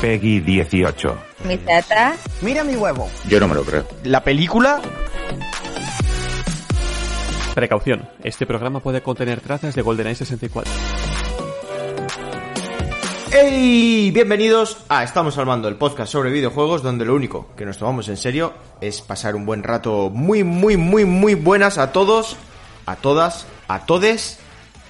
Peggy 18. Mi teta. Mira mi huevo. Yo no me lo creo. La película Precaución, este programa puede contener trazas de GoldenEye 64. ¡Hey! Bienvenidos a Estamos al Mando, el podcast sobre videojuegos donde lo único que nos tomamos en serio es pasar un buen rato muy, muy, muy, muy buenas a todos, a todas, a todes,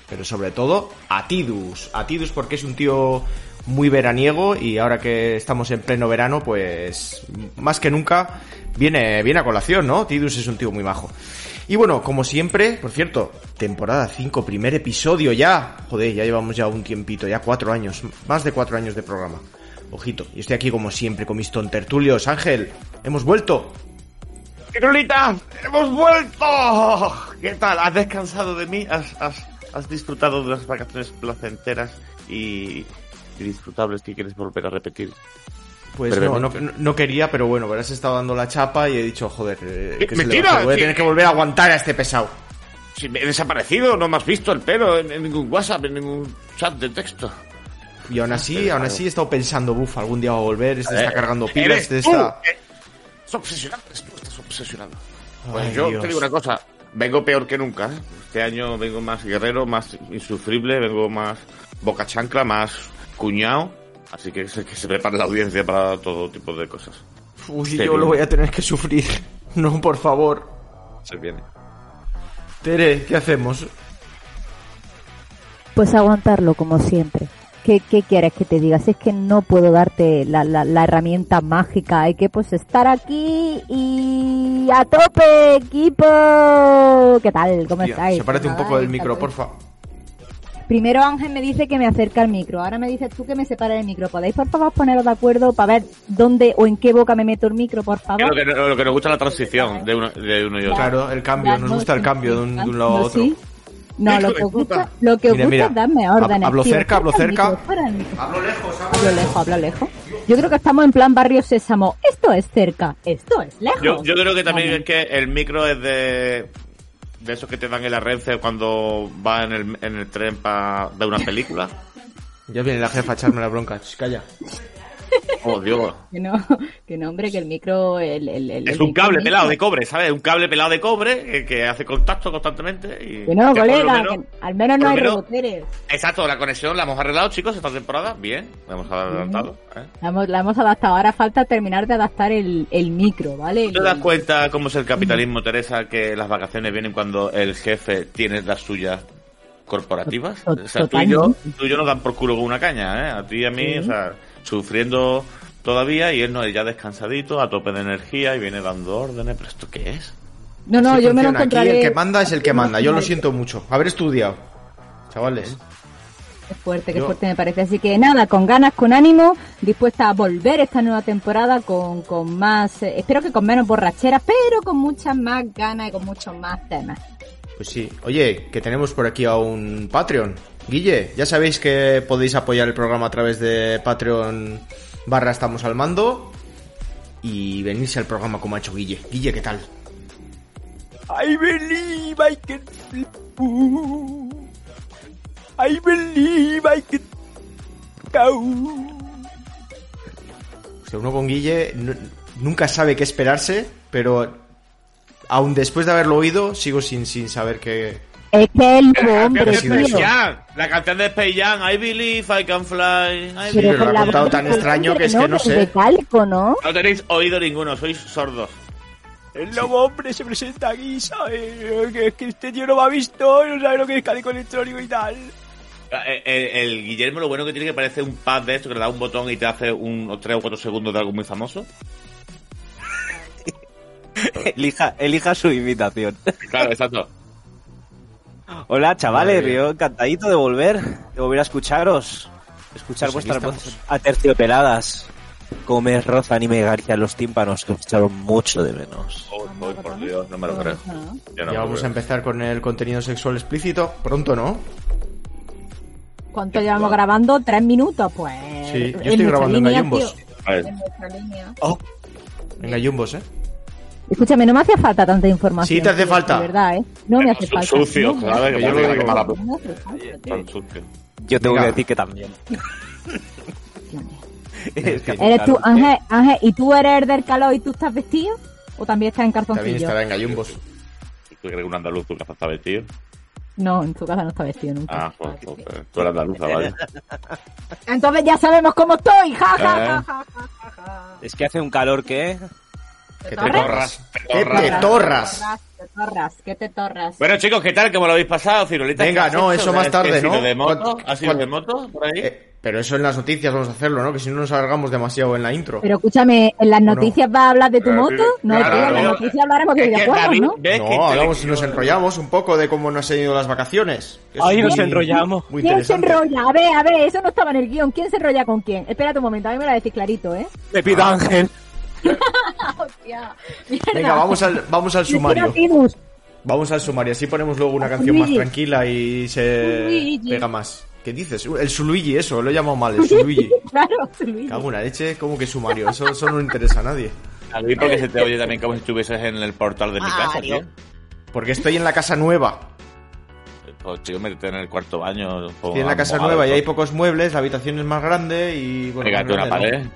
pero sobre todo a Tidus. A Tidus porque es un tío muy veraniego y ahora que estamos en pleno verano, pues más que nunca viene, viene a colación, ¿no? Tidus es un tío muy majo. Y bueno, como siempre, por cierto, temporada 5, primer episodio ya. Joder, ya llevamos ya un tiempito, ya cuatro años, más de cuatro años de programa. Ojito, y estoy aquí como siempre con mis tontertulios. Ángel, hemos vuelto. ¡Pirulita! ¡Hemos vuelto! ¿Qué tal? ¿Has descansado de mí? ¿Has, has, has disfrutado de unas vacaciones placenteras y, y disfrutables que quieres volver a repetir? Pues no, no, no quería, pero bueno, verás, he estado dando la chapa y he dicho, joder, eh, que se le voy a tener que volver a aguantar a este pesado. Si me he desaparecido, no me has visto el pelo en, en ningún WhatsApp, en ningún chat de texto. Y aún así, aún así he estado pensando, buf, algún día va a volver, este está Eh, cargando pilas, eres este está... eh, Es obsesionado, tú, estás obsesionado. Ay, Pues yo Dios. te digo una cosa, vengo peor que nunca. ¿eh? Este año vengo más guerrero, más insufrible, vengo más boca chancla, más cuñado. Así que se, que se prepare la audiencia para todo tipo de cosas. Uy, Se yo viene. lo voy a tener que sufrir. No, por favor. Se viene. Tere, ¿qué hacemos? Pues aguantarlo como siempre. ¿Qué, qué quieres que te diga? Si es que no puedo darte la, la, la herramienta mágica, hay que pues estar aquí y a tope, equipo. ¿Qué tal? ¿Cómo estáis? sepárate un poco del micro, porfa. Primero Ángel me dice que me acerca el micro, ahora me dices tú que me separe el micro. ¿Podéis por favor poneros de acuerdo para ver dónde o en qué boca me meto el micro, por favor? lo, que, lo que nos gusta es la transición de uno, de uno y otro. Claro, el cambio, nos no, gusta el cambio de un, de un lado a no, otro. sí. No, lo que gusta, lo que os Mira, gusta mira, es darme órdenes. hablo tío. cerca, hablo cerca. micro. Hablo lejos, Hablo lejos, hablo lejos. Yo creo que estamos en plan barrio sésamo. Esto es cerca, esto es lejos. Yo, yo creo que también Vale. es que el micro es de de esos que te dan en la cuando va en el, en el tren para ver una película. Ya viene la jefa a echarme la bronca. Calla. Oh, Dios. Que no, que no, hombre, que el micro... El, el, el- Es el un cable pelado de cobre, ¿sabes? Un cable pelado de cobre que, que hace contacto constantemente. Y Que no, colega, menos- que al menos no hay menos- reboteres. Exacto, la conexión la hemos arreglado, chicos, esta temporada. Bien, la hemos adelantado. ¿eh? La hemos, la hemos adaptado. Ahora falta terminar de adaptar el, el micro, ¿vale? ¿Tú te das cuenta cómo es el capitalismo, Teresa, que las vacaciones vienen cuando el jefe tiene las suyas corporativas? O sea, tú y, yo, tú y yo nos dan por culo con una caña, ¿eh? A ti y a mí, Sí. o sea, sufriendo todavía y él no, ya descansadito, a tope de energía y viene dando órdenes. ¿Pero esto qué es? No, no, Así yo me lo funciona. Aquí encontraré... el que manda es el que manda. Yo lo siento mucho. Haber estudiado. Chavales. Qué fuerte, qué Yo- fuerte me parece. Así que nada, con ganas, con ánimo, dispuesta a volver esta nueva temporada con, con más, eh, espero que con menos borracheras, pero con muchas más ganas y con muchos más temas. Pues sí. Oye, que tenemos por aquí a un Patreon. Guille, ya sabéis que podéis apoyar el programa a través de Patreon barra estamos al mando y venirse al programa como ha hecho Guille. Guille, ¿qué tal? I believe I can. I believe I can uno con Guille nu- nunca sabe qué esperarse, pero aún después de haberlo oído, sigo sin, sin saber qué... Es que el La nuevo canción hombre, tío. La canción de Space Jam, I believe I can fly. I Pero lo ha contado tan extraño que es que no sé. De calco, ¿no? No tenéis oído ninguno, sois sordos. El nuevo hombre se presenta aquí, ¿sabes? Que es que este tío no me ha visto, no sabe lo que es calico electrónico y tal. El, el- el Guillermo lo bueno que tiene que parece un pad de esto que le da un botón y te hace unos 3 o 4 segundos de algo muy famoso. Elija, elija su invitación. Claro, exacto. Hola, chavales, yo encantadito de volver, de volver a escucharos, escuchar Pues vuestras voces aterciopeladas, como me rozan y me garcían los tímpanos, que os echaron mucho de menos. Oh, oh, por Dios, no me lo creo. Yo no ya me vamos a empezar con el contenido sexual explícito. Pronto, ¿no? ¿Cuánto llevamos grabando? ¿Tres minutos? Pues... Sí, yo estoy grabando en gallumbos. tío. A ver, En nuestra línea. En gallumbos, ¿eh? Escúchame, no me hace falta tanta información. Sí, te hace falta. De verdad, ¿eh? No me hace falta. sucio, Que yo lo digo. mala tan sucio. Yo tengo que decir que también. ¿Eres tú. Ángel, Ángel, y tú eres el del calor y tú estás vestido? ¿O también estás en También calzoncillo? estará en gallumbos. ¿Tú crees que un andaluz tu casa está vestido? No, en tu casa no está vestido nunca. Ah, pues, pues, tú eres andaluza, vale. Entonces ya sabemos cómo estoy. Ja, Eh. ja, ja, ja, ja, ja. Es que hace un calor que... Que te torras? torras. Te torras. torras. Te torras, que te torras. Bueno, chicos, ¿qué tal? ¿Cómo lo habéis pasado, Cirulita? Venga, ¿Qué no, hecho? eso más ¿Has- tarde, ¿has ido ¿no? de moto? ¿Cuán- ¿Has ido cuán- de moto por ahí? Eh, pero eso en las noticias vamos a hacerlo, ¿no? Que si no nos alargamos demasiado en la intro. Pero escúchame, ¿en las no? noticias vas a hablar de tu Claro, moto? No, claro, tío, en las no. noticias hablaremos de videojuegos, ¿no? ¿ves que No, hablamos nos enrollamos un poco de cómo nos han ido las vacaciones. Ay, nos enrollamos. Muy ¿Quién se enrolla? A ver, a ver, eso no estaba en el guion. ¿Quién se enrolla con quién? Espérate un momento, a mí me lo decís clarito, ¿eh? Me pido Ángel. Hostia. Venga, vamos al, vamos al sumario. Vamos al sumario, así ponemos luego una canción más tranquila y se Luigi. pega más. ¿Qué dices? El Suluigi, eso, lo he llamado mal, el Suluigi. Claro, Luigi. Cago en la leche, como que sumario, eso, eso no interesa a nadie. A mí porque se te oye también como si estuvieses en el portal de mi casa, tío. Porque estoy en la casa nueva. Pues, tío, métete en el cuarto baño. Estoy en la casa nueva y hay pocos muebles, la habitación es más grande y bueno, Pégate una pared.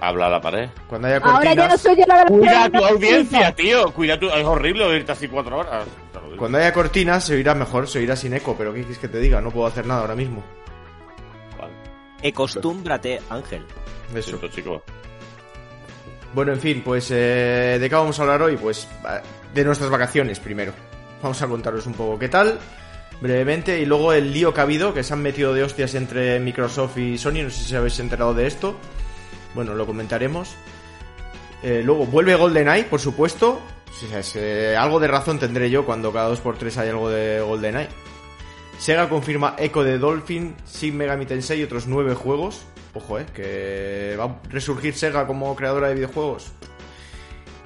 Habla a la pared. Cuando haya Ahora ya no cortinas, soy yo la Cuida tu audiencia, tío. Cuida tu... Es horrible oírte así cuatro horas. Cuando haya cortinas se oirá mejor, se oirá sin eco, pero ¿qué quieres que te diga? No puedo hacer nada ahora mismo. Vale. Acostúmbrate, Ángel. Eso. Siento, chico. Bueno, en fin, pues eh, ¿de qué vamos a hablar hoy? Pues de nuestras vacaciones primero. Vamos a contaros un poco qué tal, brevemente, y luego el lío que ha habido, que se han metido de hostias entre Microsoft y Sony, no sé si habéis enterado de esto. Bueno, lo comentaremos. Eh, luego vuelve GoldenEye, por supuesto. O sea, eh, algo de razón tendré yo cuando cada 2x3 hay algo de GoldenEye. Sega confirma Echo de Dolphin, Shin Megami Tensei y otros nueve juegos. Ojo, eh, que va a resurgir Sega como creadora de videojuegos.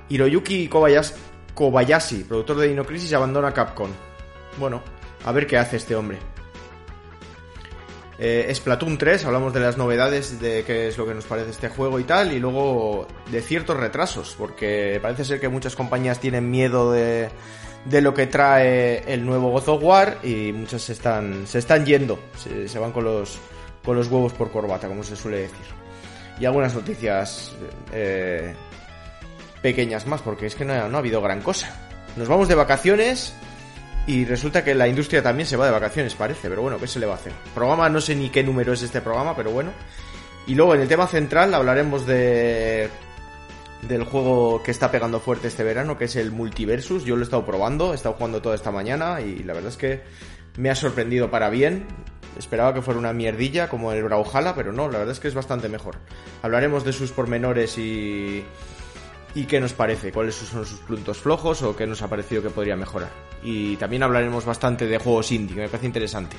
Hiroyuki Kobayashi, Kobayashi productor de Dino Crisis, abandona Capcom. Bueno, a ver qué hace este hombre. Eh, Splatoon 3, hablamos de las novedades, de qué es lo que nos parece este juego y tal, y luego de ciertos retrasos, porque parece ser que muchas compañías tienen miedo de, de lo que trae el nuevo God of War y muchas se están, se están yendo, se, van con los, con los huevos por corbata, como se suele decir. Y algunas noticias eh, pequeñas más, porque es que no no ha habido gran cosa. Nos vamos de vacaciones y resulta que la industria también se va de vacaciones, parece, pero bueno, ¿qué se le va a hacer? Programa, no sé ni qué número es este programa, pero bueno. Y luego en el tema central hablaremos de del juego que está pegando fuerte este verano, que es el Multiversus. Yo lo he estado probando, he estado jugando toda esta mañana y la verdad es que me ha sorprendido para bien. Esperaba que fuera una mierdilla como el Brawlhalla, pero no, la verdad es que es bastante mejor. Hablaremos de sus pormenores y y qué nos parece, cuáles son sus puntos flojos o qué nos ha parecido que podría mejorar. Y también hablaremos bastante de juegos indie, que me parece interesante.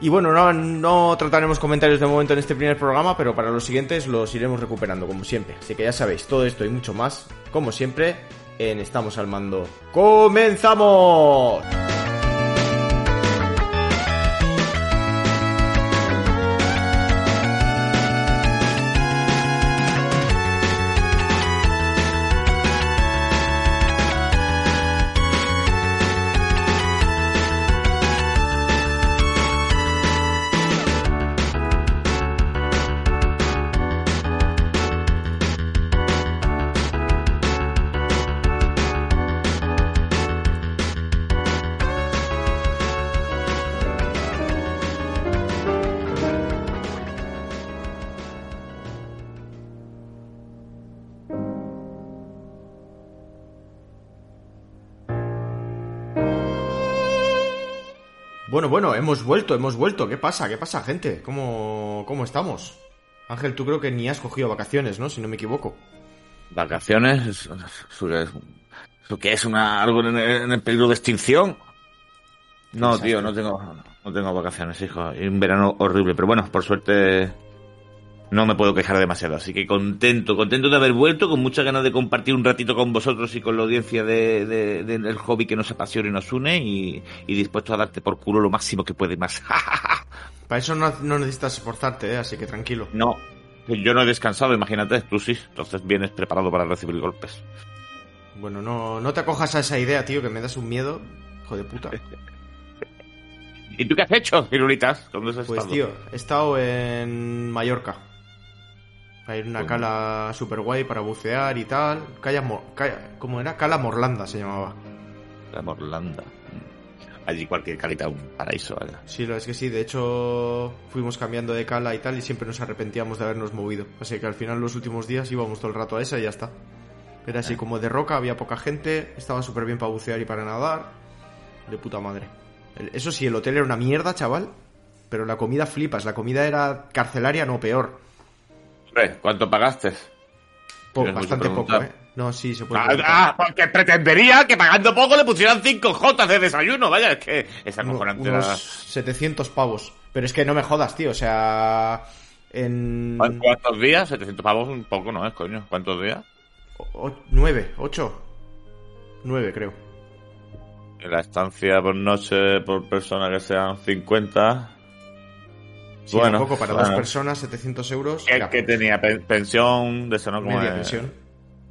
Y bueno, no, no trataremos comentarios de momento en este primer programa, pero para los siguientes los iremos recuperando, como siempre. Así que ya sabéis, todo esto y mucho más, como siempre, en Estamos al Mando. ¡Comenzamos! Bueno, bueno, hemos vuelto, hemos vuelto. ¿Qué pasa? ¿Qué pasa, gente? ¿Cómo, cómo estamos? Ángel, tú creo que ni has cogido vacaciones, ¿no? Si no me equivoco. Vacaciones, eso, que es, una, algo en el, peligro de extinción. No, tío, no tengo, no tengo vacaciones, hijo. Y un verano horrible, pero bueno, por suerte no me puedo quejar demasiado. Así que contento, contento de haber vuelto, con muchas ganas de compartir un ratito con vosotros y con la audiencia de, de- hobby que nos apasiona y nos une y, y dispuesto a darte por culo lo máximo que puede más. Para eso no, no necesitas esforzarte, ¿eh? Así que tranquilo. no, yo no he descansado, imagínate, tú sí. Entonces vienes preparado para recibir golpes. Bueno, no, no te acojas a esa idea, tío, que me das un miedo. Hijo de puta. ¿Y tú qué has hecho, Cirulitas? ¿Dónde has Pues estado? tío, he estado en Mallorca. Hay una Pues cala super guay para bucear y tal. Calla, Calla- ¿Cómo era? Cala Morlanda se llamaba. La Morlanda. Allí cualquier calita un paraíso, vaya. Sí, lo es que sí. De hecho, fuimos cambiando de cala y tal y siempre nos arrepentíamos de habernos movido. Así que al final los últimos días íbamos todo el rato a esa y ya está. Era así como de roca, había poca gente, estaba súper bien para bucear y para nadar. De puta madre. Eso sí, el hotel era una mierda, chaval. Pero la comida flipas. La comida era carcelaria, no peor. Hombre, ¿cuánto pagaste? Bastante poco. ¿eh? No, sí, se puede. Ah, ah, porque pretendería que pagando poco le pusieran 5 jotas de desayuno, vaya, es que Uno- acojonante unos era- 700 pavos. Pero es que no me jodas, tío. O sea, en... ¿Cu- ¿Cuántos días? 700 pavos un poco, ¿no es, coño? ¿Cuántos días? o- nueve, ocho. Nueve, creo. En la estancia por noche por persona que sean 50. Sí, Bueno, poco para bueno. dos personas, 700 euros. ¿Qué, qué tenía? Pen- ¿Pensión? De eso, ¿no? Como media de- pensión.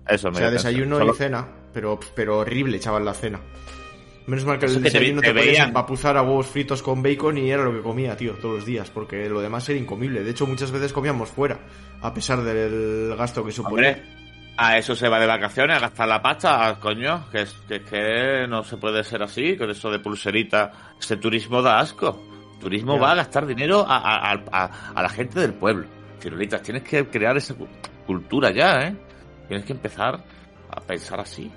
Eso, O media sea, desayuno pensión. y Solo- cena. Pero, pero horrible, chaval, la cena. Menos mal que el te desayuno te, te podías empapuzar a huevos fritos con bacon y era lo que comía, tío, todos los días. Porque lo demás era incomible. De hecho, muchas veces comíamos fuera. A pesar del gasto que suponía. Hombre, a eso se va de vacaciones, a gastar la pasta, coño, que es, que que no se puede ser así, con eso de pulserita. Ese turismo da asco. Turismo Ya. va a gastar dinero a, a- a- a- la gente del pueblo. Cirulitas, tienes que crear esa cu- cultura ya, ¿eh? Tienes que empezar a pensar así.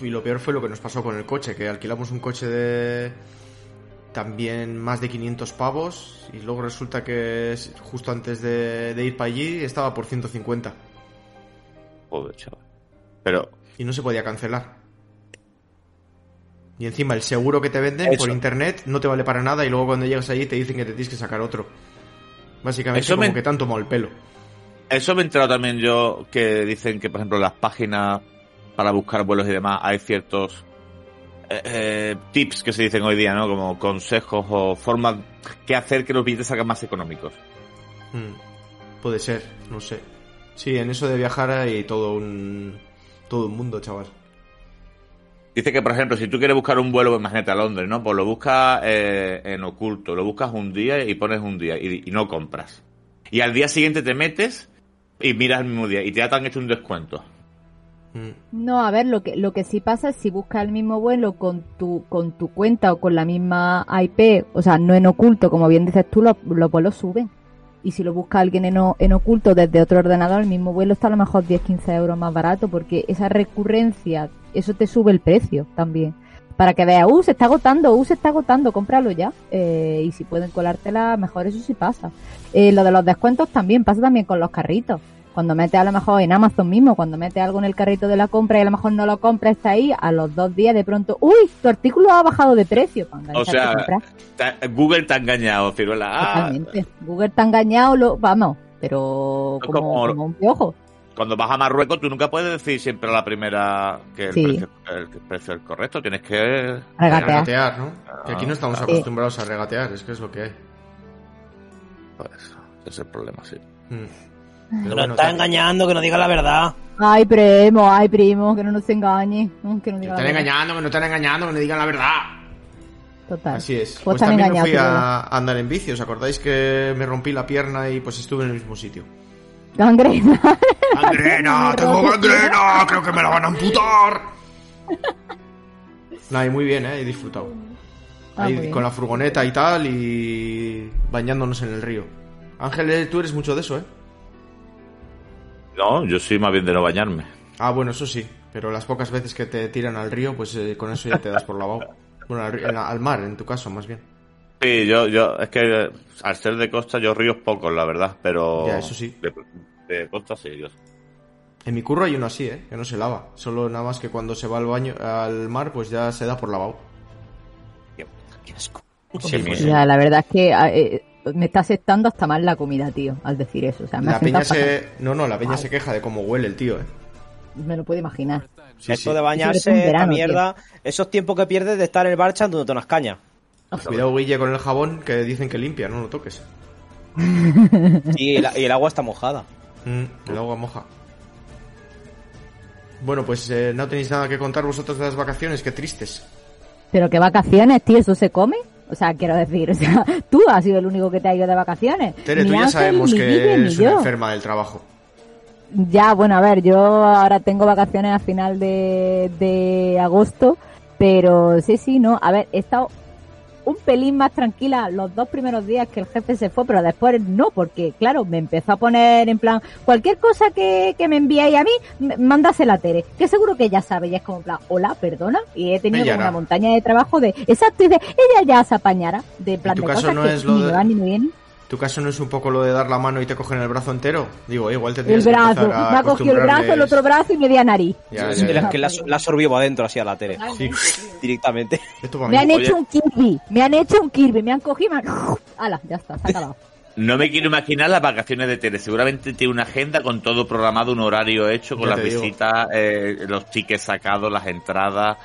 Y lo peor fue lo que nos pasó con el coche, que alquilamos un coche de también más de 500 pavos y luego resulta que justo antes de, de ir para allí estaba por 150 Joder, chaval. Pero, y no se podía cancelar. Y encima el seguro que te venden Eso. por internet no te vale para nada y luego cuando llegas allí te dicen que te tienes que sacar otro. Básicamente Eso como me- que te han tomado el pelo. eso me he enterado también yo, que dicen que, por ejemplo, en las páginas para buscar vuelos y demás hay ciertos eh, eh, tips que se dicen hoy día, ¿no? Como consejos o formas que hacer que los billetes salgan más económicos. Mm, Puede ser, no sé. Sí, en eso de viajar hay todo un todo un mundo, chaval. Dice que, por ejemplo, si tú quieres buscar un vuelo, imagínate a Londres, ¿no? Pues lo buscas eh, en oculto, lo buscas un día y pones un día y, y no compras. Y al día siguiente te metes y miras el mismo día y te han hecho un descuento. Mm. No, a ver, lo que, lo que sí pasa es si buscas el mismo vuelo con tu, con tu cuenta o con la misma IP, o sea, no en oculto, como bien dices tú, los, los vuelos suben. Y si lo busca alguien en, o- en oculto desde otro ordenador, el mismo vuelo está a lo mejor 10-15 euros más barato, porque esa recurrencia, eso te sube el precio también. Para que veas, uh, se está agotando, uh, se está agotando, cómpralo ya. Eh, y si pueden colártela, mejor eso sí pasa. Eh, lo de los descuentos también, pasa también con los carritos. Cuando metes a lo mejor en Amazon mismo, cuando metes algo en el carrito de la compra y a lo mejor no lo compras, está ahí, a los dos días de pronto, uy, tu artículo ha bajado de precio. O sea, Google te ha engañado, Ciruela. Ah. Google te ha engañado, lo, vamos, pero como, Como- como un piojo. Cuando vas a Marruecos, tú nunca puedes decir siempre a la primera que el, Sí. precio, el precio es correcto. Tienes que. Regatear. Regatear, ¿no? Que aquí no estamos Sí. acostumbrados a regatear, es que es lo que hay. Pues, ese es el problema, sí. Mm. Que Pero nos bueno, está engañando, que nos diga la verdad. Ay, primo, ay, primo, que no nos engañe. no, Que no Que diga están engañando, que no están engañando, que no digan la verdad. Total. Así es. Pues Pues también me fui a andar en bici. ¿Os acordáis que me rompí la pierna y pues estuve en el mismo sitio? Gangrena. ¡Gangrena! ¡Tengo gangrena! ¡Creo que me la van a amputar! Nada, y muy bien, ¿eh? He disfrutado. Ah, Ahí con la furgoneta y tal y bañándonos en el río. Ángel, eh, tú eres mucho de eso, ¿eh? No, yo soy más bien de no bañarme. Ah, bueno, eso sí. Pero las pocas veces que te tiran al río, pues eh, con eso ya te das por lavado. Bueno, al, al mar, en tu caso, más bien. Sí, yo, yo, es que eh, al ser de costa, yo ríos pocos, la verdad, pero. Ya, eso sí. De, de costa sí, yo. En mi curro hay uno así, ¿eh? Que no se lava. Solo nada más que cuando se va al baño, al mar, pues ya se da por lavado. Qué asco. Sí, Ya, la verdad es que eh, me está aceptando hasta más la comida, tío, al decir eso. O sea, me La peña se... No, no, la peña se queja de cómo huele el tío, ¿eh? Me lo puedo imaginar. Sí, Esto sí. de bañarse, verano, esta mierda, esos tiempos que pierdes de estar en el bar echándote unas cañas. Cuidado, Guille, con el jabón que dicen que limpia, no lo toques. Y el, y el agua está mojada. Mm, el agua moja. Bueno, pues eh, no tenéis nada que contar vosotros de las vacaciones, qué tristes. Pero qué vacaciones, tío, ¿eso se come? O sea, quiero decir, o sea, tú has sido el único que te ha ido de vacaciones. Tere, Ni tú ya Ángel, sabemos que Guille, eres una enferma del trabajo. ya, bueno, a ver, yo ahora tengo vacaciones a final de, de agosto, pero sí, sí, no. A ver, he estado un pelín más tranquila los dos primeros días que el jefe se fue, pero después no, porque claro, me empezó a poner en plan, cualquier cosa que, que me enviáis a mí, mándasela a Tere, que seguro que ella sabe, y es como en plan, hola, perdona, y he tenido como una montaña de trabajo de, exacto, y de, ella ya se apañará, de plan tu de caso cosas no que es lo ni de- me van ni me vienen. ¿Tu caso no es un poco lo de dar la mano y te cogen el brazo entero? Digo, igual te El brazo, me ha cogido el brazo, el otro brazo y media nariz. Ya, Sí, ya, ya. que la, la absorbió adentro así a la tele. Directamente. Esto para Me mí. han Oye. hecho un Kirby, me han hecho un Kirby, me han cogido y me han... ¡Hala! Ya está, se ha acabado. No me quiero imaginar las vacaciones de Tere. Seguramente tiene una agenda con todo programado, un horario hecho, con las visitas, eh, los tickets sacados, las entradas.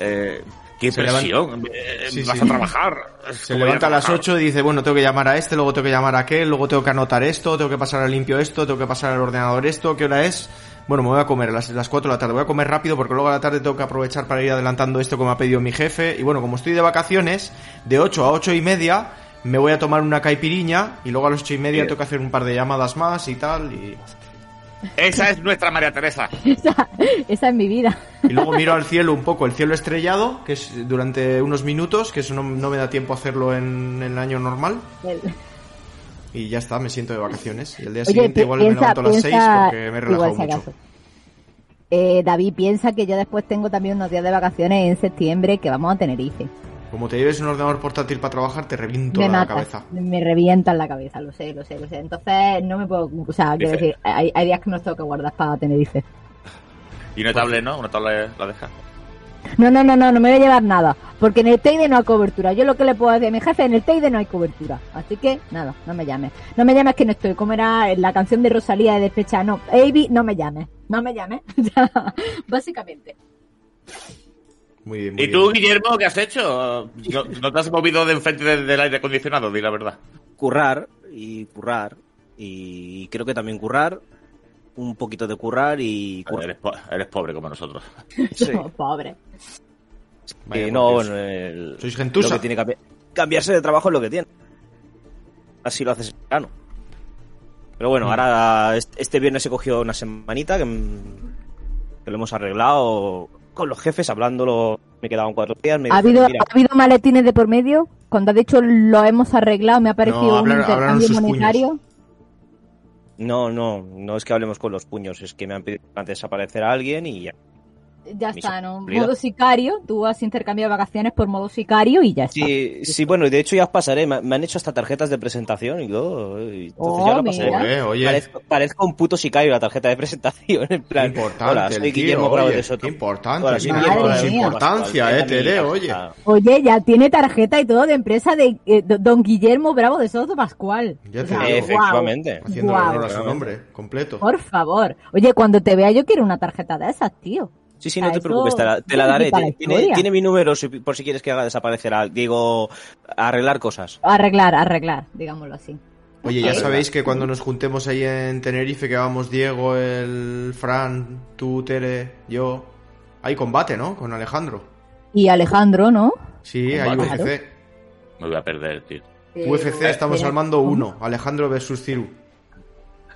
Eh, ¡Qué Se presión! Eh, Sí, vas sí. a trabajar. Se levanta a las trabajar. 8 y dice, bueno, tengo que llamar a este, luego tengo que llamar a aquel, luego tengo que anotar esto, tengo que pasar a limpio esto, tengo que pasar al ordenador esto, ¿qué hora es? Bueno, me voy a comer a las, las 4 de la tarde, voy a comer rápido porque luego a la tarde tengo que aprovechar para ir adelantando esto que me ha pedido mi jefe. Y bueno, como estoy de vacaciones, de 8 a 8 y media, me voy a tomar una caipiriña y luego a las 8 y media tengo que hacer un par de llamadas más y tal. Y, Esa es nuestra María Teresa. Esa, esa es mi vida. y luego miro al cielo un poco, el cielo estrellado, que es durante unos minutos, que eso no, no me da tiempo a hacerlo en, en el año normal. El- Y ya está, me siento de vacaciones. Y el día Oye, siguiente igual me levanto a las 6 piensa- porque me he relajado mucho. Eh, David piensa que yo después tengo también unos días de vacaciones en septiembre que vamos a Tenerife. Como te lleves un ordenador portátil para trabajar, te reviento me la cabeza. me revientan la cabeza, lo sé, lo sé, lo sé. Entonces no me puedo, o sea, quiero decir, hay, hay días que los tengo que guardar para Tenerife. Y una tablet, ¿no? Una tablet la deja. No, no, no, no, no me voy a llevar nada, porque en el Teide no hay cobertura. Yo lo que le puedo decir a mi jefe, en el Teide no hay cobertura. Así que, nada, no me llames. No me llames que no estoy, como era la canción de Rosalía de Despecha, no, Avi, no me llames, no me llames. Básicamente. Muy bien, muy ¿Y tú, bien. Guillermo, qué has hecho? ¿No, no te has movido de enfrente del, aire acondicionado? Di la verdad. Currar y currar. Y creo que también currar. Un poquito de currar y currar. Eres, po- eres pobre como nosotros. Sí. No, pobre. Eh, no, bueno, el- Sois lo gentuza. que tiene que cambi- cambiarse de trabajo es lo que tiene. Así lo haces en verano. Pero bueno, Mm. ahora est- este viernes he cogido una semanita que, mm, que lo hemos arreglado con los jefes, hablándolo. Me quedaban cuatro días. Me ¿Ha dicen, habido, "Mira, ¿Ha habido maletines de por medio? Cuando ha dicho lo hemos arreglado, me ha parecido No, un hablan- hablaron intercambio monetario. No, no, no es que hablemos con los puños, es que me han pedido antes desaparecer a alguien y ya. Ya está, ¿no? cumplida. Modo sicario, tú has intercambiado vacaciones por modo sicario y ya está. Sí, sí, bueno, y de hecho ya os pasaré, me, me han hecho hasta tarjetas de presentación y todo. y entonces Oh, ya lo pasaré. Oye, oye, Parezco, parezco un puto sicario la tarjeta de presentación. En plan, importante hola, el soy tío, Guillermo Bravo oye, de Soto. importante, Hola, Guillermo mía. Bravo de Soto importancia, eh, oye. o sea, Oye, ya tiene tarjeta y todo de empresa de eh, do- Don Guillermo Bravo de Soto Pascual. Ya O te sea, digo. Efectivamente. haciendo honor a su nombre, completo. Por favor. Oye, cuando te vea yo quiero una tarjeta de esas, tío. Sí, sí, no te preocupes, te la, te la ya daré. Tiene, mi número si- por si quieres que haga desaparecer a, digo, arreglar cosas. Arreglar, arreglar, digámoslo así. Oye, ya sabéis que cuando nos juntemos ahí en Tenerife, que vamos Diego, el Fran, tú, Tere, yo, hay combate, ¿no? Con Alejandro. Y Alejandro, ¿no? Sí, hay Combate. UFC. Me voy a perder, tío. UFC, Eh, estamos eh, al mando 1, Alejandro versus Ciru.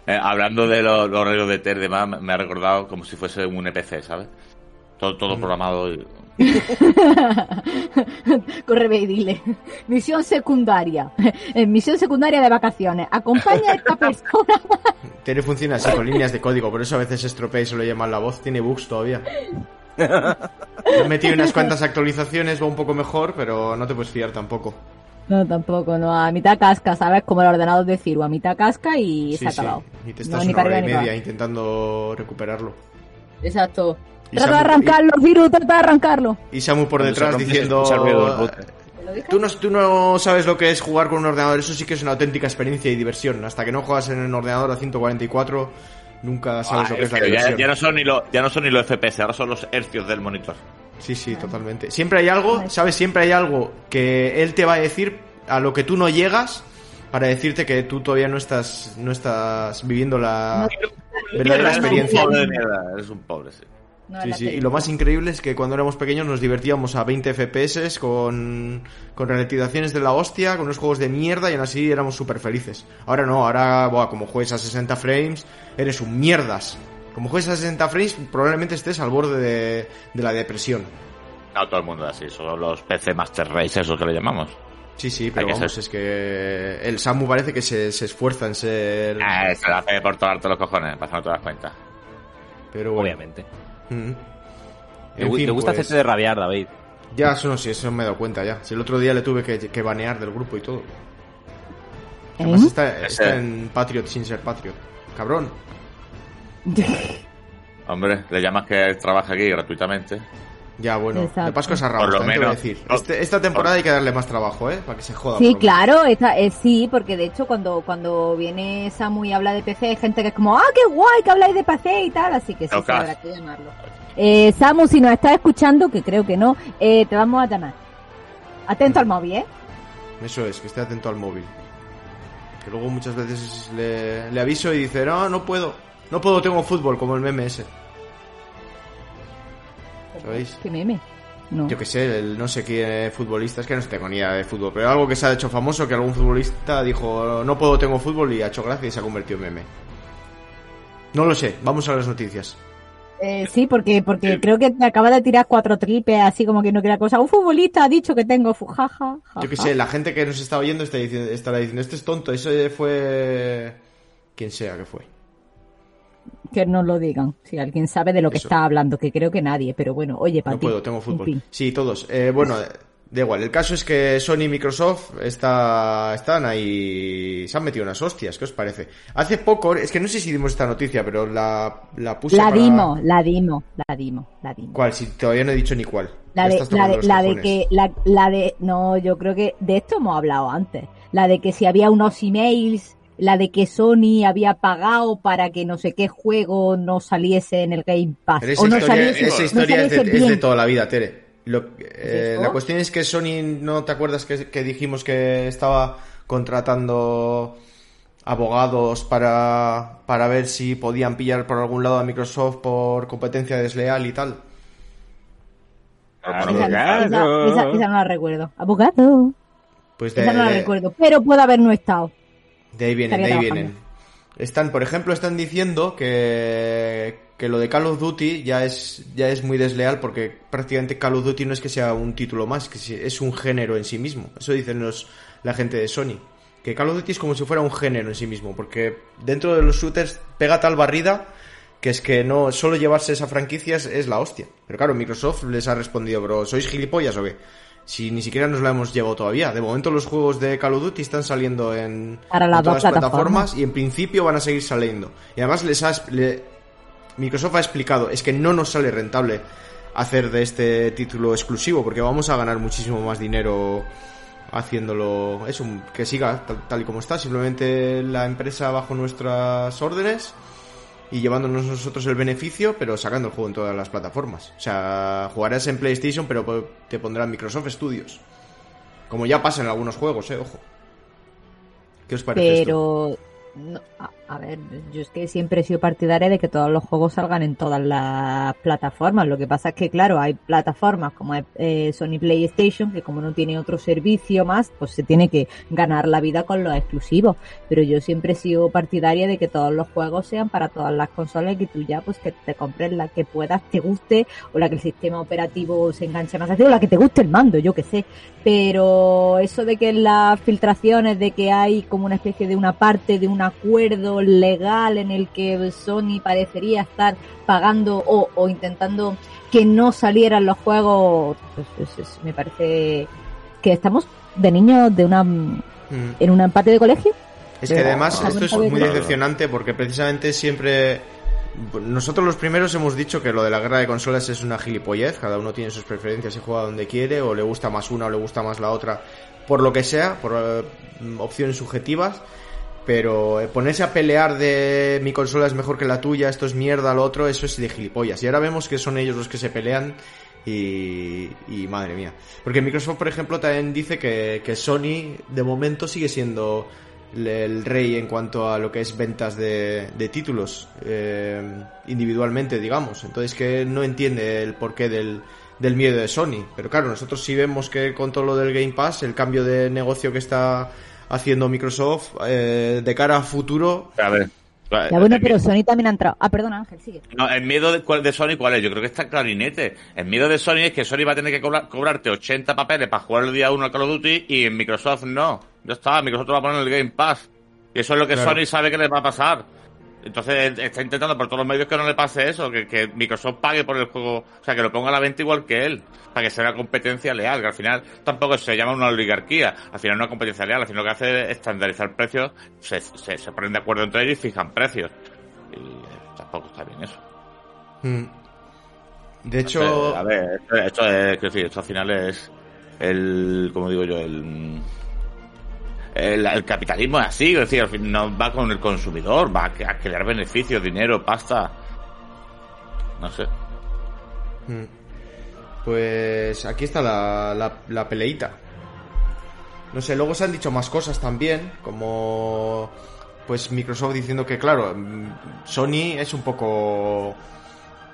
Eh, hablando de los, los de TER, demás, me- me ha recordado como si fuese un EPC, ¿sabes? Todo, todo programado. y- Corre ve y dile. Misión secundaria. En misión secundaria de vacaciones. Acompaña a esta persona. Tere funciona así, con líneas de código, por eso a veces estropea y se le oye mal la voz. Tiene bugs todavía. He metido unas cuantas actualizaciones, va un poco mejor, pero no te puedes fiar tampoco. No, tampoco, no. A mitad casca, ¿sabes? Como el ordenador de Ciru. A mitad casca y Sí, se ha sí. acabado. Y te No, estás ni una para hora y media intentando recuperarlo. Exacto. Trata de arrancarlo, Ciru, trata de arrancarlo. Y Samu por detrás diciendo... escucha el ruido del router. ¿Te lo dije? Tú no, tú no sabes lo que es jugar con un ordenador, eso sí que es una auténtica experiencia y diversión. Hasta que no juegas en un ordenador a 144, nunca sabes Ah, lo que es la que ya, diversión. ya no son ni los, ya no son ni los FPS, ahora son los hercios del monitor. Sí, sí, totalmente. Siempre hay algo, ¿sabes? Siempre hay algo que él te va a decir a lo que tú no llegas para decirte que tú todavía no estás no estás viviendo la verdadera un experiencia. pobre de mierda, eres un pobre, sí. No Sí, sí, y lo más increíble es que cuando éramos pequeños nos divertíamos a 20 FPS con, con ralentizaciones de la hostia, con unos juegos de mierda y aún así éramos súper felices. Ahora no, ahora, buah, como juegues a 60 frames, eres un mierdas. Como juegues a 60 frames, probablemente estés al borde de, de la depresión. No, todo el mundo es así, son los PC Master Race, eso que le llamamos. Sí, sí, pero vamos, ser. es que el Samu parece que se, se esfuerza en ser... Ah, se lo hace por tomarte los cojones, para que no te das cuenta. Pero bueno. Obviamente. Mm. Fin, te gusta pues, hacerte de rabiar, David. Ya, eso no sé, eso me he dado cuenta ya. Si el otro día le tuve que, que banear del grupo y todo. Además ¿Eh? está, está Ese. en Patriot sin ser Patriot. Cabrón. Hombre, le llamas que trabaja aquí gratuitamente. Ya, bueno, Exacto. le pasas cosas Por raras, lo también te voy a menos. decir. No. Este- esta temporada hay que darle más trabajo, ¿eh? Para que se joda. Sí, por claro, esta, eh, sí, porque de hecho cuando, cuando viene Samu y habla de PC hay gente que es como, ah, qué guay que habláis de PC y tal, así que sí, sí, Tocas. habrá que llamarlo. Eh, Samu, si nos estás escuchando, que creo que no, eh, te vamos a llamar. Atento al móvil, ¿eh? Eso es, que esté atento al móvil. Que luego muchas veces le, le aviso y dice, no, no puedo. No puedo, tengo fútbol, como el meme ese. ¿Sabéis? ¿Qué meme? No. Yo que sé, el no sé qué futbolista, es que no tengo ni idea de fútbol, pero algo que se ha hecho famoso, que algún futbolista dijo, no puedo, tengo fútbol y ha hecho gracia y se ha convertido en meme. No lo sé, vamos a las noticias. Eh, sí, porque, porque creo que te acaba de tirar cuatro tripes, así como que no quiera cosa. Un futbolista ha dicho que tengo fujaja. Yo que sé, la gente que nos está oyendo está diciendo, estará diciendo, este es tonto, ese fue... Quien sea que fue. Que no lo digan. Si alguien sabe de lo que Eso. está hablando, que creo que nadie, pero bueno, oye, para No ti. puedo, tengo en fútbol. Sí, todos. Eh, bueno, da igual. El caso es que Sony y Microsoft está, están ahí. Se han metido unas hostias. ¿Qué os parece? Hace poco, es que no sé si dimos esta noticia, pero la, la puse. La para- dimos, la dimos, la dimos, la dimos. ¿Cuál? Si todavía no he dicho ni cuál. La de, la de, la de que, la, la de, no, yo creo que de esto hemos hablado antes. La de que si había unos emails, la de que Sony había pagado para que no sé qué juego no saliese en el Game Pass. Pero o esa no historia, saliese, esa no es, de, es toda la vida, Tere. Lo- eh, la cuestión es que Sony, ¿no te acuerdas que, que dijimos que estaba contratando abogados para, para ver si podían pillar por algún lado a Microsoft por competencia desleal y tal? Esa, esa- esa- esa no la recuerdo. Abogado. Pues de, Esa no la de- recuerdo. Pero puede haber no estado. De ahí vienen, de ahí trabajando. vienen. Están, por ejemplo, están diciendo que, que lo de Call of Duty ya es, ya es muy desleal porque prácticamente Call of Duty no es que sea un título más, que es un género en sí mismo. Eso dicen los, la gente de Sony. Que Call of Duty es como si fuera un género en sí mismo, porque dentro de los shooters pega tal barrida que es que no solo llevarse esa franquicia es, es la hostia. Pero claro, Microsoft les ha respondido, bro, ¿sois gilipollas o qué? Si ni siquiera nos la hemos llevado todavía. De momento los juegos de Call of Duty están saliendo en, Para las en todas las plataformas. plataformas y en principio van a seguir saliendo. Y además les ha, le- Microsoft ha explicado, es que no nos sale rentable hacer de este título exclusivo porque vamos a ganar muchísimo más dinero haciéndolo eso que siga tal, tal y como está simplemente la empresa bajo nuestras órdenes y llevándonos nosotros el beneficio pero sacando el juego en todas las plataformas. O sea jugarás en PlayStation pero te pondrán Microsoft Studios. Como ya pasa en algunos juegos eh ojo. ¿qué os parece esto? Pero, no, a, a ver, yo es que siempre he sido partidaria de que todos los juegos salgan en todas las plataformas. Lo que pasa es que, claro, hay plataformas como eh, Sony PlayStation, que como no tiene otro servicio más, pues se tiene que ganar la vida con los exclusivos. Pero yo siempre he sido partidaria de que todos los juegos sean para todas las consolas y que tú ya, pues que te compres la que puedas, te guste, o la que el sistema operativo se enganche más así, o la que te guste el mando, yo que sé. Pero eso de que las filtraciones, de que hay como una especie de una parte de un acuerdo legal en el que Sony parecería estar pagando o, o intentando que no salieran los juegos, pues, pues, es- me parece que estamos de niños de una Mm. en un empate de colegio. Es que además esto es muy decepcionante porque precisamente siempre nosotros los primeros hemos dicho que lo de la guerra de consolas es una gilipollez, cada uno tiene sus preferencias y juega donde quiere o le gusta más una o le gusta más la otra por lo que sea, por eh, opciones subjetivas, pero eh, ponerse a pelear de mi consola es mejor que la tuya, esto es mierda, lo otro, eso es de gilipollas. Y ahora vemos que son ellos los que se pelean y, y madre mía. Porque Microsoft, por ejemplo, también dice que, que Sony de momento sigue siendo el, rey en cuanto a lo que es ventas de, de títulos eh, individualmente, digamos. Entonces que no entiende el porqué del, del miedo de Sony. Pero claro, nosotros sí vemos que con todo lo del Game Pass, el cambio de negocio que está haciendo Microsoft eh, de cara a futuro, A ver. Ya bueno, pero Sony también ha entrado. Ah, perdona, Ángel, sigue. No, el miedo de, cuál- de Sony, ¿cuál es? Yo creo que está clarinete. El miedo de Sony es que Sony va a tener que cobrar- cobrarte 80 papeles para jugar el día 1 al Call of Duty y en Microsoft no. Ya está, Microsoft te va a poner en el Game Pass. Y eso es lo que Claro. Sony sabe que le va a pasar. Entonces está intentando por todos los medios que no le pase eso, que, que Microsoft pague por el juego, o sea, que lo ponga a la venta igual que él, para que sea una competencia leal, que al final tampoco se llama una oligarquía, al final no es una competencia leal, al final lo que hace es estandarizar precios, se, se, se ponen de acuerdo entre ellos y fijan precios. Y eh, tampoco está bien eso. mm, de hecho, a ver, esto, esto es, decir, esto al final es el, como digo yo, el, el, capitalismo es así, es decir, al fin no va con el consumidor, va a, a crear beneficios, dinero, pasta. No sé. Mm. Pues aquí está la, la, la peleita. No sé, luego se han dicho más cosas también, como pues Microsoft diciendo que claro, mm, Sony es un poco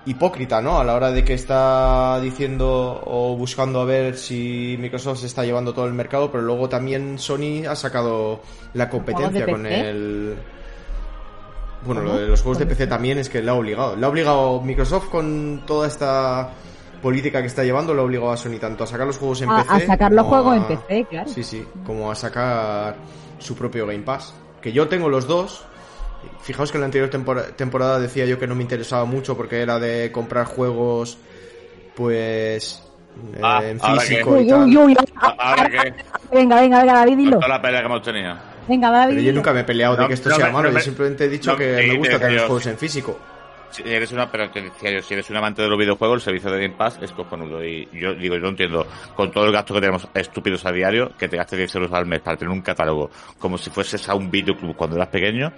hipócrita, ¿no? A la hora de que está diciendo o buscando a ver si Microsoft se está llevando todo el mercado, pero luego también Sony ha sacado la competencia con el bueno, lo de los juegos de ¿Cómo PC también es que le ha obligado. Le ha obligado Microsoft con toda esta política que está llevando, le ha obligado a Sony tanto a sacar los juegos en A, PC. a sacar los juegos en PC, claro. Sí, sí, como a sacar su propio Game Pass. Que yo tengo los dos. Fijaos que en la anterior tempora- temporada decía yo que no me interesaba mucho porque era de comprar juegos, pues, eh, Ah, en ahora físico Uy, y tal. uy, uy, A- Ahora que, Venga, venga, venga, David, dilo. toda la pelea que hemos tenido. Venga, David. Pero yo nunca me he peleado de que esto no sea me- malo, yo simplemente he dicho no, que sí, me gusta sí, tener los juegos en físico. Si eres una, pero te decía yo, si eres un amante de los videojuegos, el servicio de Game Pass es cojonudo. Y yo digo, yo no entiendo, con todo el gasto que tenemos estúpidos a diario, que te gastes 10 euros al mes para tener un catálogo como si fueses a un videoclub cuando eras pequeño,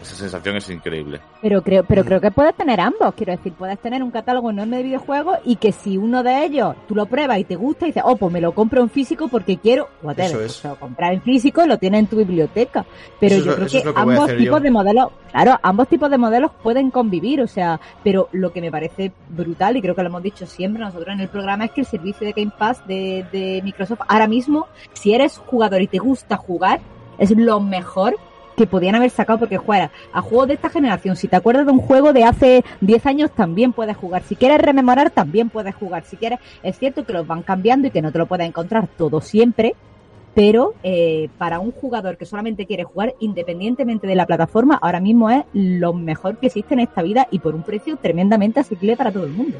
esa sensación es increíble. Pero creo, pero creo que puedes tener ambos. Quiero decir, puedes tener un catálogo enorme de videojuegos y que si uno de ellos tú lo pruebas y te gusta y dices, oh, pues me lo compro en físico porque quiero, whatever, Eso pues es. te lo comprar en físico y lo tienes en tu biblioteca. Pero Eso yo lo- creo que ambos tipos yo. de modelos, claro, ambos tipos de modelos pueden convivir, o sea, pero lo que me parece brutal y creo que lo hemos dicho siempre nosotros en el programa es que el servicio de Game Pass de, de Microsoft ahora mismo, si eres jugador y te gusta jugar, es lo mejor que podían haber sacado porque juega a juegos de esta generación. Si te acuerdas de un juego de hace 10 años, también puedes jugar. Si quieres rememorar, también puedes jugar. Si quieres, es cierto que los van cambiando y que no te lo puedes encontrar todo siempre, pero eh, para un jugador que solamente quiere jugar, independientemente de la plataforma, ahora mismo es lo mejor que existe en esta vida y por un precio tremendamente asequible para todo el mundo.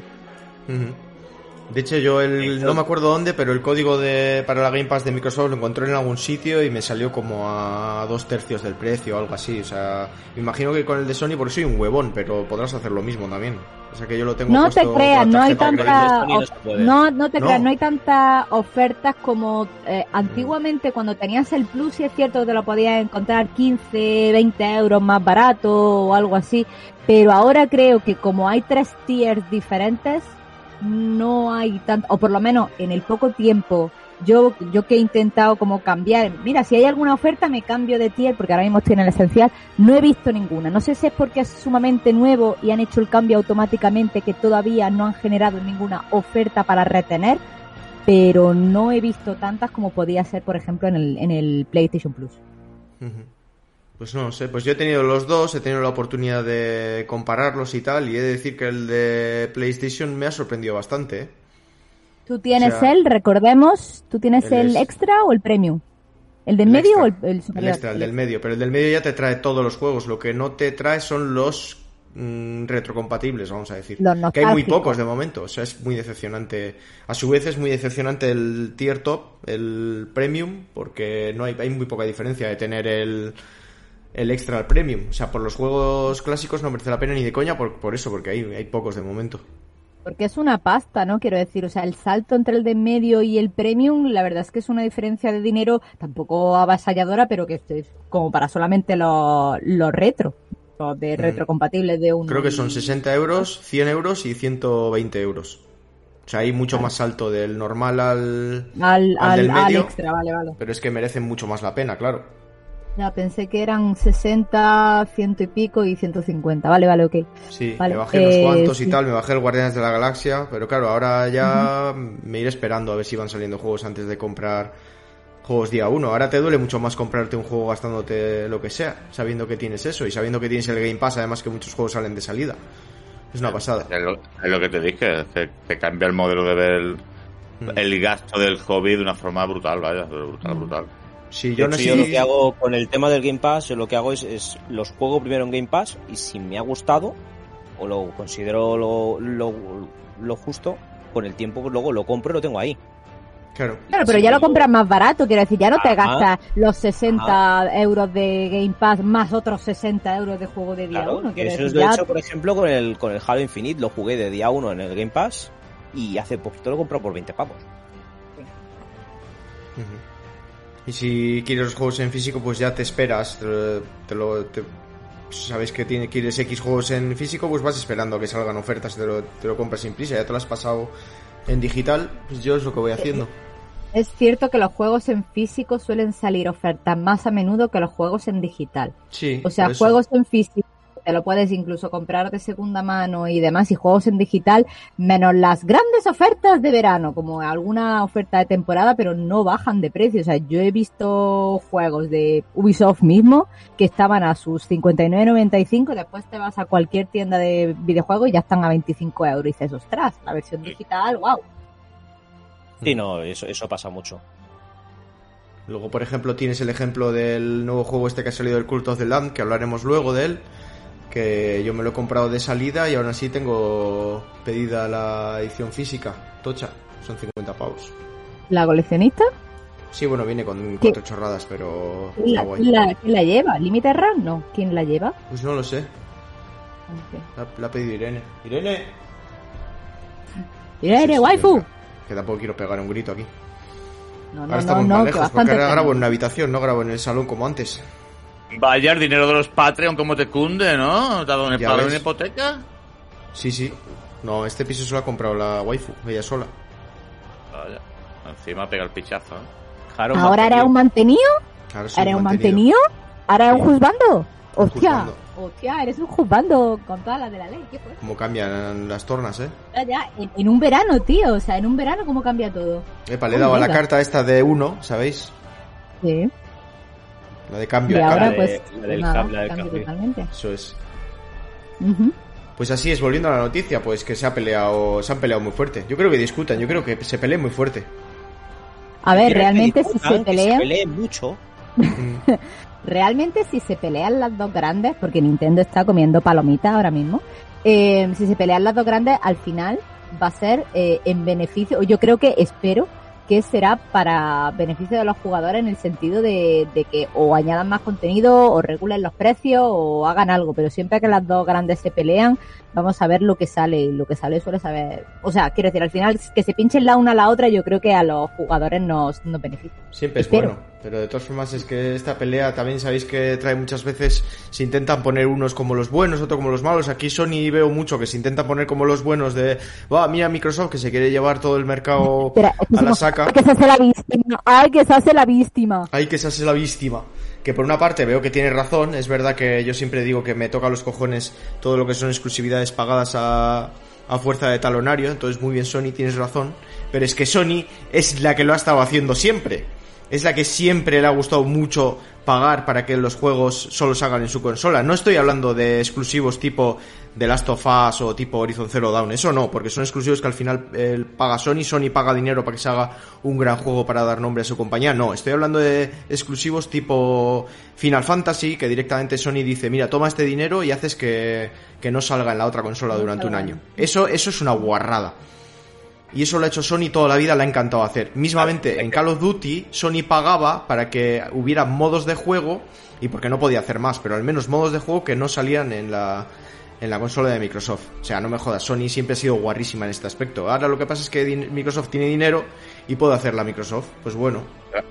De hecho, yo el, no me acuerdo dónde, pero el código de, para la Game Pass de Microsoft lo encontré en algún sitio y me salió como a dos tercios del precio o algo así. O sea, me imagino que con el de Sony, porque soy un huevón, pero podrás hacer lo mismo también. O sea, que yo lo tengo No te creas, no hay tanta, no no, no te No. creas, no hay tantas ofertas como eh, antiguamente cuando tenías el Plus, y es cierto que te lo podías encontrar 15, 20 euros más barato o algo así, pero ahora creo que como hay tres tiers diferentes, no hay tanto, o por lo menos en el poco tiempo, yo, yo que he intentado como cambiar, mira, si hay alguna oferta me cambio de tier porque ahora mismo estoy en el esencial, no he visto ninguna. No sé si es porque es sumamente nuevo y han hecho el cambio automáticamente que todavía no han generado ninguna oferta para retener, pero no he visto tantas como podía ser, por ejemplo, en el, en el PlayStation Plus. Pues no sé, pues yo he tenido los dos, he tenido la oportunidad de compararlos y tal, y he de decir que el de PlayStation me ha sorprendido bastante. ¿eh? Tú tienes O sea, el, recordemos, tú tienes el el, extra o el premium. ¿El del El medio extra. o el, el El superior? extra, el del medio, pero el del medio ya te trae todos los juegos, lo que no te trae son los mm, retrocompatibles, vamos a decir. Los que hay muy pocos de momento, o sea, es muy decepcionante. A su vez es muy decepcionante el tier top, el premium, porque no hay, hay muy poca diferencia de tener el, el extra al premium. O sea, por los juegos clásicos no merece la pena ni de coña por, por eso, porque hay, hay pocos de momento. Porque es una pasta, ¿no? Quiero decir, o sea, el salto entre el de medio y el premium, la verdad es que es una diferencia de dinero tampoco avasalladora, pero que es como para solamente los, los retro, los de retrocompatibles de un... Mm. Creo que son 60 euros, 100 euros y 120 euros. O sea, hay mucho más salto del normal al, al, al al, del al medio. extra, vale, vale. Pero es que merecen mucho más la pena, claro. Ya pensé que eran 60, ciento y pico y 150. Vale, vale, ok. Sí, Vale, me bajé unos eh, cuantos y sí. tal, me bajé el Guardianes de la Galaxia, pero claro, ahora ya me iré esperando a ver si van saliendo juegos antes de comprar juegos día uno. Ahora te duele mucho más comprarte un juego gastándote lo que sea, sabiendo que tienes eso y sabiendo que tienes el Game Pass, además que muchos juegos salen de salida. Es una pasada. Es lo, es lo que te dije, te, te cambia el modelo de ver el, Mm. el gasto del hobby de una forma brutal, vaya, brutal, brutal. Sí, De yo no hecho, yo lo que hago con el tema del Game Pass, yo lo que hago es, es los juego primero en Game Pass y si me ha gustado o lo considero lo, lo, lo justo, con el tiempo pues luego lo compro y lo tengo ahí. Claro. Claro, pero Sí, ya lo compras más barato, quiero decir, ya no te gastas los 60 euros de Game Pass más otros 60 euros de juego de día Claro, uno. que quiero eso decir, es lo he hecho, por ejemplo, con el, con el Halo Infinite, lo jugué de día 1 en el Game Pass y hace poquito lo compré por 20 pavos. Ujú. Y si quieres los juegos en físico, pues ya te esperas. Te, te lo. te- sabes que tiene, quieres X juegos en físico, pues vas esperando a que salgan ofertas, te lo, te lo compras sin prisa. Ya te lo has pasado en digital, pues yo es lo que voy haciendo. Es cierto que los juegos en físico suelen salir ofertas más a menudo que los juegos en digital. Sí. O sea, juegos en físico te lo puedes incluso comprar de segunda mano y demás, y juegos en digital, menos las grandes ofertas de verano, como alguna oferta de temporada, pero no bajan de precio. O sea, yo he visto juegos de Ubisoft mismo que estaban a sus 59.95, después te vas a cualquier tienda de videojuegos y ya están a 25 euros y dices, ostras, la versión digital, wow. Sí, no, eso, eso pasa mucho. Luego, por ejemplo, tienes el ejemplo del nuevo juego este que ha salido del Cult of the Land, que hablaremos luego de él. Que yo me lo he comprado de salida y aún así tengo pedida la edición física. Tocha, son 50 pavos. ¿La coleccionista? Sí, bueno, viene con ¿Qué? cuatro chorradas, pero ¿Quién está la, quién la- lleva? ¿Límite RAM? No. ¿Quién la lleva? Pues no lo sé, la, la ha pedido Irene. Irene, Sí, sí, waifu. Que tampoco quiero pegar un grito aquí. No, Ahora no, estamos no, más lejos, porque ahora grabo en una habitación, no grabo en el salón como antes. Vaya, el dinero de los Patreon, como te cunde, ¿no? ¿Te ha dado ves. una hipoteca? Sí, sí. No, este piso se lo ha comprado la waifu, ella sola. Vaya, encima pega el pichazo, ¿eh? ¿Ahora mantenido. eres un mantenido? Ahora soy ¿Eres un mantenido? ¿Ahora eres un juzgando? Hostia, hostia, eres un juzgando con todas las de la ley. ¿Qué fue? Como cambian las tornas, ¿eh? Ya, ya, en, en un verano, tío. O sea, en un verano, ¿cómo cambia todo? Epa, le he dado a la carta esta de uno, ¿sabéis? Sí. La de cambio Y de ahora, cambio. de- la del nada, cambio, la del cambia cambio. totalmente. Eso es. Pues así es, volviendo a la noticia, pues que se ha peleado, se han peleado muy fuerte. Yo creo que discutan, yo creo que se peleen muy fuerte. A ver, realmente si se que pelean, peleen mucho. Realmente si se pelean las dos grandes, porque Nintendo está comiendo palomitas ahora mismo, eh, si se pelean las dos grandes, al final va a ser eh, en beneficio, o yo creo que espero que será para beneficio de los jugadores en el sentido de, de que o añadan más contenido, o regulen los precios, o hagan algo, pero siempre que las dos grandes se pelean, vamos a ver lo que sale, y lo que sale suele saber, o sea, quiero decir, al final que se pinchen la una a la otra, yo creo que a los jugadores nos, nos beneficia. Siempre es Espero. bueno, pero de todas formas es que esta pelea también sabéis que trae muchas veces, se intentan poner unos como los buenos, otros como los malos. Aquí Sony veo mucho que se intentan poner como los buenos de, va, mira Microsoft que se quiere llevar todo el mercado Espera, a la saca. ¡Ay, que se hace la víctima! ¡Ay, que se hace la víctima! Hay que se hace la víctima. Que por una parte veo que tiene razón, es verdad que yo siempre digo que me toca los cojones todo lo que son exclusividades pagadas a, a fuerza de talonario, entonces muy bien Sony, tienes razón, pero es que Sony es la que lo ha estado haciendo siempre. Es la que siempre le ha gustado mucho pagar para que los juegos solo salgan en su consola. No estoy hablando de exclusivos tipo The Last of Us o tipo Horizon Zero Dawn, eso no, porque son exclusivos que al final eh, paga Sony, Sony paga dinero para que se haga un gran juego para dar nombre a su compañía. No, estoy hablando de exclusivos tipo Final Fantasy, que directamente Sony dice, mira, toma este dinero y haces que, que no salga en la otra consola durante un año. Eso, eso es una guarrada. Y eso lo ha hecho Sony toda la vida, le ha encantado hacer. Mismamente, en Call of Duty, Sony pagaba para que hubiera modos de juego, y porque no podía hacer más, pero al menos modos de juego que no salían en la, en la consola de Microsoft. O sea, no me jodas, Sony siempre ha sido guarrísima en este aspecto. Ahora lo que pasa es que Microsoft tiene dinero y puede hacerla Microsoft. Pues bueno,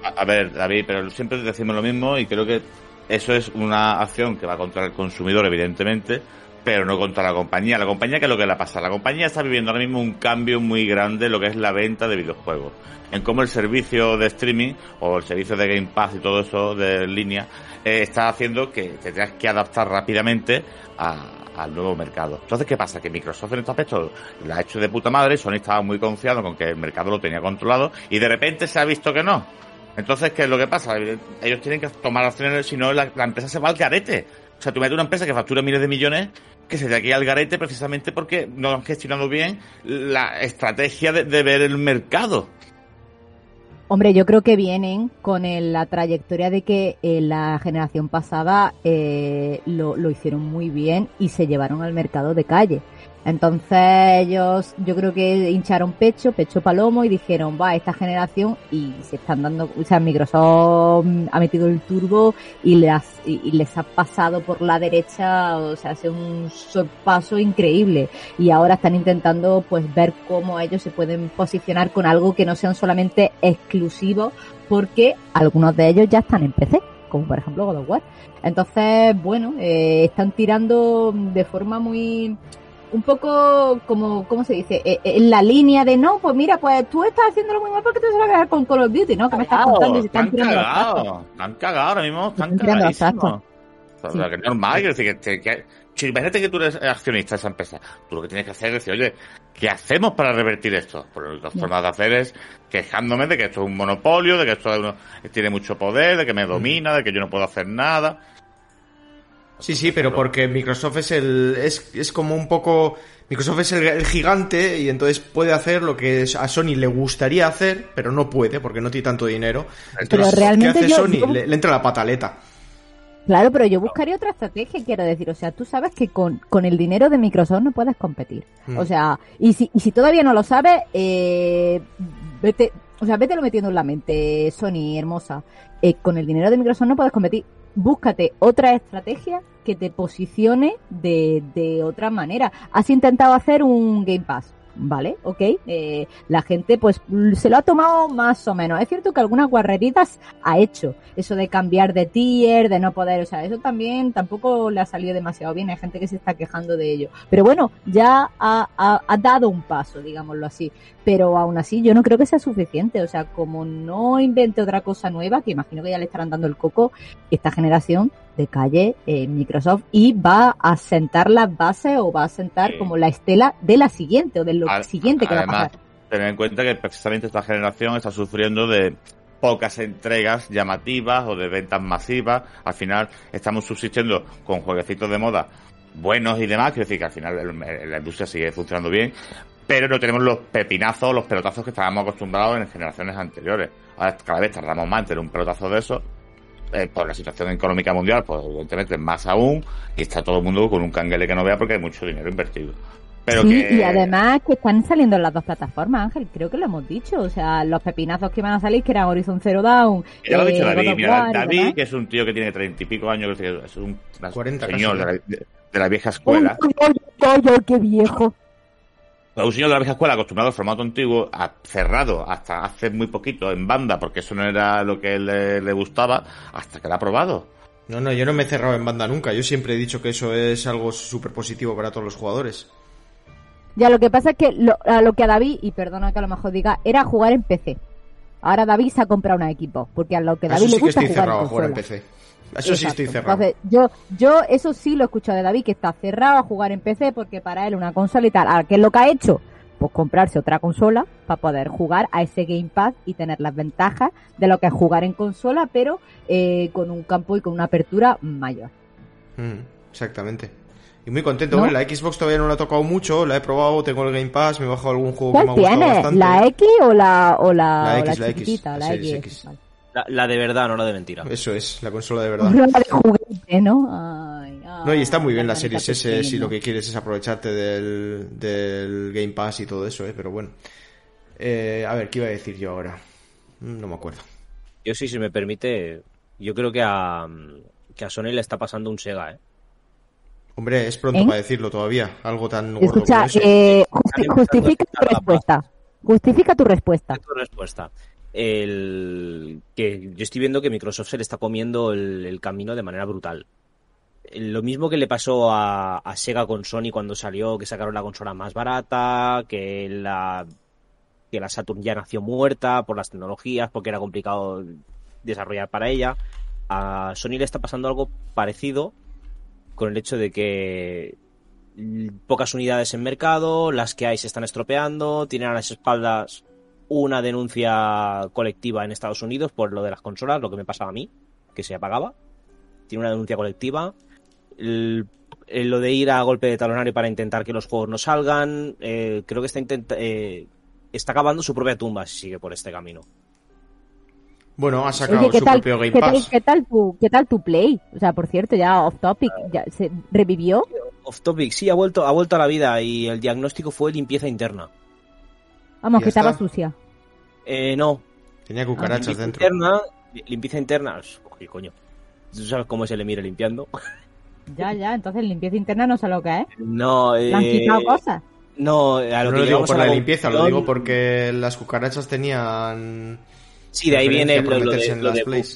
A, a ver, David, pero siempre decimos lo mismo y creo que eso es una acción que va contra el consumidor, evidentemente, pero no contra la compañía. La compañía, ¿qué es lo que le pasa? La compañía está viviendo ahora mismo un cambio muy grande en lo que es la venta de videojuegos. En cómo el servicio de streaming o el servicio de Game Pass y todo eso de línea eh, está haciendo que te tengas que adaptar rápidamente a- al nuevo mercado. Entonces, ¿qué pasa? Que Microsoft en este aspecto la ha hecho de puta madre, Sony estaba muy confiado con que el mercado lo tenía controlado y de repente se ha visto que no. Entonces, ¿qué es lo que pasa? Ellos tienen que tomar acciones, si no, la, la empresa se va al garete. O sea, tú metes una empresa que factura miles de millones que se de aquí al garete precisamente porque no han gestionado bien la estrategia de, ver el mercado. Hombre, yo creo que vienen con el- la trayectoria de que en la generación pasada eh, lo, lo hicieron muy bien y se llevaron al mercado de calle. Entonces ellos, yo creo que hincharon pecho, pecho palomo y dijeron, va, esta generación y se están dando, o sea, Microsoft ha metido el turbo y les, y, les ha pasado por la derecha, o sea, hace un sorpaso increíble. Y ahora están intentando pues ver cómo ellos se pueden posicionar con algo que no sean solamente exclusivos porque algunos de ellos ya están en PC como por ejemplo God of War. Entonces bueno eh, están tirando de forma muy un poco como cómo se dice Eh, eh, en la línea de no pues mira pues tú estás haciéndolo muy mal porque te vas a quedar con Call of Duty no que me estás contando y se están están cagados, están cagados ahora mismo, están trastos. O sea, que es normal, decir, que, que- si imagínate que tú eres accionista de esa empresa, tú lo que tienes que hacer es decir, oye, ¿qué hacemos para revertir esto? Pues la única forma de hacer es quejándome de que esto es un monopolio, de que esto es uno- tiene mucho poder, de que me domina, de que yo no puedo hacer nada. Sí, sí, pero porque Microsoft es el es, es como un poco Microsoft es el, el gigante y entonces puede hacer lo que a Sony le gustaría hacer, pero no puede porque no tiene tanto dinero. Entonces, realmente ¿qué hace yo- Sony? yo- Le, le entra la pataleta. Claro, pero yo buscaría otra estrategia, quiero decir. O sea, tú sabes que con, con el dinero de Microsoft no puedes competir. Mm. O sea, y si, y si todavía no lo sabes, eh, vete, o sea, vete lo metiendo en la mente, Sony, hermosa. Eh, con el dinero de Microsoft no puedes competir. Búscate otra estrategia que te posicione de, de otra manera. Has intentado hacer un Game Pass. Vale, ok. Eh, la gente pues se lo ha tomado más o menos. Es cierto que algunas guarreritas ha hecho. Eso de cambiar de tier, de no poder, o sea, eso también tampoco le ha salido demasiado bien. Hay gente que se está quejando de ello. Pero bueno, ya ha, ha- ha dado un paso, digámoslo así. Pero aún así yo no creo que sea suficiente. O sea, como no invente otra cosa nueva, que imagino que ya le estarán dando el coco, esta generación de calle eh, Microsoft y va a sentar las bases o va a sentar Sí. como la estela de la siguiente o de lo siguiente que va a además, pasar. tener en cuenta que precisamente esta generación está sufriendo de pocas entregas llamativas o de ventas masivas. Al final estamos subsistiendo con jueguecitos de moda buenos y demás. Quiero decir que al final el- la industria sigue funcionando bien, pero no tenemos los pepinazos, los pelotazos que estábamos acostumbrados en generaciones anteriores. Ahora cada vez tardamos más en tener un pelotazo de eso. eh, por la situación económica mundial, pues evidentemente más aún, y está todo el mundo con un canguele que no vea porque hay mucho dinero invertido. Pero sí, que, y además que están saliendo en las dos plataformas, Ángel, creo que lo hemos dicho. O sea, los pepinazos que van a salir, que eran Horizon Zero Dawn. Ya lo ha eh, dicho God David, mira, War David, que es un tío que tiene treinta y pico años, que es un 40 señor de la, de- de la vieja escuela, uy, uy, uy, uy, qué viejo. Un señor de la vieja escuela acostumbrado al formato antiguo, a- cerrado hasta hace muy poquito en banda, porque eso no era lo que le, le gustaba, hasta que lo ha probado. No, no, yo no me he cerrado en banda nunca. Yo siempre he dicho que eso es algo súper positivo para todos los jugadores. Ya, lo que pasa es que lo, a lo que a David, y perdona que a lo mejor diga, era jugar en PC. Ahora David se ha comprado una equipo, porque a lo que A David eso le sí que gusta estoy jugar cerrado a en jugar en. PC. Eso sí estoy cerrado. Entonces, yo, yo eso sí lo he escuchado de David, que está cerrado a jugar en PC porque para él una consola y tal. Ahora, ¿qué es lo que ha hecho? Pues comprarse otra consola para poder jugar a ese Game Pass y tener las ventajas de lo que es jugar en consola, pero eh, con un campo y con una apertura mayor. Mm, exactamente. Y muy contento. ¿No? Bueno, la Xbox todavía no la he tocado mucho, la he probado, tengo el Game Pass, me he bajado algún juego que me bastante. ¿La X o la, o la, La o X, la X, la X. La, la de verdad, no la de mentira. Eso es, la consola de verdad. Una de juguete, ¿no? Ay, No, y está muy bien la hermanita Series S si lo que quieres es aprovecharte del, del Game Pass y todo eso, ¿eh? Pero bueno. Eh, a ver, ¿qué iba a decir yo ahora? Mm, No me acuerdo. Yo sí, si me permite, yo creo que a, que a Sony le está pasando un Sega, ¿eh? Hombre, es pronto ¿Eh? para decirlo todavía. Algo tan gordo Escucha, como eso. eh, justifica tu la respuesta. Justifica tu respuesta. Tu respuesta. El que yo estoy viendo que Microsoft se le está comiendo el, camino de manera brutal. lo mismo que le pasó a, a Sega con Sony cuando salió, que sacaron la consola más barata, que la, que la Saturn ya nació muerta por las tecnologías, porque era complicado desarrollar para ella. A Sony le está pasando algo parecido con el hecho de que pocas unidades en mercado, las que hay se están estropeando, tienen a las espaldas una denuncia colectiva en Estados Unidos por lo de las consolas, lo que me pasaba a mí, que se apagaba. Tiene una denuncia colectiva. El- el- lo de ir a golpe de talonario para intentar que los juegos no salgan, eh, creo que está, intenta- eh, está acabando su propia tumba si sigue por este camino. Bueno, ha sacado Oye, ¿qué su tal, propio Game qué, tal, Pass. qué tal tu, ¿Qué tal tu play? O sea, por cierto, ya off topic, ya se revivió. Off topic, sí, ha vuelto, ha vuelto a la vida y el diagnóstico fue limpieza interna. Vamos, que estaba sucia. Eh, no, Tenía cucarachas limpieza dentro. interna, li- limpieza interna, ¿qué coño? ¿Tú sabes cómo se le mira limpiando? Ya, ya, entonces limpieza interna no sé lo que es. No, eh, Le han quitado cosas. No, a lo No que lo digo por la la limpieza, lo digo porque las cucarachas tenían. Sí, de ahí viene lo, de, en lo las de bug.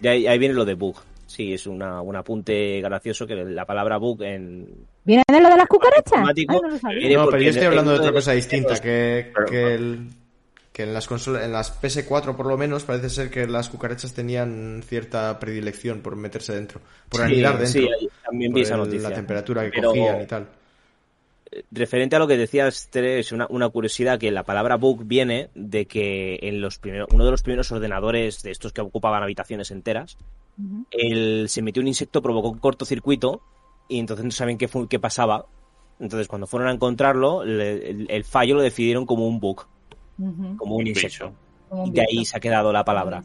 De ahí, ahí viene lo de bug. Sí, es una, un apunte gracioso que la palabra bug en... ¿Viene de lo de las cucarachas? Ay, no lo sabía. Viene No, pero yo estoy hablando de otra cosa distinta, que, que, el- que en las consolas, en las PS4 por lo menos parece ser que las cucarachas tenían cierta predilección por meterse dentro, por Sí, anidar dentro. sí, ahí también vi por esa el- noticia. La temperatura que Pero- cogían y tal. Referente a lo que decías, Tere, es una, una curiosidad que la palabra bug viene de que en los primeros, uno de los primeros ordenadores de estos que ocupaban habitaciones enteras, el, se metió un insecto, provocó un cortocircuito y entonces no saben qué, fue, qué pasaba. Entonces cuando fueron a encontrarlo, le- el, el fallo lo decidieron como un bug, como un Un insecto. bicho. Como un Y de ahí se ha quedado la palabra.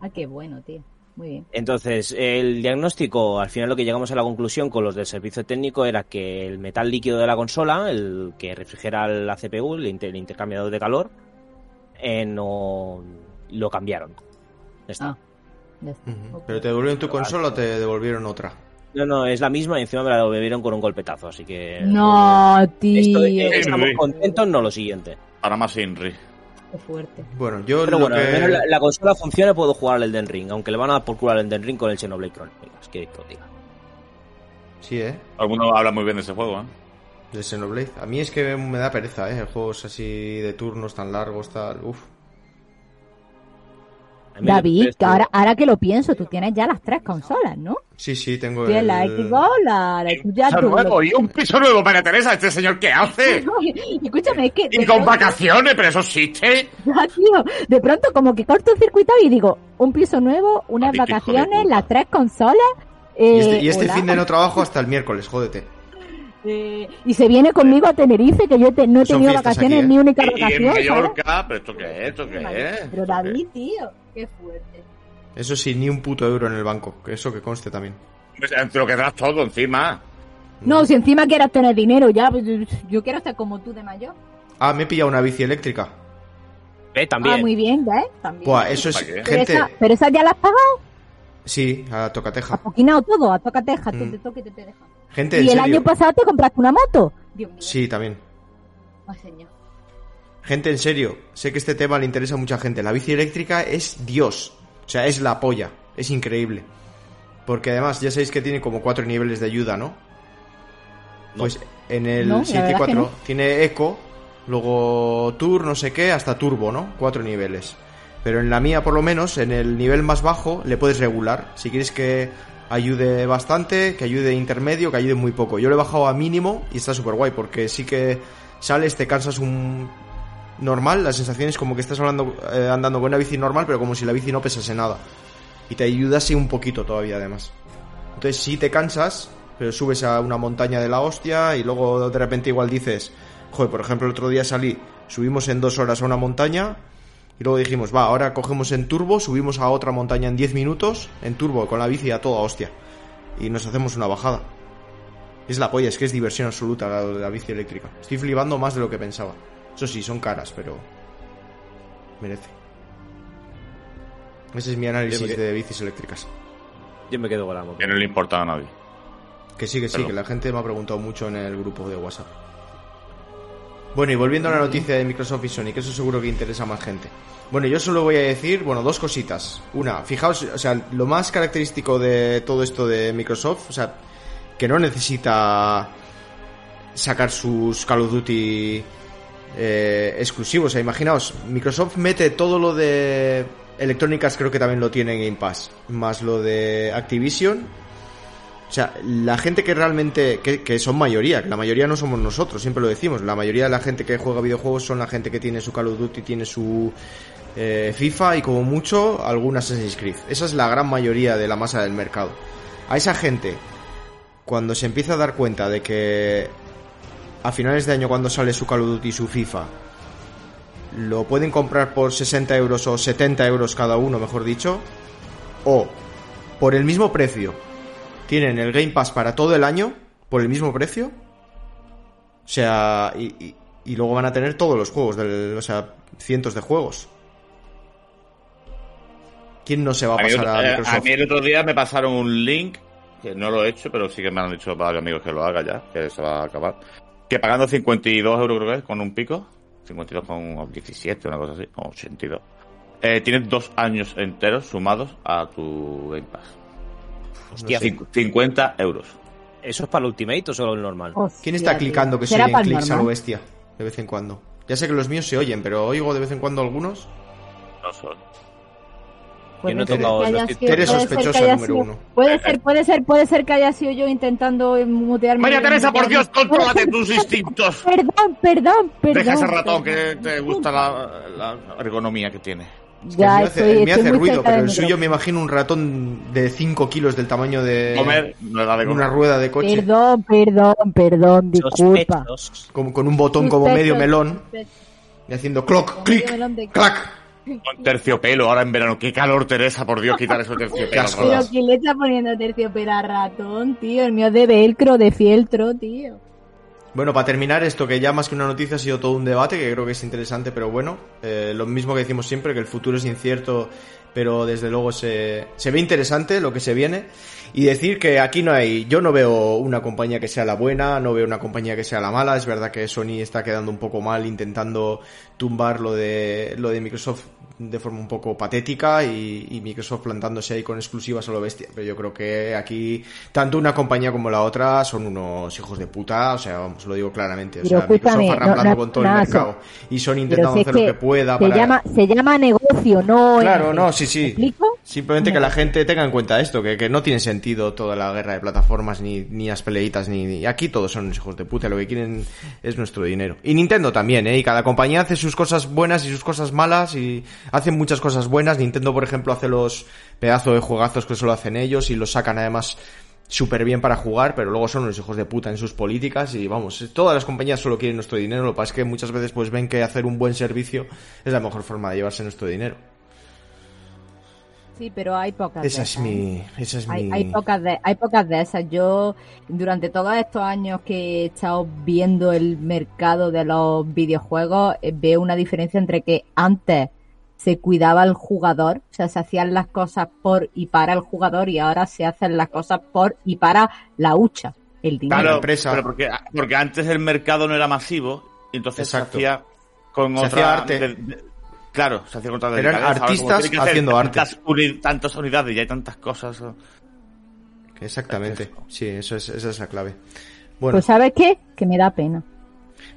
Ah, qué bueno, tío. Muy bien. Entonces, el diagnóstico, al final lo que llegamos a la conclusión con los del servicio técnico era que el metal líquido de la consola, el que refrigera la CPU, el, inter- el intercambiador de calor, eh, no lo cambiaron. Ya está. Ah. Ya está. ¿Pero te devolvieron tu consola o te devolvieron otra? No, no, es la misma y encima me la devolvieron con un golpetazo, así que... No, tío. Esto- eh, estamos Henry. contentos, no lo siguiente. Ahora más Inri. Fuerte. Bueno, yo Pero bueno, que... al menos la, la consola funciona y puedo jugar al Elden Ring, aunque le van a dar por culo al Elden Ring con el Xenoblade Chronicles, que que os diga. Sí, ¿eh? Mundo habla muy bien de ese juego, ¿eh? De Xenoblade. A mí es que me da pereza, ¿eh? Juegos así de turnos tan largos, tal... Uf. David, que ahora, ahora que lo pienso, tú tienes ya las tres consolas, ¿no? Sí, sí, tengo Tienes el... la Xbox, la, la tú ya Piso tú- nuevo y un piso nuevo, María Teresa. ¿Este señor qué hace? Escúchame, es que. Y con pronto- vacaciones, pero eso existe. Ya, tío, de pronto como que corto el circuito y digo, un piso nuevo, unas vacaciones, las tres consolas. Y eh, este, y este fin de no trabajo hasta el miércoles, jódete. eh, y se viene conmigo a Tenerife, que yo te- no he tenido vacaciones aquí, ¿eh? ni única Y, y en vacación. ¿sabes? Mallorca, pero ¿esto qué es? ¿Esto qué es? Pero ¿Esto qué David, tío, qué fuerte. Eso sí, ni un puto euro en el banco. Que eso que conste también. es? Pues, Te lo quedarás todo encima. No, si encima quieras tener dinero ya, pues, yo quiero ser como tú de mayor. Ah, me he pillado una bici eléctrica. Eh, también. Ah, muy bien, ¿ves? También. Buah, eso es... Pero, Gente... esa, pero esa ya la has pagado, Sí, a tocateja. apoquinado todo, a toca teja, tú Mm. te toque te, te deja. Gente, en Y el serio. año pasado te compraste una moto. Dios mío. Sí, también. Ay, señor. Gente, en serio. Sé que este tema le interesa a mucha gente. La bici eléctrica es Dios. O sea, es la polla. Es increíble. Porque además, ya sabéis que tiene como cuatro niveles de ayuda, ¿no? Pues en el No, la City verdad que 4 no. tiene Eco, luego Tour, no sé qué, hasta Turbo, ¿no? Cuatro niveles. Pero en la mía, por lo menos, en el nivel más bajo, le puedes regular. Si quieres que ayude bastante, que ayude intermedio, que ayude muy poco. Yo lo he bajado a mínimo y está súper guay, porque sí que sales, te cansas un normal, la sensación es como que estás hablando, eh, andando con una bici normal, pero como si la bici no pesase nada. Y te ayudase un poquito todavía, además. Entonces sí te cansas, pero subes a una montaña de la hostia y luego de repente igual dices, joder, por ejemplo el otro día salí, subimos en dos horas a una montaña y luego dijimos, va, ahora cogemos en turbo, subimos a otra montaña en 10 minutos, en turbo, con la bici a toda hostia. Y nos hacemos una bajada. Es la polla, es que es diversión absoluta la, la bici eléctrica. Estoy flipando más de lo que pensaba. Eso sí, son caras, pero merece. Ese es mi análisis de bicis eléctricas. Yo me quedo con la moto. Que no le importa a nadie. Que sí, que sí, Pero- que la gente me ha preguntado mucho en el grupo de WhatsApp. Bueno, y volviendo a la noticia de Microsoft y Sony, que eso seguro que interesa a más gente. Bueno, yo solo voy a decir, bueno, dos cositas. Una, fijaos, o sea, lo más característico de todo esto de Microsoft, o sea, que no necesita sacar sus Call of Duty eh, exclusivos. O sea, imaginaos, Microsoft mete todo lo de electrónicas, creo que también lo tiene en Game Pass, más lo de Activision. O sea, la gente que realmente, que, son mayoría, que la mayoría no somos nosotros, siempre lo decimos, la mayoría de la gente que juega videojuegos son la gente que tiene su Call of Duty, tiene su eh, FIFA y como mucho algún Assassin's Creed. Esa es la gran mayoría de la masa del mercado. A esa gente, cuando se empieza a dar cuenta de que a finales de año cuando sale su Call of Duty y su FIFA, lo pueden comprar por 60 euros o 70 euros cada uno, mejor dicho, o por el mismo precio tienen el Game Pass para todo el año por el mismo precio. O sea, y, y- y luego van a tener todos los juegos, del, o sea, cientos de juegos. ¿Quién no se va a pasar a eh, Microsoft? a mí el otro día me pasaron un link, que no lo he hecho, pero sí que me han dicho varios amigos que lo haga ya, que se va a acabar. Que pagando 52 euros creo que es, con un pico, 52 con 17, una cosa así, o 82. Eh, tienes dos años enteros sumados a tu Game Pass. Hostia, Cincu- 50 euros. ¿eso es para el Ultimate o solo el normal? ¿Quién está clicando que se ¿Será oyen clics a lo bestia? De vez en cuando. Ya sé que los míos se oyen, pero oigo de vez en cuando algunos. No son. Yo no he tocado que los sido- Eres puede ser sospechosa que número sido- uno. Puede ser, puede ser, puede ser que haya sido yo intentando eh, mutearme. María Teresa, por Dios, Puede contrólate tus instintos. Perdón, perdón, perdón. Deja ese ratón que te gusta la, la ergonomía que tiene. Que el Ya mío hace, estoy, el mío estoy hace muy ruido, pero el suyo me imagino un ratón de 5 kilos del tamaño de Comer, no le da de una comer. rueda de coche. Perdón, perdón, perdón, disculpa. Con, con un botón como medio melón y haciendo cloc, Como clic, medio melón de- clac. Con terciopelo ahora en verano. Qué calor, Teresa, por Dios, quitar esos terciopelos. Pero. ¿quién le está poniendo terciopelo a ratón, tío? El mío es de velcro, de fieltro, tío. Bueno, para terminar esto, que ya más que una noticia ha sido todo un debate, que creo que es interesante, pero bueno, eh, lo mismo que decimos siempre, que el futuro es incierto, pero desde luego se, se ve interesante lo que se viene. Y decir que aquí no hay, yo no veo una compañía que sea la buena, no veo una compañía que sea la mala, es verdad que Sony está quedando un poco mal intentando tumbar lo de, lo de Microsoft de forma un poco patética y, y Microsoft plantándose ahí con exclusivas a lo bestia. Pero yo creo que aquí tanto una compañía como la otra son unos hijos de puta, o sea, vamos, lo digo claramente. O Pero sea, escúchame, Microsoft no- arrastrando no- con todo el mercado y Pero intentando si hacer lo que pueda se para... llama, se llama negocio, no... Claro, no, sí, sí. Simplemente que la gente tenga en cuenta esto, que, que no tiene sentido toda la guerra de plataformas, ni, ni las peleitas, ni, ni- Aquí todos son unos hijos de puta, lo que quieren es nuestro dinero. Y Nintendo también, ¿eh? Y cada compañía hace sus cosas buenas y sus cosas malas, y hacen muchas cosas buenas. Nintendo, por ejemplo, hace los pedazos de juegazos que solo hacen ellos, y los sacan además súper bien para jugar, pero luego son unos hijos de puta en sus políticas y vamos, todas las compañías solo quieren nuestro dinero, lo que pasa es que muchas veces pues ven que hacer un buen servicio es la mejor forma de llevarse nuestro dinero. Sí, pero hay pocas Esa de es esas, ¿eh? mi, esa es Hay, mi... hay pocas de, hay pocas de esas. Yo, durante todos estos años que he estado viendo el mercado de los videojuegos, eh, veo una diferencia entre que antes se cuidaba al jugador, o sea, se hacían las cosas por y para el jugador y ahora se hacen las cosas por y para la hucha, el dinero. Claro, empresa. pero porque, porque antes el mercado no era masivo, y entonces Exacto. se hacía con Se otra... haya arte. de- de- claro, se hacía con otra Eran artistas que haciendo arte. tantas unidades y hay tantas cosas... Exactamente, sí, eso es, esa es la clave. Bueno, Pues ¿sabes qué? Que me da pena.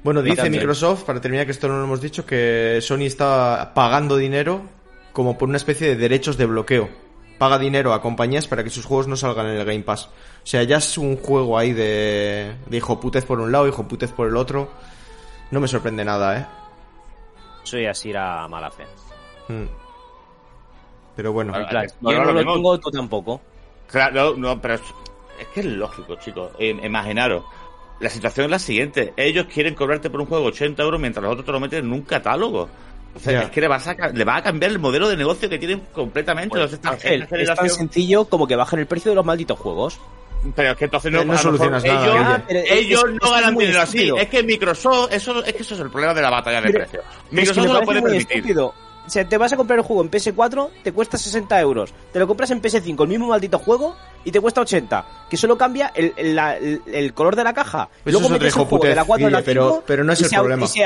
Bueno, dice. Microsoft, para terminar que esto no lo hemos dicho, que Sony está pagando dinero como por una especie de derechos de bloqueo. Paga dinero a compañías para que sus juegos no salgan en el Game Pass. O sea, ya es un juego ahí de, de hijo putez por un lado, hijo putez por el otro. No me sorprende nada, ¿eh? Eso ya sí era mala fe. Mm. Pero bueno, Claro, yo no, no lo tengo, tú tampoco. Claro, no, no, pero es, es que es lógico, chicos. Eh, imaginaros, la situación es la siguiente. Ellos quieren cobrarte por un juego 80 euros mientras los otros te lo meten en un catálogo. O sea, Ya. es que le, vas a, ca- le va a cambiar el modelo de negocio que tienen completamente Pues, los esta, Ángel, esta es tan sencillo como que bajen el precio de los malditos juegos. Pero es que entonces no, no a lo solucionas mejor nada, Ellos, es- no es ganan dinero así. Es que Microsoft, eso, es que eso es el problema de la batalla de Pero- precios. Es que Microsoft se lo puede permitir. estúpido. Si te vas a comprar el juego en PS4, te cuesta 60 euros. Te lo compras en PS5, el mismo maldito juego, y te cuesta 80. Que solo cambia el, el- la- el- el color de la caja. Eso Luego metes el juego de la 4 a la hijoputez, Guille, 5, pero- pero no es y el se problema. y se,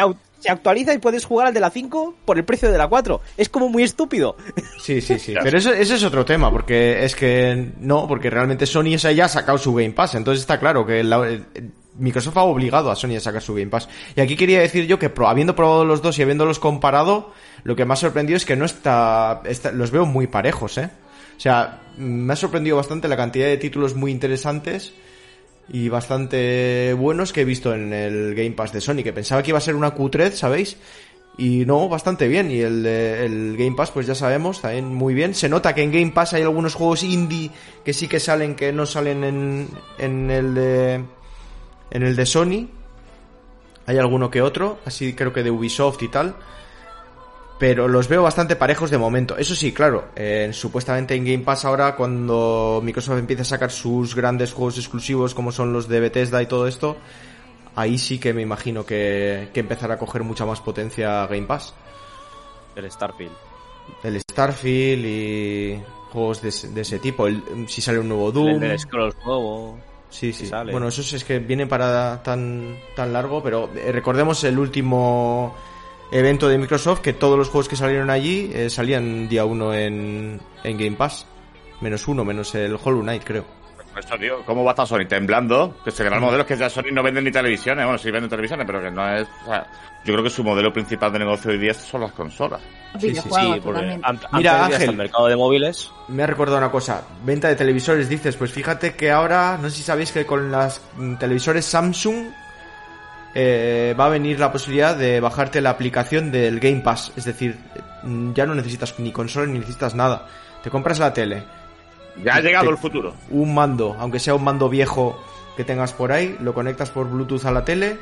actualiza y puedes jugar al de la 5 por el precio de la 4. Es como muy estúpido. Sí, sí, sí. Pero eso, ese es otro tema, porque es que no, porque realmente Sony esa ya ha sacado su Game Pass, entonces está claro que la- eh, Microsoft ha obligado a Sony a sacar su Game Pass. Y aquí quería decir yo que habiendo probado los dos y habiéndolos comparado, lo que me ha sorprendido es que no está, los veo muy parejos, ¿eh? O sea, me ha sorprendido bastante la cantidad de títulos muy interesantes y bastante buenos que he visto en el Game Pass de Sony, que pensaba que iba a ser una Q3, ¿sabéis? Y no, bastante bien. Y el, el Game Pass, pues ya sabemos, también muy bien. Se nota que en Game Pass hay algunos juegos indie que sí que salen, que no salen en, en el de, en el de Sony. Hay alguno que otro, así creo que de Ubisoft y tal. Pero los veo bastante parejos de momento. Eso sí, claro, eh, supuestamente en Game Pass ahora cuando Microsoft empiece a sacar sus grandes juegos exclusivos como son los de Bethesda y todo esto, ahí sí que me imagino que, que empezará a coger mucha más potencia Game Pass. El Starfield. El Starfield y juegos de, ese- de ese tipo. El- si sale un nuevo Doom. El Scrolls nuevo. Sí, sí. sale. Bueno, eso es que viene para tan, tan largo, pero eh, recordemos el último evento de Microsoft que todos los juegos que salieron allí eh, salían día uno en, en Game Pass. Menos uno, menos el Hollow Knight, creo. Tío, ¿cómo va a estar Sony temblando? Que se le va el modelo, es que ya Sony no vende ni televisiones. Bueno, sí venden televisiones, pero que no es... o sea, yo creo que su modelo principal de negocio hoy día son las consolas. sí, Sí, porque an- Mira, Ángel. el mercado de móviles. Me ha recordado una cosa, venta de televisores, dices, pues fíjate que ahora, no sé si sabéis que con las mm, televisores Samsung eh, va a venir la posibilidad de bajarte la aplicación del Game Pass, es decir, mm, ya no necesitas ni consola ni necesitas nada, te compras la tele, Ya ha llegado te- el futuro. un mando, aunque sea un mando viejo que tengas por ahí, lo conectas por Bluetooth a la tele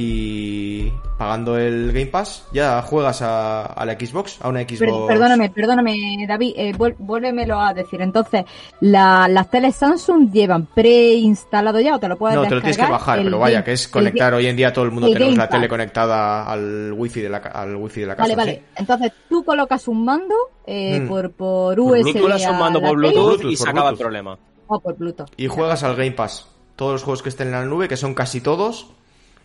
y pagando el Game Pass ya juegas a, a la Xbox, a una Xbox. Per- perdóname, perdóname, David, eh, vuélvemelo a decir. Entonces, la- las teles Samsung llevan preinstalado ya o te lo puedes No, te lo tienes que descargar bajar, el pero vaya, Game- que es conectar. Hoy en día todo el mundo el tenemos Game la tele conectada al wifi de la, al wifi de la casa. Vale, vale. sí. Entonces, tú colocas un mando eh, Mm. por, por USB. Bluetooth un a mando por Bluetooth, Bluetooth, y se acaba el problema. O por Bluetooth. Y juegas al Game Pass. Todos los juegos que estén en la nube, que son casi todos,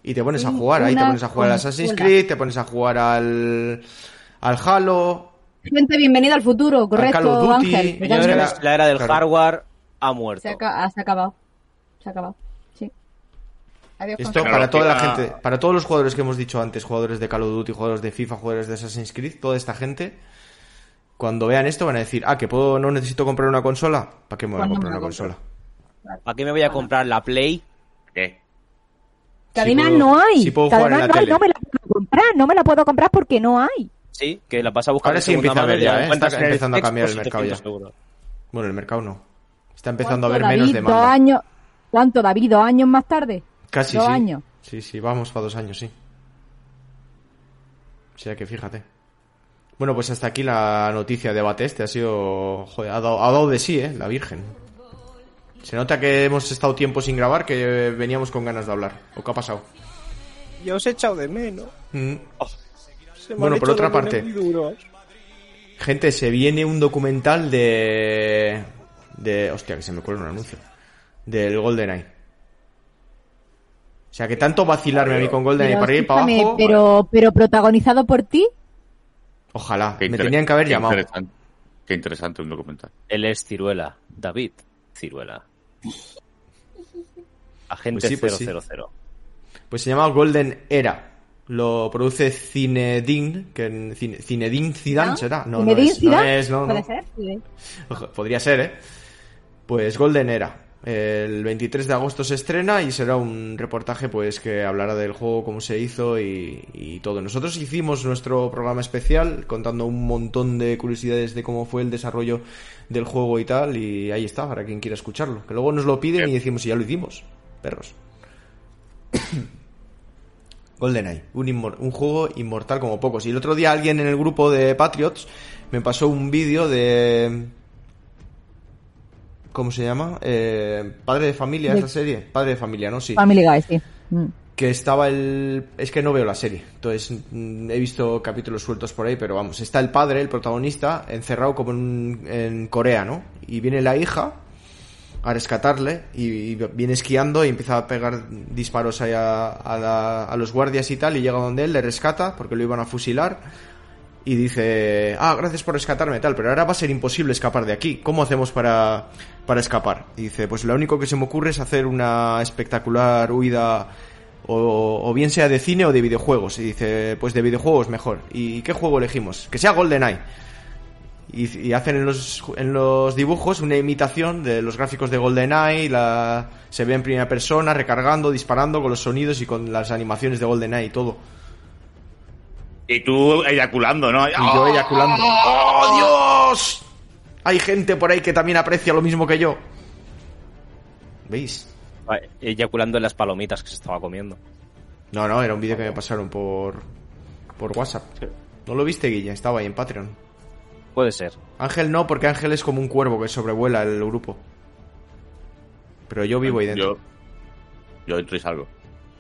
y te pones a jugar. Ahí te pones a jugar al Assassin's. Creed, te pones a jugar al, al Halo. Gente, bienvenido al futuro, correcto, Call of Duty, Ángel. que la era del claro. hardware ha muerto. Se ha, ca- se ha acabado. Se ha acabado. Sí. Adiós, Esto para toda la gente, para todos los jugadores que hemos dicho antes, jugadores de Call of Duty, jugadores de FIFA, jugadores de Assassin's Creed, toda esta gente, cuando vean esto van a decir, ah, que puedo, no necesito comprar una consola, ¿para qué me voy a comprar una compro. consola? ¿Para qué me voy a comprar la Play? ¿Qué? Puedo- no hay. si puedo jugar en la no, hay, tele. no me la puedo comprar, no me la puedo comprar porque no hay. Sí, que la vas a buscar Ahora sí empieza a ver ya, ¿eh? Está empezando a cambiar el mercado ya. 700 euros. Bueno, el mercado no. Está empezando a ¿Cuánto, haber menos David? ¿Dos demanda. años? ¿Cuánto, David? ¿Dos años más tarde? Casi ¿Dos sí. años? Sí, sí, vamos para dos años, sí. O sea que fíjate. Bueno, pues hasta aquí la noticia de Bateste. Ha sido. Joder, ha dado, ha dado de sí, ¿eh? La Virgen. Se nota que hemos estado tiempo sin grabar, que veníamos con ganas de hablar. ¿O qué ha pasado? Ya os he echado de menos. Mm. Bueno, por otra parte. Gente, se viene un documental de. de. Hostia, que se me cuela un anuncio. Del GoldenEye. O sea, que tanto vacilarme a mí con GoldenEye para ir para abajo. pero, pero protagonizado por ti. Ojalá. Qué Me tenían que haber qué llamado. interesante. Qué interesante un documental. Él es Ciruela. David Ciruela. Agente Pues sí, pues sí. 000. Pues se llama Golden Era. Lo produce Cinedin, que en Cine- Zinedine Zidane ¿No? será. No, no Zinedine es, no Zidane, es, no, no. ¿Puede ser? Sí. Ojo, Podría ser, ¿eh? Pues Golden Era. El 23 de agosto se estrena y será un reportaje pues que hablará del juego, cómo se hizo y, y todo. Nosotros hicimos nuestro programa especial contando un montón de curiosidades de cómo fue el desarrollo del juego y tal y ahí está para quien quiera escucharlo. Que luego nos lo piden y decimos ya lo hicimos. Perros. GoldenEye, un juego inmortal como pocos. Y el otro día alguien en el grupo de Patriots me pasó un vídeo de... ¿Cómo se llama? Eh, Padre de Familia, esa serie. Padre de Familia, ¿no? Sí. Family Guy, sí. Mm. que estaba el... Es que no veo la serie, entonces mm, he visto capítulos sueltos por ahí, pero vamos, está el padre, el protagonista, encerrado como en, en Corea, ¿no? Y viene la hija a rescatarle y, y viene esquiando y empieza a pegar disparos ahí a, a la- a los guardias y tal y llega donde él, le rescata porque lo iban a fusilar y dice, ah, gracias por rescatarme tal, pero ahora va a ser imposible escapar de aquí. ¿Cómo hacemos para, para escapar? Y dice, pues lo único que se me ocurre es hacer una espectacular huida o, o bien sea de cine o de videojuegos. Y dice, pues de videojuegos mejor. ¿Y qué juego elegimos? Que sea GoldenEye. Y, y hacen en los, en los dibujos una imitación de los gráficos de GoldenEye, la, se ve en primera persona, recargando, disparando con los sonidos y con las animaciones de GoldenEye y todo. Y tú eyaculando, ¿no? Y yo eyaculando. ¡Oh, Dios! Hay gente por ahí que también aprecia lo mismo que yo. ¿Veis? Ah, Eyaculando en las palomitas que se estaba comiendo. No, no, era un vídeo que me pasaron por, por WhatsApp. ¿No lo viste, Guilla? Estaba ahí en Patreon. Puede ser. Ángel no, porque Ángel es como un cuervo que sobrevuela el grupo. Pero yo vivo ahí dentro. Yo, yo entro y salgo.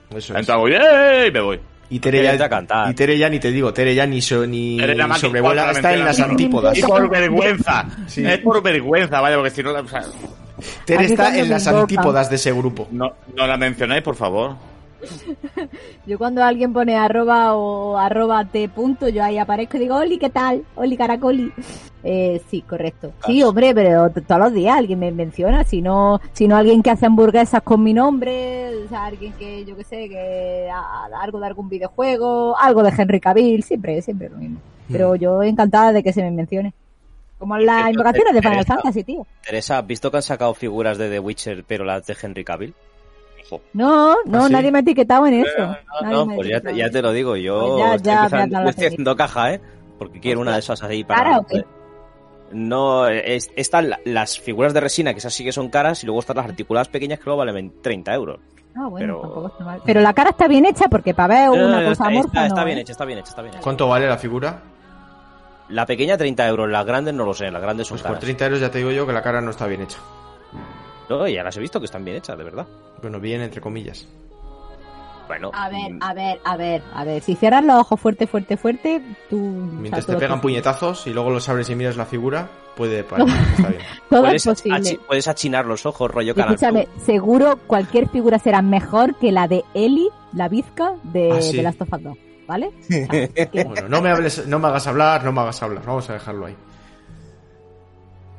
Eso es. Entro, hago, ¡eh! y me voy. Y Tere, ya, cantar. y Tere ya ni te digo, Tere ya ni, so- ni que sobrevuela, está en las antípodas. Y por vergüenza. Sí. Es por vergüenza, vaya, porque si no la, o sea, Tere está en las antípodas de ese grupo. no, no la mencionéis, por favor. Yo cuando alguien pone arroba o arroba t punto, yo ahí aparezco y digo, Oli, ¿qué tal? Oli, caracoli. Eh, sí, correcto. Sí, hombre, pero todos los días alguien me menciona, si no, si no alguien que hace hamburguesas con mi nombre, o sea, alguien que, yo qué sé, que a- a- algo de algún videojuego, algo de Henry Cavill, siempre, siempre lo mismo. Pero yo encantada de que se me mencione. Como las invocaciones de Final Teresa. Fantasy, tío. Teresa, ¿has visto que han sacado figuras de The Witcher, pero las de Henry Cavill? Ojo. No, no, ¿Ah, sí? nadie me ha etiquetado en eso. No, Nadie no, me ha pues ya, te- ya te lo digo, yo Pues ya- estoy, ya haciendo caja, ¿eh? Porque quiero una de esas ahí para... ¿Cara o qué? No, es- están la- las figuras de resina, que esas sí que son caras, y luego están las articuladas pequeñas que luego valen 30 euros. Ah, bueno, Pero- tampoco está mal. Pero la cara está bien hecha porque para ver No, no, una no, cosa está, amorfa está- está no, bien ¿eh? hecha, está bien hecha, está bien hecha. ¿Cuánto vale la figura? La pequeña 30 euros, las grandes no lo sé, las grandes son Pues por caras. 30 euros ya te digo yo que la cara no está bien hecha. No, ya las he visto que están bien hechas, de verdad. Bueno, bien entre comillas. Bueno, A ver, mm, a ver, a ver, a ver. Si cierras los ojos fuerte, fuerte, fuerte, tú... Mientras o sea, te pegan puñetazos y luego los abres y miras la figura, puede parecer que está bien. Todo puedes, es posible. achi- puedes achinar los ojos, rollo canal. Escúchame, seguro cualquier figura será mejor que la de Ellie, la bizca de, Ah, sí. de Last of Us 2, ¿vale? O sea, que- Bueno, no me hables, no me hagas hablar, no me hagas hablar. Vamos a dejarlo ahí.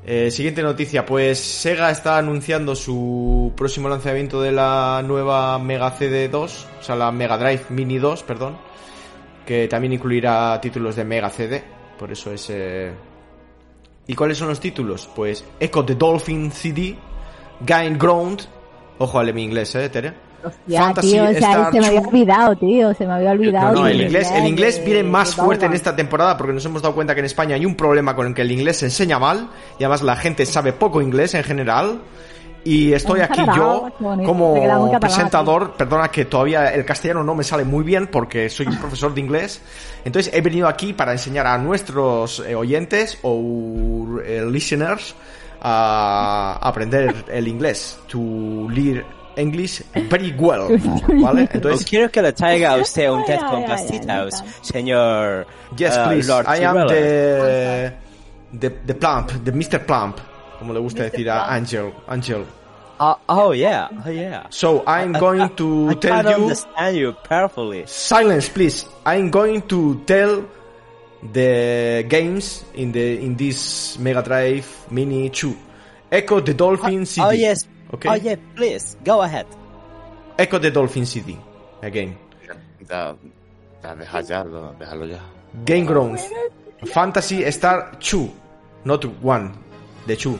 Eh, siguiente noticia, pues Sega está anunciando su próximo lanzamiento de la nueva Mega CD2, o sea, la Mega Drive Mini 2, perdón, que también incluirá títulos de Mega CD, por eso es... eh, ¿Y cuáles son los títulos? Pues Echo the Dolphin CD, Gain Ground, ojo al mi inglés, eh, Tere. Hostia, Fantasy tío, o sea, Star se me había olvidado, tío, se me había olvidado. No, no, el inglés, el inglés viene más fuerte en esta temporada porque nos hemos dado cuenta que en España hay un problema con el que el inglés se enseña mal y además la gente sabe poco inglés en general. Y estoy aquí yo como presentador, perdona que todavía el castellano no me sale muy bien porque soy un profesor de inglés. Entonces he venido aquí para enseñar a nuestros eh, oyentes o eh, listeners a aprender el inglés. To learn English very well. ¿Vale? Entonces quiero que le traiga a usted un test con ay, ay, pastitos, ay, ay. señor. Yes, uh, please. Lord I am Tyrell. the, the the plump, the Mr. Plump, como le gusta Mr. decir a Angel. Angel. Oh, oh, yeah, oh yeah. So I'm I- going I- to I tell can't you. understand you perfectly. Silence, please. I'm going to tell the games in the in this Mega Drive Mini 2. Echo the Dolphin CD. Oh yes. Okay. Oh yeah, please go ahead. Echo the Dolphin CD. Again. Ya, ya, deja ya, lo- déjalo ya. Game Grounds. Fantasy Star 2. Not one. The 2.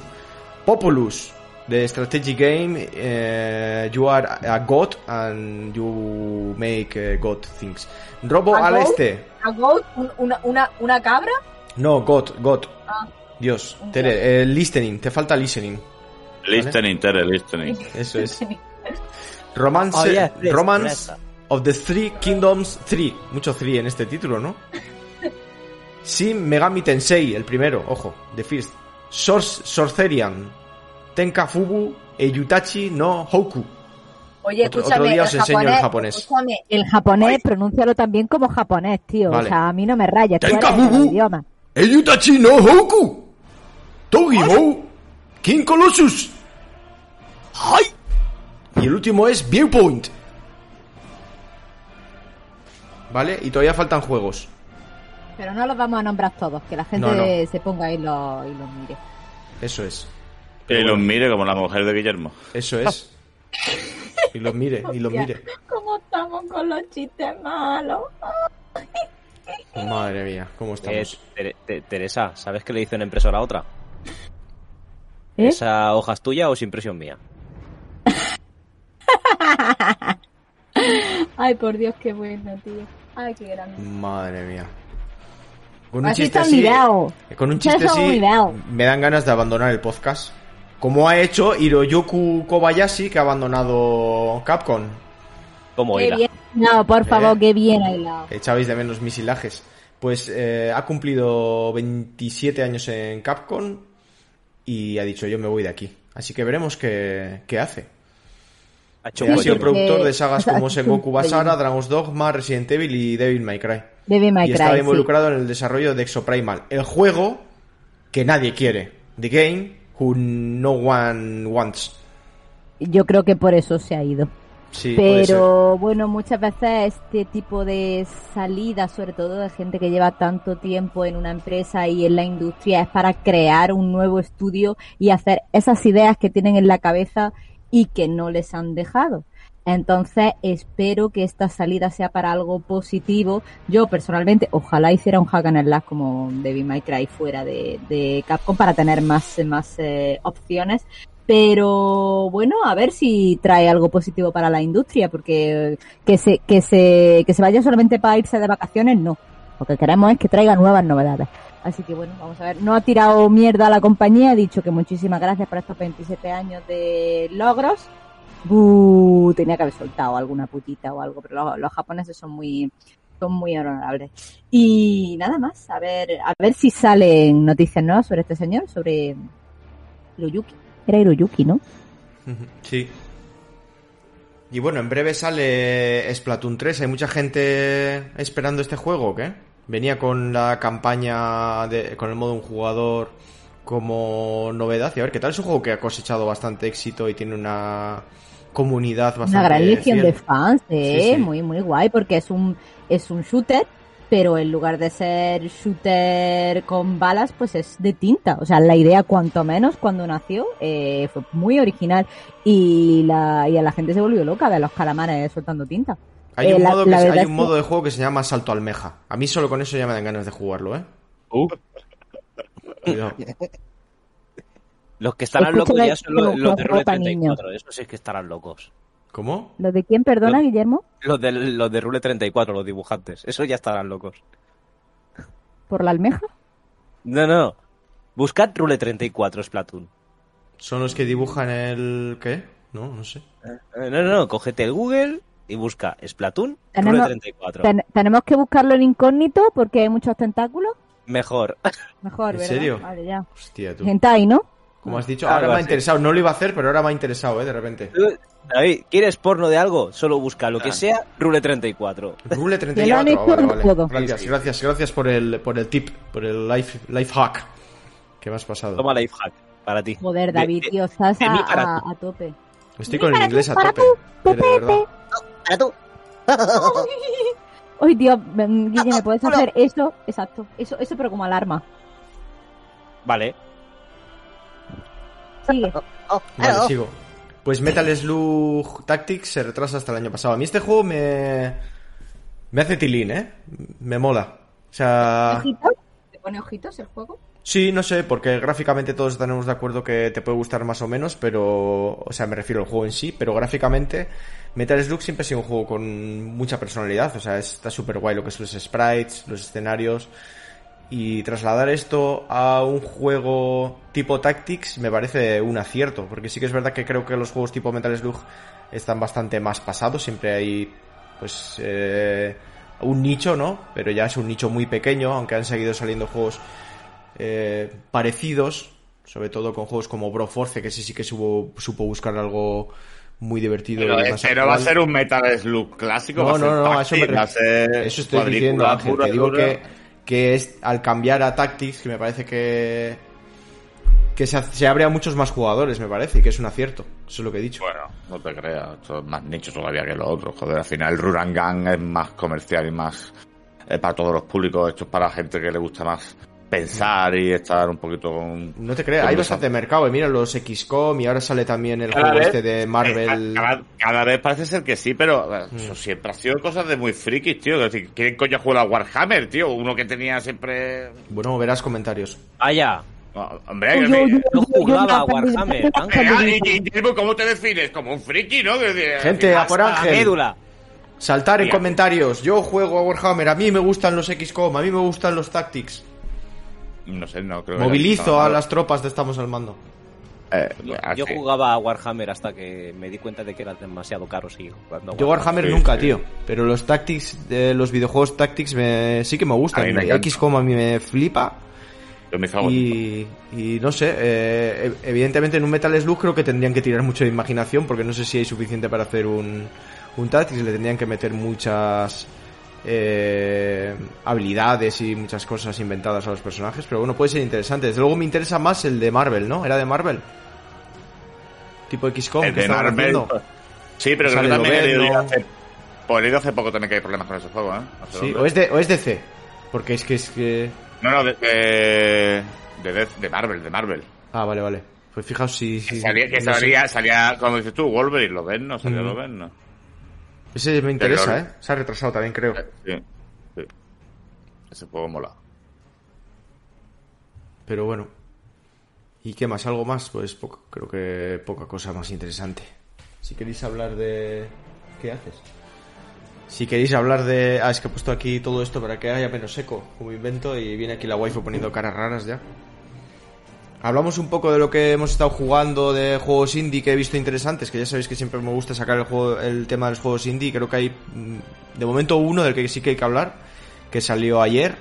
Populous. The strategy game. eh, you are a god and you make eh, god things. Robo ¿A al god? este. ¿A goat? ¿Un- ¿Una, una, una cabra? No, god, god. Ah. Dios. Tere, eh, listening. Te falta listening. Listening, Tere, listening. Eso es. Romance. Oh, yeah, please, Romance of the Three Kingdoms 3. Mucho 3 en este título, ¿no? Shin Megami Tensei, el primero, ojo, The First. Sor Sorcerian. Tenka Fubu e Yutachi no Hoku. Oye, Otro- otro escúchame, día el os enseño el japonés, japonés. escúchame, el japonés, pronúncialo también como japonés, tío. Vale. O sea, a mí no me tú Tenka el bubu. idioma. Eyutachi no Hoku. Togimo. King Colossus. ¡Ay! Y el último es Viewpoint. ¿Vale? Y todavía faltan juegos. Pero no los vamos a nombrar todos, que la gente No, no. se ponga y los y los mire. Eso es. Y los mire como la mujer de Guillermo. Eso es. Y los mire, y los mire. ¿Cómo estamos con los chistes malos? Madre mía, ¿cómo Eh, estamos? Tere- Te- Teresa, ¿sabes qué le dice una impresora a otra? ¿Eh? ¿Esa hoja es tuya o es impresión mía? Ay, por Dios, qué bueno, tío. Ay, qué grande. Madre mía. Con un Así chiste está así, mirado. con un chiste así, mirado. me dan ganas de abandonar el podcast. Como ha hecho Hiroyoku Kobayashi, que ha abandonado Capcom. ¿Cómo Qué bien. No, por favor, Eh. qué bien hilado. Echabais de menos mis hilajes. Pues eh, ha cumplido 27 años en Capcom y ha dicho yo me voy de aquí. Así que veremos qué, qué hace. Ha hecho ha sido productor de sagas como Sengoku Basara. Dragon's Dogma, Resident Evil y Devil May Cry. Devil May y Cry, estaba sí. involucrado en el desarrollo de Exoprimal, el juego que nadie quiere. The game who no one wants. Yo creo que por eso se ha ido. Sí. Pero bueno, muchas veces este tipo de salidas, sobre todo de gente que lleva tanto tiempo en una empresa y en la industria, es para crear un nuevo estudio y hacer esas ideas que tienen en la cabeza y que no les han dejado. Entonces, espero que esta salida sea para algo positivo. Yo personalmente, ojalá hiciera un hack and slash como Devil May Cry fuera de, de Capcom para tener más, más eh, opciones. Pero bueno, a ver si trae algo positivo para la industria, porque que se, que se, que se vaya solamente para irse de vacaciones, no. Lo que queremos es que traiga nuevas novedades. Así que bueno, vamos a ver. No ha tirado mierda a la compañía, ha dicho que muchísimas gracias por estos 27 años de logros. Tenía que haber soltado alguna putita o algo, pero los, los japoneses son muy, son muy honorables. Y nada más, a ver, a ver si salen noticias nuevas sobre este señor, sobre Hiroyuki. Era Hiroyuki, ¿no? Sí. Y bueno, en breve sale Splatoon 3. ¿Hay mucha gente esperando este juego o qué? Venía con la campaña, de, con el modo un jugador como novedad. Y a ver, ¿qué tal? Es un juego que ha cosechado bastante éxito y tiene una comunidad bastante Una gran legión fiel. de fans, ¿eh? Sí, sí. Muy, muy guay, porque es un, es un shooter, pero en lugar de ser shooter con balas, pues es de tinta. O sea, la idea, cuanto menos, cuando nació, eh, fue muy original y, la, y a la gente se volvió loca de los calamares soltando tinta. Hay, Eh, un, la- modo, que hay es un que- modo de juego que se llama Salto Almeja. A mí solo con eso ya me dan ganas de jugarlo, ¿eh? Uh, Cuidado. los que estarán locos ya son los, que los de Rule pa' 34. Esos sí que estarán locos. ¿Cómo? ¿Lo de quién, perdona, Guillermo? Los de, los de Rule 34, los dibujantes. Esos ya estarán locos. ¿Por la almeja? No, no. Buscad Rule 34 Splatoon. ¿Son los que dibujan el... qué? No, no sé. Eh, No, no, no. Cógete el Google y busca Splatoon Rule Tenemos- 34. Ten- tenemos que buscarlo en incógnito porque hay muchos tentáculos. Mejor. Mejor, ¿En ¿verdad? serio? Vale, ya. Hostia, tú. Hentai, ¿no? Como has dicho, ahora me ha interesado. No lo iba a hacer, pero ahora me ha interesado, ¿eh? De repente. David, ¿quieres porno de algo? Solo busca lo que Ah. sea Rule 34. Rule Que lo han 34. hecho, vale. Gracias, gracias, gracias por el, por el tip, por el life, life hack que me has pasado. Toma life hack para ti. Joder, De- David, de- tío, estás a, tope. Estoy con el inglés tú, a para tope. tú, de verdad. Para tú. Uy, tío, mm, Guille, ¿me puedes hacer eso? Exacto, eso, eso pero como alarma. Vale. Sigue. Vale, sigo. Pues Metal Slug Tactics se retrasa hasta el año pasado. A mí este juego me. Me hace tilín, ¿eh? Me mola. O sea. ¿Ojitos? ¿Te pone ojitos el juego? Sí, no sé, porque gráficamente todos estaremos de acuerdo que te puede gustar más o menos, pero, o sea, me refiero al juego en sí, pero gráficamente Metal Slug siempre ha sido un juego con mucha personalidad, o sea, está súper guay lo que son los sprites, los escenarios, y trasladar esto a un juego tipo Tactics me parece un acierto, porque sí que es verdad que creo que los juegos tipo Metal Slug están bastante más pasados, siempre hay, pues, eh, un nicho, ¿no? Pero ya es un nicho muy pequeño, aunque han seguido saliendo juegos eh, parecidos, sobre todo con juegos como Broforce, que ese sí que supo, supo buscar algo muy divertido. Pero, y es- más pero va a ser un Metal Slug clásico. No, va a ser no, no, eso, me va a ser eso estoy diciendo, Ángel. pura Te digo dura. que, que es al cambiar a Tactics, que me parece que que se, se abre a muchos más jugadores, me parece, y que es un acierto. Eso es lo que he dicho. Bueno, no te creas, esto es más nicho todavía que lo otro. Joder, al final el Rurangan es más comercial y más eh, para todos los públicos. Esto es para gente que le gusta más pensar y estar un poquito con... No te creas, hay bastante mercado. eh, Mira los XCOM y ahora sale también el Cada juego vez- este de Marvel. Cada, cada vez parece ser que sí, pero eh, Mm. eso siempre ha sido cosas de muy frikis, tío. Es decir, ¿quién coño juega a Warhammer, tío? Uno que tenía siempre... Bueno, verás comentarios. Vaya, No, hombre, Yo- que- yo- no jugaba a Warhammer. Ah, y- y- y- ¿Cómo te defines? Como un friki, ¿no? Gente, a por Ángel. médula. Saltar en comentarios. Yo juego a Warhammer, a mí me gustan los XCOM, a mí me gustan los Tactics. No sé, no creo Movilizo a las tropas de Estamos al Mando. Eh, Yo, yo jugaba a Warhammer hasta que me di cuenta de que era demasiado caro seguir jugando a Yo Warhammer Sí, nunca, sí. tío. Pero los Tactics, de los videojuegos Tactics me, sí que me gustan. XCOM a mí me flipa. Yo me hizo Y, y no sé, eh, ev- evidentemente en un Metal Slug creo que tendrían que tirar mucho de imaginación porque no sé si hay suficiente para hacer un, un Tactics, le tendrían que meter muchas eh, habilidades y muchas cosas inventadas a los personajes, pero bueno, puede ser interesante. Desde luego me interesa más el de Marvel, ¿no? ¿Era de Marvel? Tipo XCOM, El que de Marvel. haciendo. Sí, pero creo que también he leído hace, pues hace poco también que hay problemas con ese juego, ¿eh? No sé Sí, dónde. o es de, o es DC, porque es que es que... No, no, de, de, de, de Marvel, de Marvel. Ah, vale, vale. Pues fijaos si... si salía, que salía, salía, como dices tú, Wolverine, lo ves, ¿no? Salía Mm. lo ves, ¿no? Ese me interesa, ¿eh? Se ha retrasado también, creo. Sí, sí. Ese juego mola. Pero bueno. ¿Y qué más? ¿Algo más? Pues poco, creo que poca cosa más interesante. Si queréis hablar de... ¿Qué haces? Si queréis hablar de... Ah, es que he puesto aquí todo esto para que haya menos seco, como invento, y viene aquí la waifu poniendo caras raras ya. Hablamos un poco de lo que hemos estado jugando de juegos indie que he visto interesantes, que ya sabéis que siempre me gusta sacar el, juego, el tema de los juegos indie. Creo que hay, mm, de momento, uno del que sí que hay que hablar, que salió ayer,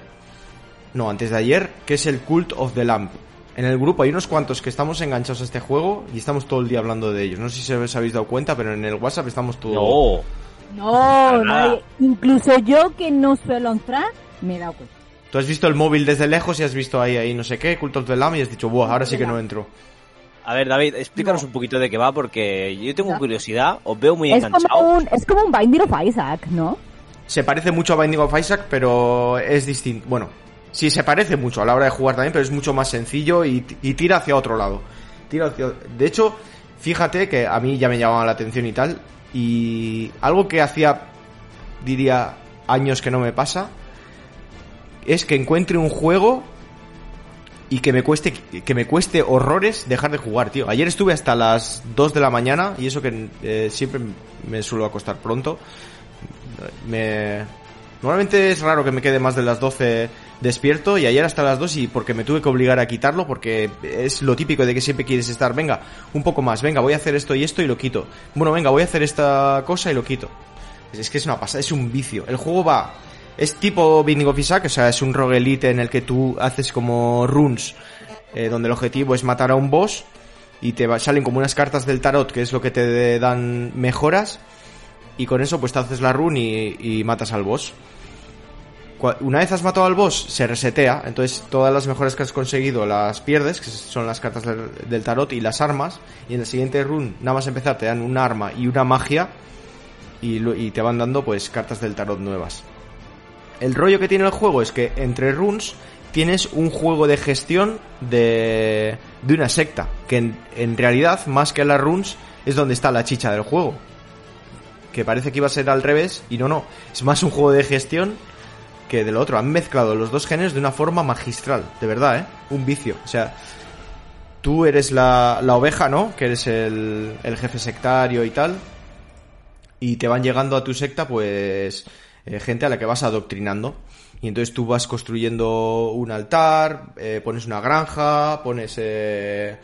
no, antes de ayer, que es el Cult of the Lamp. En el grupo hay unos cuantos que estamos enganchados a este juego y estamos todo el día hablando de ellos. No sé si os habéis dado cuenta, pero en el WhatsApp estamos todo... No, No, nadie- incluso yo que no suelo entrar, me he dado cuenta. Tú has visto el móvil desde lejos y has visto ahí, ahí no sé qué, Cult of the Lamp y has dicho, buah, ahora sí que no entro. A ver, David, explícanos No. un poquito de qué va, porque yo tengo curiosidad, os veo muy Es enganchados. como, un, es como un Binding of Isaac, ¿no? Se parece mucho a Binding of Isaac, pero es distinto. Bueno, sí se parece mucho a la hora de jugar también, pero es mucho más sencillo y, y tira hacia otro lado. Tira hacia- De hecho, fíjate que a mí ya me llamaba la atención y tal. Y algo que hacía, diría, años que no me pasa, es que encuentre un juego y que me cueste que me cueste horrores dejar de jugar, tío. Ayer estuve hasta las 2 de la mañana y eso que eh, siempre me suelo acostar pronto. Me normalmente es raro que me quede más de las 12 despierto y ayer hasta las 2 y porque me tuve que obligar a quitarlo porque es lo típico de que siempre quieres estar, venga, un poco más, venga, voy a hacer esto y esto y lo quito. Bueno, venga, voy a hacer esta cosa y lo quito. Es, es que es una pasada, es un vicio. El juego va es tipo Binding of Isaac, o sea, es un roguelite en el que tú haces como runes, eh, donde el objetivo es matar a un boss y te salen como unas cartas del tarot, que es lo que te dan mejoras, y con eso pues te haces la run y, matas al boss. Una vez has matado al boss, se resetea, entonces todas las mejoras que has conseguido las pierdes, que son las cartas del, tarot y las armas, y en el siguiente run, nada más empezar, te dan un arma y una magia, y te van dando pues cartas del tarot nuevas. El rollo que tiene el juego es que entre runes tienes un juego de gestión de, de una secta, que en, realidad, más que las runes, es donde está la chicha del juego. Que parece que iba a ser al revés, y no, no. Es más un juego de gestión que de lo otro. Han mezclado los dos géneros de una forma magistral, de verdad, ¿eh? Un vicio. O sea, tú eres la, la oveja, ¿no? Que eres el, el jefe sectario y tal. Y te van llegando a tu secta, pues, eh, gente a la que vas adoctrinando. Y entonces tú vas construyendo un altar, eh, pones una granja, pones, eh,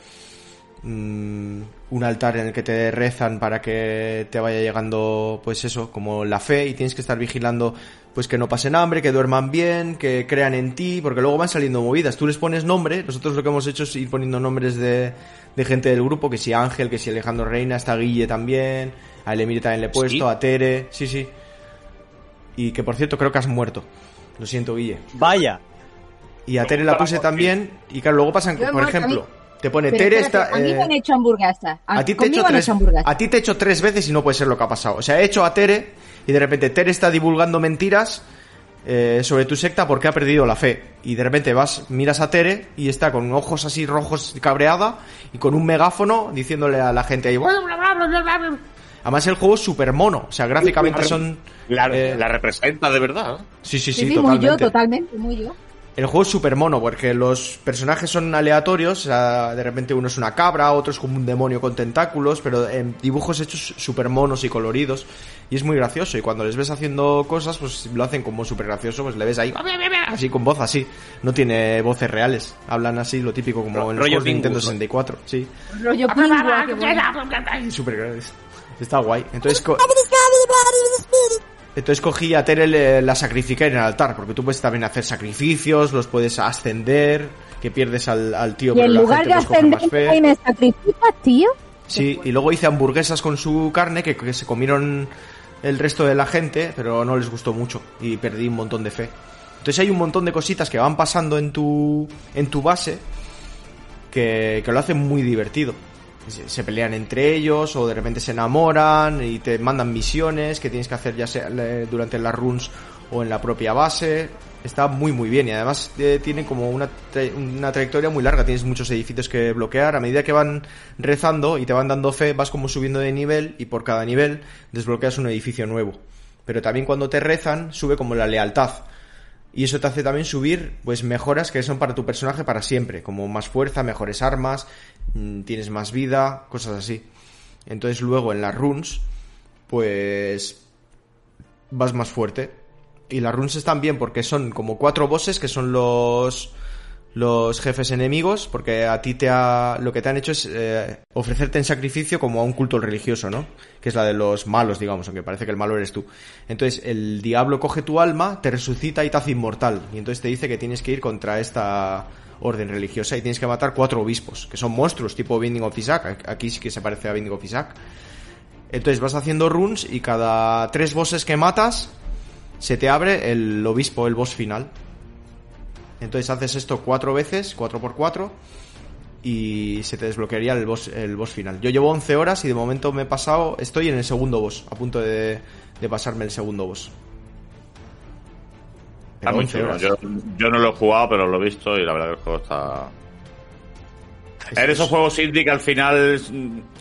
mm, un altar en el que te rezan para que te vaya llegando, pues eso, como la fe y tienes que estar vigilando, pues que no pasen hambre, que duerman bien, que crean en ti, porque luego van saliendo movidas. Tú les pones nombre, nosotros lo que hemos hecho es ir poniendo nombres de, de gente del grupo, que si Ángel, que si Alejandro Reina, está Guille también, a Elemir también le he puesto, ¿Sí? a Tere, sí, sí. Y que por cierto creo que has muerto. Lo siento, Guille. Vaya. Y a Tere la puse también, y claro, luego pasan, por ejemplo, te pone Pero Tere espérate, está... a mí eh, me han hecho hamburguesa. a ti, te he conmigo hecho han tres, hecho hamburguesa. a ti te he hecho tres veces y no puede ser lo que ha pasado. O sea, he hecho a Tere y de repente Tere está divulgando mentiras eh, sobre tu secta porque ha perdido la fe. Y de repente vas, miras a Tere y está con ojos así rojos cabreada y con un megáfono diciéndole a la gente ahí. Además el juego es súper mono. O sea, gráficamente son... La, eh, la representa de verdad. ¿eh? Sí, sí, Sí, sí, sí, muy yo, totalmente. totalmente, muy yo. El juego es súper mono porque los personajes son aleatorios, o sea, de repente uno es una cabra, otro es como un demonio con tentáculos, pero en dibujos hechos súper monos y coloridos y es muy gracioso y cuando les ves haciendo cosas pues lo hacen como súper gracioso, pues le ves ahí así con voz así, no tiene voces reales, hablan así lo típico como en los rollo juegos de Nintendo Pingus, ¿no? 64, sí, Rollo bueno. súper grandes. Está guay. Entonces, co- entonces cogí a Tere, le- la sacrifiqué en el altar, porque tú puedes también hacer sacrificios, los puedes ascender, que pierdes al, al tío, Y pero en la lugar gente de ascender fe. y me sacrificas, tío. Sí, y luego hice hamburguesas con su carne que, que se comieron el resto de la gente, pero no les gustó mucho y perdí un montón de fe. Entonces hay un montón de cositas que van pasando en tu, en tu base que, que lo hacen muy divertido. Se, pelean entre ellos o de repente se enamoran y te mandan misiones que tienes que hacer ya sea durante las runs o en la propia base. Está muy muy bien y además eh, tiene como una, una trayectoria muy larga. Tienes muchos edificios que bloquear. A medida que van rezando y te van dando fe, vas como subiendo de nivel y por cada nivel desbloqueas un edificio nuevo. Pero también cuando te rezan sube como la lealtad. Y eso te hace también subir, pues, mejoras que son para tu personaje para siempre, como más fuerza, mejores armas, tienes más vida, cosas así. Entonces luego en las runes, pues, vas más fuerte. Y las runes están bien porque son como cuatro bosses que son los los jefes enemigos, porque a ti te ha, lo que te han hecho es eh, ofrecerte en sacrificio como a un culto religioso, ¿no? Que es la de los malos, digamos, aunque parece que el malo eres tú. Entonces el diablo coge tu alma, te resucita y te hace inmortal. Y entonces te dice que tienes que ir contra esta orden religiosa y tienes que matar cuatro obispos, que son monstruos, tipo Binding of Isaac. Aquí sí que se parece a Binding of Isaac. Entonces vas haciendo runes y cada tres bosses que matas se te abre el obispo, el boss final. Entonces haces esto cuatro veces, cuatro por cuatro, y se te desbloquearía el boss, el boss final. Yo llevo 11 horas y de momento me he pasado, estoy en el segundo boss, a punto de, de pasarme el segundo boss. Está muy 11 chulo. Yo, yo no lo he jugado, pero lo he visto y la verdad que el juego está. En esos es- juegos indie que al final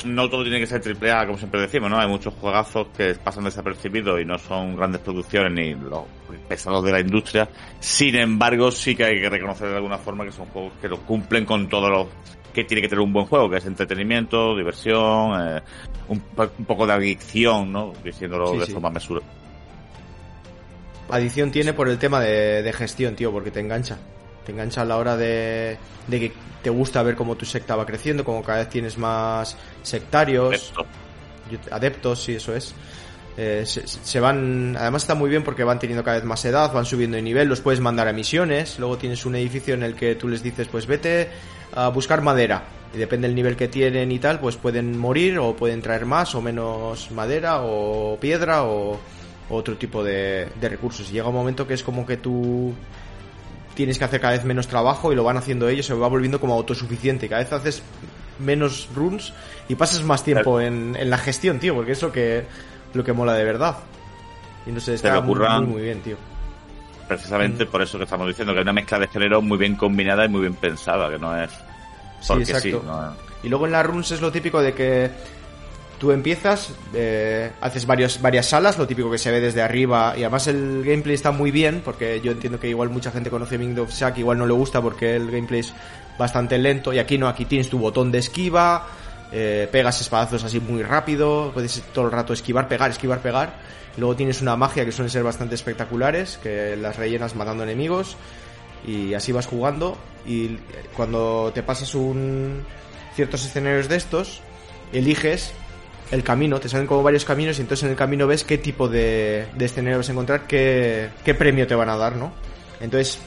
no todo tiene que ser triple A, como siempre decimos, ¿no? Hay muchos juegazos que pasan desapercibidos y no son grandes producciones ni los pesados de la industria. Sin embargo, sí que hay que reconocer de alguna forma que son juegos que lo cumplen con todo lo que tiene que tener un buen juego, que es entretenimiento, diversión, eh, un, un poco de adicción, ¿no? Diciéndolo Sí, de sí. forma mesura. Adición tiene por el tema de, de gestión, tío, porque te engancha. Te engancha a la hora de, de que te gusta ver cómo tu secta va creciendo, como cada vez tienes más sectarios. Adeptos, sí, eso es. Eh, se, se van, además está muy bien porque van teniendo cada vez más edad, van subiendo de nivel, los puedes mandar a misiones, luego tienes un edificio en el que tú les dices, pues vete a buscar madera, y depende del nivel que tienen y tal, pues pueden morir o pueden traer más o menos madera o piedra o otro tipo de, de recursos. Y llega un momento que es como que tú tienes que hacer cada vez menos trabajo y lo van haciendo ellos, se va volviendo como autosuficiente. Cada vez haces menos runs y pasas más tiempo en, en la gestión, tío, porque es lo que, lo que mola de verdad. Y no sé, está muy, curran. muy, muy bien, tío. Precisamente Mm. por eso que estamos diciendo que hay una mezcla de género muy bien combinada y muy bien pensada, que no es Sí, porque exacto. sí. no es- Y luego en las runs es lo típico de que tú empiezas, eh, haces varios, varias salas, lo típico que se ve desde arriba, y además el gameplay está muy bien, porque yo entiendo que igual mucha gente conoce Winged of Shack, igual no le gusta porque el gameplay es bastante lento, y aquí no, aquí tienes tu botón de esquiva, eh, pegas espadazos así muy rápido, puedes todo el rato esquivar, pegar, esquivar, pegar, luego tienes una magia que suelen ser bastante espectaculares, que las rellenas matando enemigos, y así vas jugando, y cuando te pasas un ciertos escenarios de estos, eliges el camino, te salen como varios caminos y entonces en el camino ves qué tipo de, de escenario vas a encontrar, qué, qué premio te van a dar, ¿no? Entonces,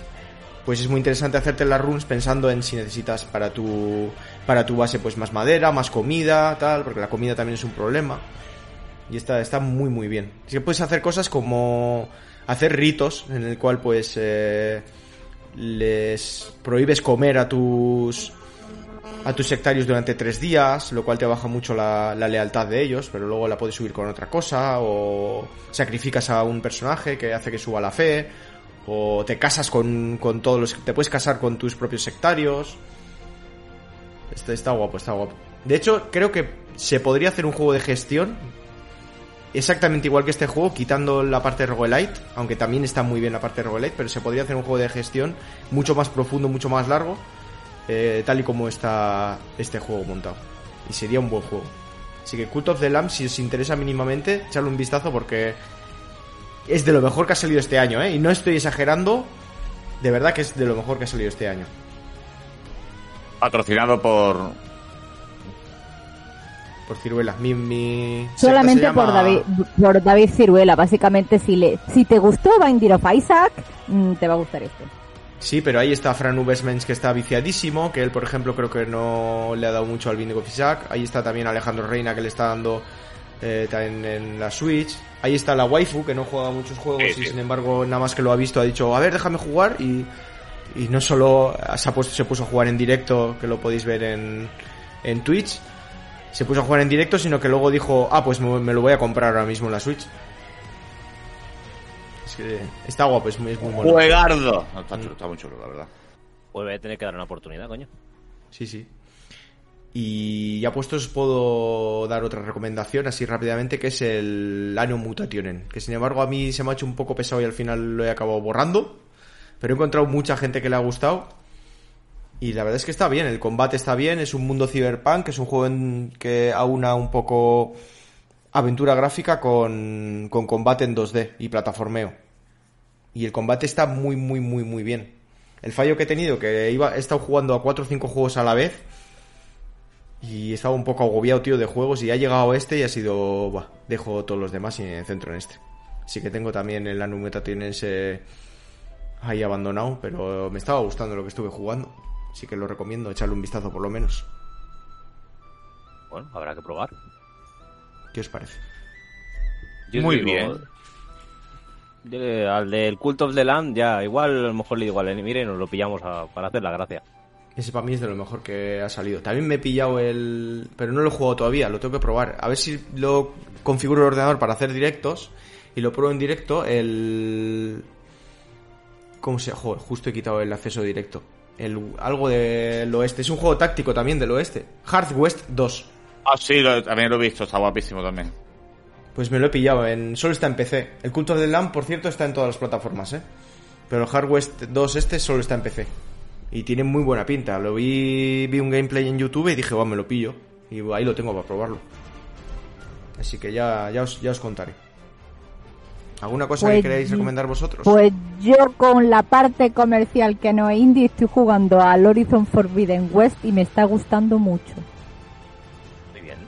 pues es muy interesante hacerte las runes pensando en si necesitas para tu, para tu base pues más madera, más comida, tal, porque la comida también es un problema. Y está, está muy muy bien. Así que puedes hacer cosas como hacer ritos en el cual pues eh, les prohíbes comer a tus a tus sectarios durante tres días, lo cual te baja mucho la, lealtad de ellos, pero luego la puedes subir con otra cosa, o sacrificas a un personaje que hace que suba la fe, o te casas con, con todos los... te puedes casar con tus propios sectarios. Está guapo, está guapo. De hecho, creo que se podría hacer un juego de gestión exactamente igual que este juego, quitando la parte de roguelite, aunque también está muy bien la parte de roguelite, pero se podría hacer un juego de gestión mucho más profundo, mucho más largo, eh, tal y como está este juego montado. Y sería un buen juego. Así que Cult of the Lamb, si os interesa mínimamente, echarle un vistazo porque es de lo mejor que ha salido este año, ¿eh? Y no estoy exagerando, de verdad que es de lo mejor que ha salido este año. Patrocinado por. Por Ciruela. Mi, mi Solamente por David, por David Ciruela. Básicamente, si le, si te gustó Binding of Isaac, mm, te va a gustar este. Sí, pero ahí está Fran Ubesmens que está viciadísimo, que él, por ejemplo, creo que no le ha dado mucho al Binding of Isaac. Ahí está también Alejandro Reina que le está dando eh, también en la Switch. Ahí está la waifu que no juega muchos juegos Sí, y sin embargo nada más que lo ha visto ha dicho, a ver, déjame jugar y, y no solo se, ha puesto, se puso a jugar en directo, que lo podéis ver en, en Twitch, se puso a jugar en directo, sino que luego dijo, ah, pues me, me lo voy a comprar ahora mismo en la Switch. Es que está guapo, es muy, es muy mono. Juegardo. No, está, chulo, está muy chulo, la verdad. Pues voy a tener que dar una oportunidad, coño. Sí, sí. Y ya puestos puedo dar otra recomendación así rápidamente que es el Anno Mutationen, que sin embargo a mí se me ha hecho un poco pesado y al final lo he acabado borrando, pero he encontrado mucha gente que le ha gustado y la verdad es que está bien, el combate está bien, es un mundo cyberpunk, es un juego en que aúna un poco aventura gráfica con, con combate en 2D y plataformeo. Y el combate está muy, muy, muy, muy bien. El fallo que he tenido, que iba, he estado jugando a 4 o 5 juegos a la vez. Y estaba un poco agobiado, tío, de juegos. Y ha llegado este y ha sido. Buah, dejo todos los demás y me centro en este. Así que tengo también el Anumeta ese ahí abandonado. Pero me estaba gustando lo que estuve jugando. Así que lo recomiendo, echarle un vistazo por lo menos. Bueno, habrá que probar. ¿Qué os parece? Yo Muy digo, bien. yo le- al del Cult of the Land, ya, igual a lo mejor le digo al mire, nos lo pillamos a- para hacer la gracia. Ese para mí es de lo mejor que ha salido. También me he pillado el... Pero no lo he jugado todavía, lo tengo que probar. A ver si lo configuro el ordenador para hacer directos. Y lo pruebo en directo. El... ¿Cómo se llama? Joder, justo he quitado el acceso directo. El... Algo del oeste. Es un juego táctico también del oeste. Hard West 2. Ah, sí, lo- también lo he visto, está guapísimo también. Pues me lo he pillado. En... Solo está en PC. El Culto del LAN, por cierto, está en todas las plataformas, ¿eh? Pero el Hard West 2 este solo está en PC. Y tiene muy buena pinta. Lo vi, vi un gameplay en YouTube y dije, va, me lo pillo. Y ahí lo tengo para probarlo. Así que ya, ya, os, ya os contaré. ¿Alguna cosa que Pues queráis recomendar vosotros? Pues yo con la parte comercial que no es indie estoy jugando al Horizon Forbidden West y me está gustando mucho.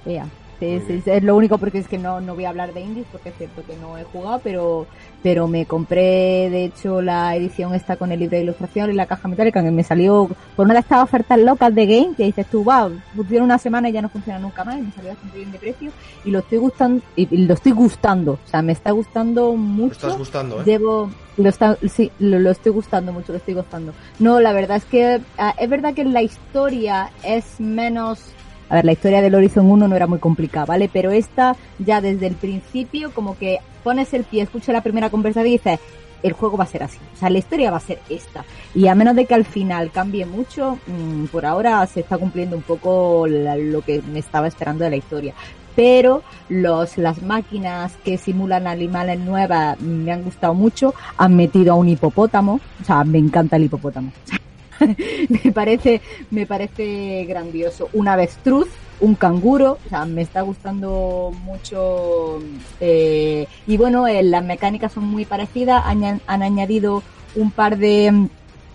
Muy bien. Ea, sí, Muy sí, bien. sí, es lo único porque es que no, no voy a hablar de indies porque es cierto que no he jugado, pero pero me compré de hecho la edición esta con el libro de ilustración y la caja metálica que me salió por una de estas ofertas locas de game que dices tú, va, funciona una semana y ya no funciona nunca más y me salió bastante bien de precio y lo estoy gustando y, lo estoy gustando, o sea, me está gustando ¿Te mucho. estás gustando, eh? Llevo, lo está, sí, lo, lo estoy gustando mucho, lo estoy gustando. No, la verdad es que ah, es verdad que la historia es menos, a ver, la historia del Horizon 1 no era muy complicada, ¿vale? Pero esta ya desde el principio como que pones el pie, escuchas la primera conversación y dices, el juego va a ser así, o sea, la historia va a ser esta. Y a menos de que al final cambie mucho, mm, por ahora se está cumpliendo un poco lo que me estaba esperando de la historia pero los las máquinas que simulan animales nuevas me han gustado mucho. Han metido a un hipopótamo, o sea, me encanta el hipopótamo. me parece me parece grandioso. Un avestruz, un canguro, o sea, me está gustando mucho. eh, y bueno, eh, las mecánicas son muy parecidas. Han, han añadido un par de mm,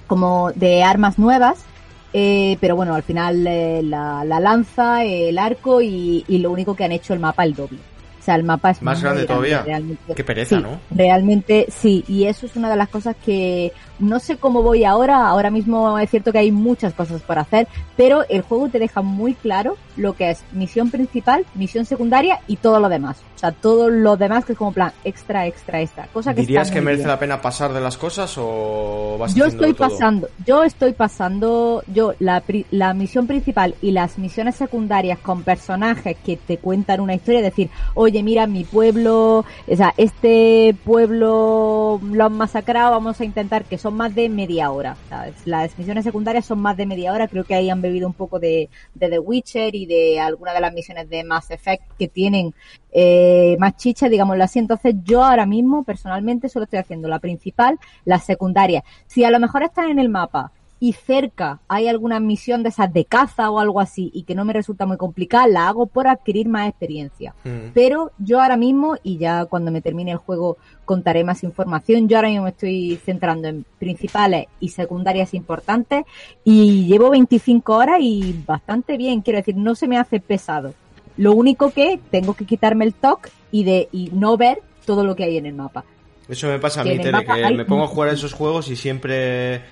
como de armas nuevas Eh, pero bueno, al final la, la lanza, el arco y, y lo único que han hecho el mapa el doble. Sea, el mapa es Más grande todavía. realmente. Qué pereza, Sí, ¿no? Realmente sí, y eso es una de las cosas que no sé cómo voy ahora, ahora mismo es cierto que hay muchas cosas por hacer, pero el juego te deja muy claro lo que es misión principal, misión secundaria y todo lo demás. O sea, todo lo demás que es como plan extra, extra, extra. Cosa que ¿Dirías que merece bien. la pena pasar de las cosas o vas Yo estoy todo? pasando, yo estoy pasando, yo la, la misión principal y las misiones secundarias con personajes que te cuentan una historia, decir, oye, mira, mi pueblo, o sea, este pueblo lo han masacrado, vamos a intentar que son más de media hora, ¿sabes? Las misiones secundarias son más de media hora, creo que ahí han bebido un poco de, de The Witcher y de alguna de las misiones de Mass Effect que tienen eh, más chicha, digámoslo así. Entonces yo ahora mismo personalmente solo estoy haciendo la principal, la secundaria. Si a lo mejor están en el mapa y cerca hay alguna misión de esas de caza o algo así y que no me resulta muy complicada, la hago por adquirir más experiencia. Mm. Pero yo ahora mismo, y ya cuando me termine el juego contaré más información, yo ahora mismo me estoy centrando en principales y secundarias importantes y llevo 25 horas y bastante bien, quiero decir, no se me hace pesado. Lo único que tengo que quitarme el toque y de y no ver todo lo que hay en el mapa. Eso me pasa a mí, Tere, que hay me pongo a jugar a esos juegos y siempre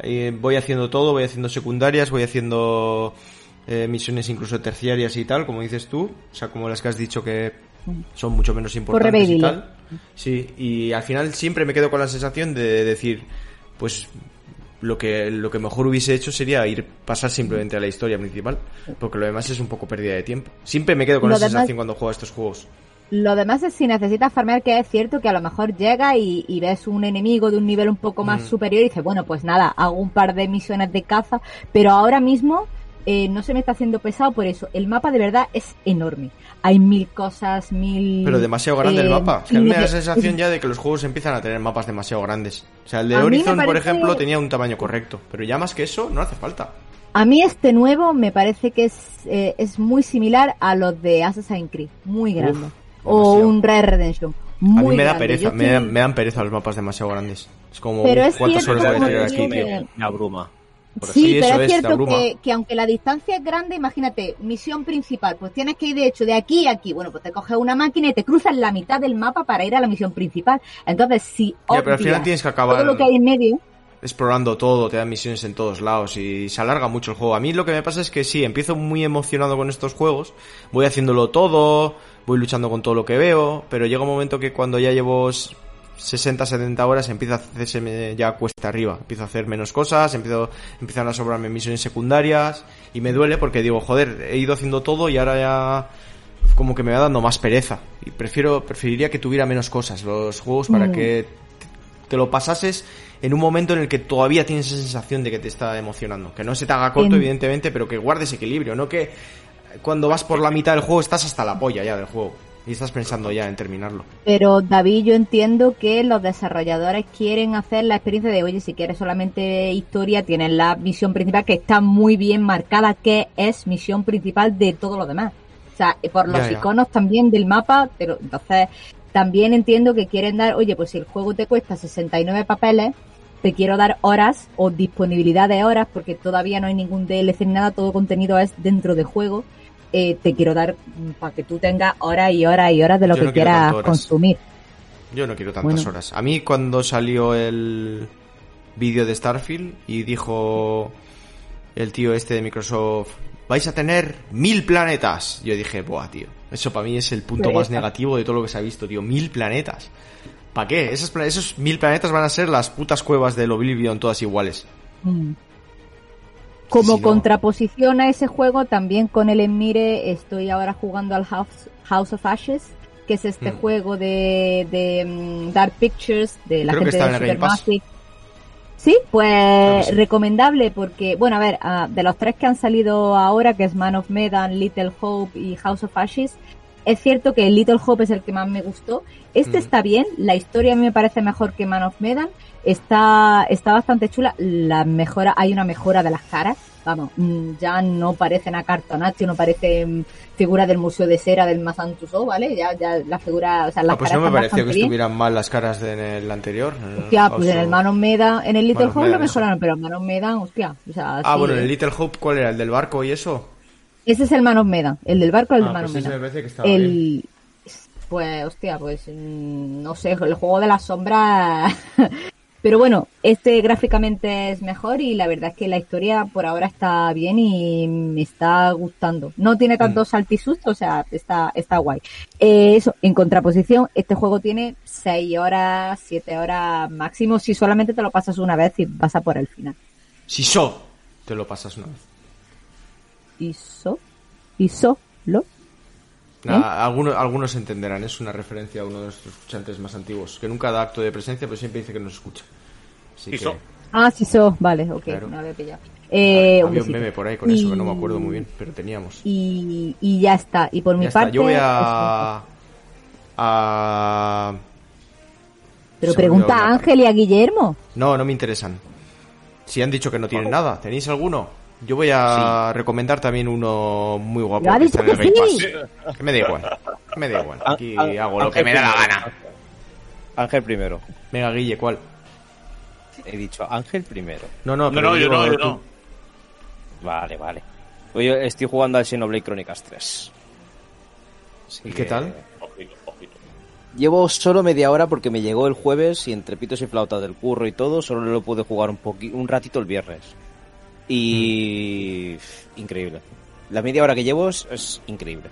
eh, voy haciendo todo, voy haciendo secundarias, voy haciendo eh, misiones incluso terciarias y tal, como dices tú, o sea, como las que has dicho que son mucho menos importantes y tal. Sí, y al final siempre me quedo con la sensación de decir, pues lo que lo que mejor hubiese hecho sería ir pasar simplemente a la historia principal, porque lo demás es un poco pérdida de tiempo. Siempre me quedo con Lo esa demás- sensación cuando juego a estos juegos. Lo demás es si necesitas farmear, que es cierto que a lo mejor llega y, y ves un enemigo de un nivel un poco más Mm. superior y dices, bueno, pues nada, hago un par de misiones de caza, pero ahora mismo eh, no se me está haciendo pesado por eso. El mapa de verdad es enorme. Hay mil cosas, mil... Pero demasiado grande el eh, mapa. Es que a mí me da la sensación ya de que los juegos empiezan a tener mapas demasiado grandes. O sea, el de A Horizon, por ejemplo, tenía un tamaño correcto. Pero ya más que eso, no hace falta. A mí este nuevo me parece que es, eh, es muy similar a los de Assassin's Creed, muy grande. O demasiado. un Red Redemption, A mí me da grande. pereza, me, estoy- dan- me dan pereza los mapas demasiado grandes. Es como, Pero es ¿cuántas horas voy a digo, aquí, tío? que- Me abruma. Por Sí, pero es, cierto que, que aunque la distancia es grande, imagínate, misión principal, pues tienes que ir de hecho de aquí a aquí. Bueno, pues te coges una máquina y te cruzas la mitad del mapa para ir a la misión principal. Entonces, si Ya, pero al final tienes que acabar todo lo que hay en medio, explorando todo, te dan misiones en todos lados y se alarga mucho el juego. A mí lo que me pasa es que sí, empiezo muy emocionado con estos juegos, voy haciéndolo todo, voy luchando con todo lo que veo, pero llega un momento que cuando ya llevo 60, 70 horas empieza a hacerse ya cuesta arriba, empiezo a hacer menos cosas, empiezo, empiezan a sobrarme misiones secundarias y me duele porque digo, joder, he ido haciendo todo y ahora ya como que me va dando más pereza y prefiero preferiría que tuviera menos cosas. Los juegos para Mm. que te lo pasases en un momento en el que todavía tienes esa sensación de que te está emocionando. Que no se te haga corto, En- evidentemente, pero que guardes equilibrio, no que cuando vas por la mitad del juego estás hasta la polla ya del juego y estás pensando ya en terminarlo. pero David, yo entiendo que los desarrolladores quieren hacer la experiencia de, oye, si quieres solamente historia, tienes la misión principal que está muy bien marcada, que es misión principal de todo lo demás. O sea, y por los Ya, ya. iconos también del mapa, pero entonces también entiendo que quieren dar, oye, pues si el juego te cuesta 69 papeles, te quiero dar horas o disponibilidad de horas, porque todavía no hay ningún DLC ni nada, todo contenido es dentro de juego. Eh, te quiero dar mm, para que tú tengas horas y horas y horas de lo Yo que no quieras consumir. Yo no quiero tantas Bueno. horas. A mí cuando salió el vídeo de Starfield y dijo el tío este de Microsoft, vais a tener mil planetas. Yo dije, buah, tío, eso para mí es el punto más negativo de todo lo que se ha visto, tío, mil planetas. ¿Para qué? Esos, esos mil planetas van a ser las putas cuevas del Oblivion todas iguales. Mm. Como Si no- contraposición a ese juego, también con el Enmire estoy ahora jugando al House, House of Ashes, que es este Mm. juego de, de mm, Dark Pictures, de la Creo gente de. Supermassive. Sí, pues sí. recomendable porque, bueno, a ver, ah, de los tres que han salido ahora, que es Man of Medan, Little Hope y House of Ashes, es cierto que Little Hope es el que más me gustó. Este Mm. está bien, la historia a mí me parece mejor que Man of Medan, está, está bastante chula, la mejora, hay una mejora de las caras, vamos, mm, ya no parecen acartonados, no parecen figuras del Museo de Cera del Tussauds, ¿vale? Ya, ya las figuras, o sea, las Ah, pues caras no me pareció que bien. estuvieran mal las caras de- en el anterior. en Hostia, pues en el of- Manos Medan, en el Little Hope lo eso. mejoraron, pero en Manos Medan, hostia, o sea, Ah, sí, bueno, ¿eh? el Little Hope, ¿cuál era? ¿El del barco y eso? Ese es el Manos Medan, el del barco, el Ah, de Manos pues Medan. me parece que estaba el, pues, hostia, pues, mm, no sé, el juego de las sombras. Pero bueno, este gráficamente es mejor y la verdad es que la historia por ahora está bien y me está gustando. No tiene tantos saltisustos, o sea, está, está guay. Eh, eso, en contraposición, este juego tiene 6 horas, 7 horas máximo si solamente te lo pasas una vez y vas a por el final. Si so, te lo pasas una vez. Y so, y solo. Nada, algunos, algunos entenderán, es una referencia a uno de nuestros escuchantes más antiguos, que nunca da acto de presencia, pero siempre dice que nos escucha. Así Y que so. Ah, sí, so, vale, ok, Claro. no lo había pillado. Eh, un había un meme por ahí con eso, que no me acuerdo muy bien, pero teníamos. Y, y ya está. Y por mi Ya está, parte. yo voy a... a... Pero se pregunta a Ángel y a Guillermo. No, no me interesan. Si han dicho que no tienen nada, ¿tenéis alguno? Yo voy a recomendar también uno muy guapo Lo ha que dicho está en el que Game sí. Pass. Que me da igual. Que me da igual. Ah, Aquí ah, hago lo que me da la gana. Ángel primero. Venga, Guille, ¿cuál? He dicho Ángel primero. No, no, No, pero no, yo no, yo tú. no. Vale, vale. Estoy jugando al Xenoblade Chronicles 3. Así ¿Y que- qué tal? Llevo solo media hora porque me llegó el jueves y entre pitos y flautas del curro y todo, solo lo pude jugar un un ratito el viernes. Y increíble. La media hora que llevo es, es increíble.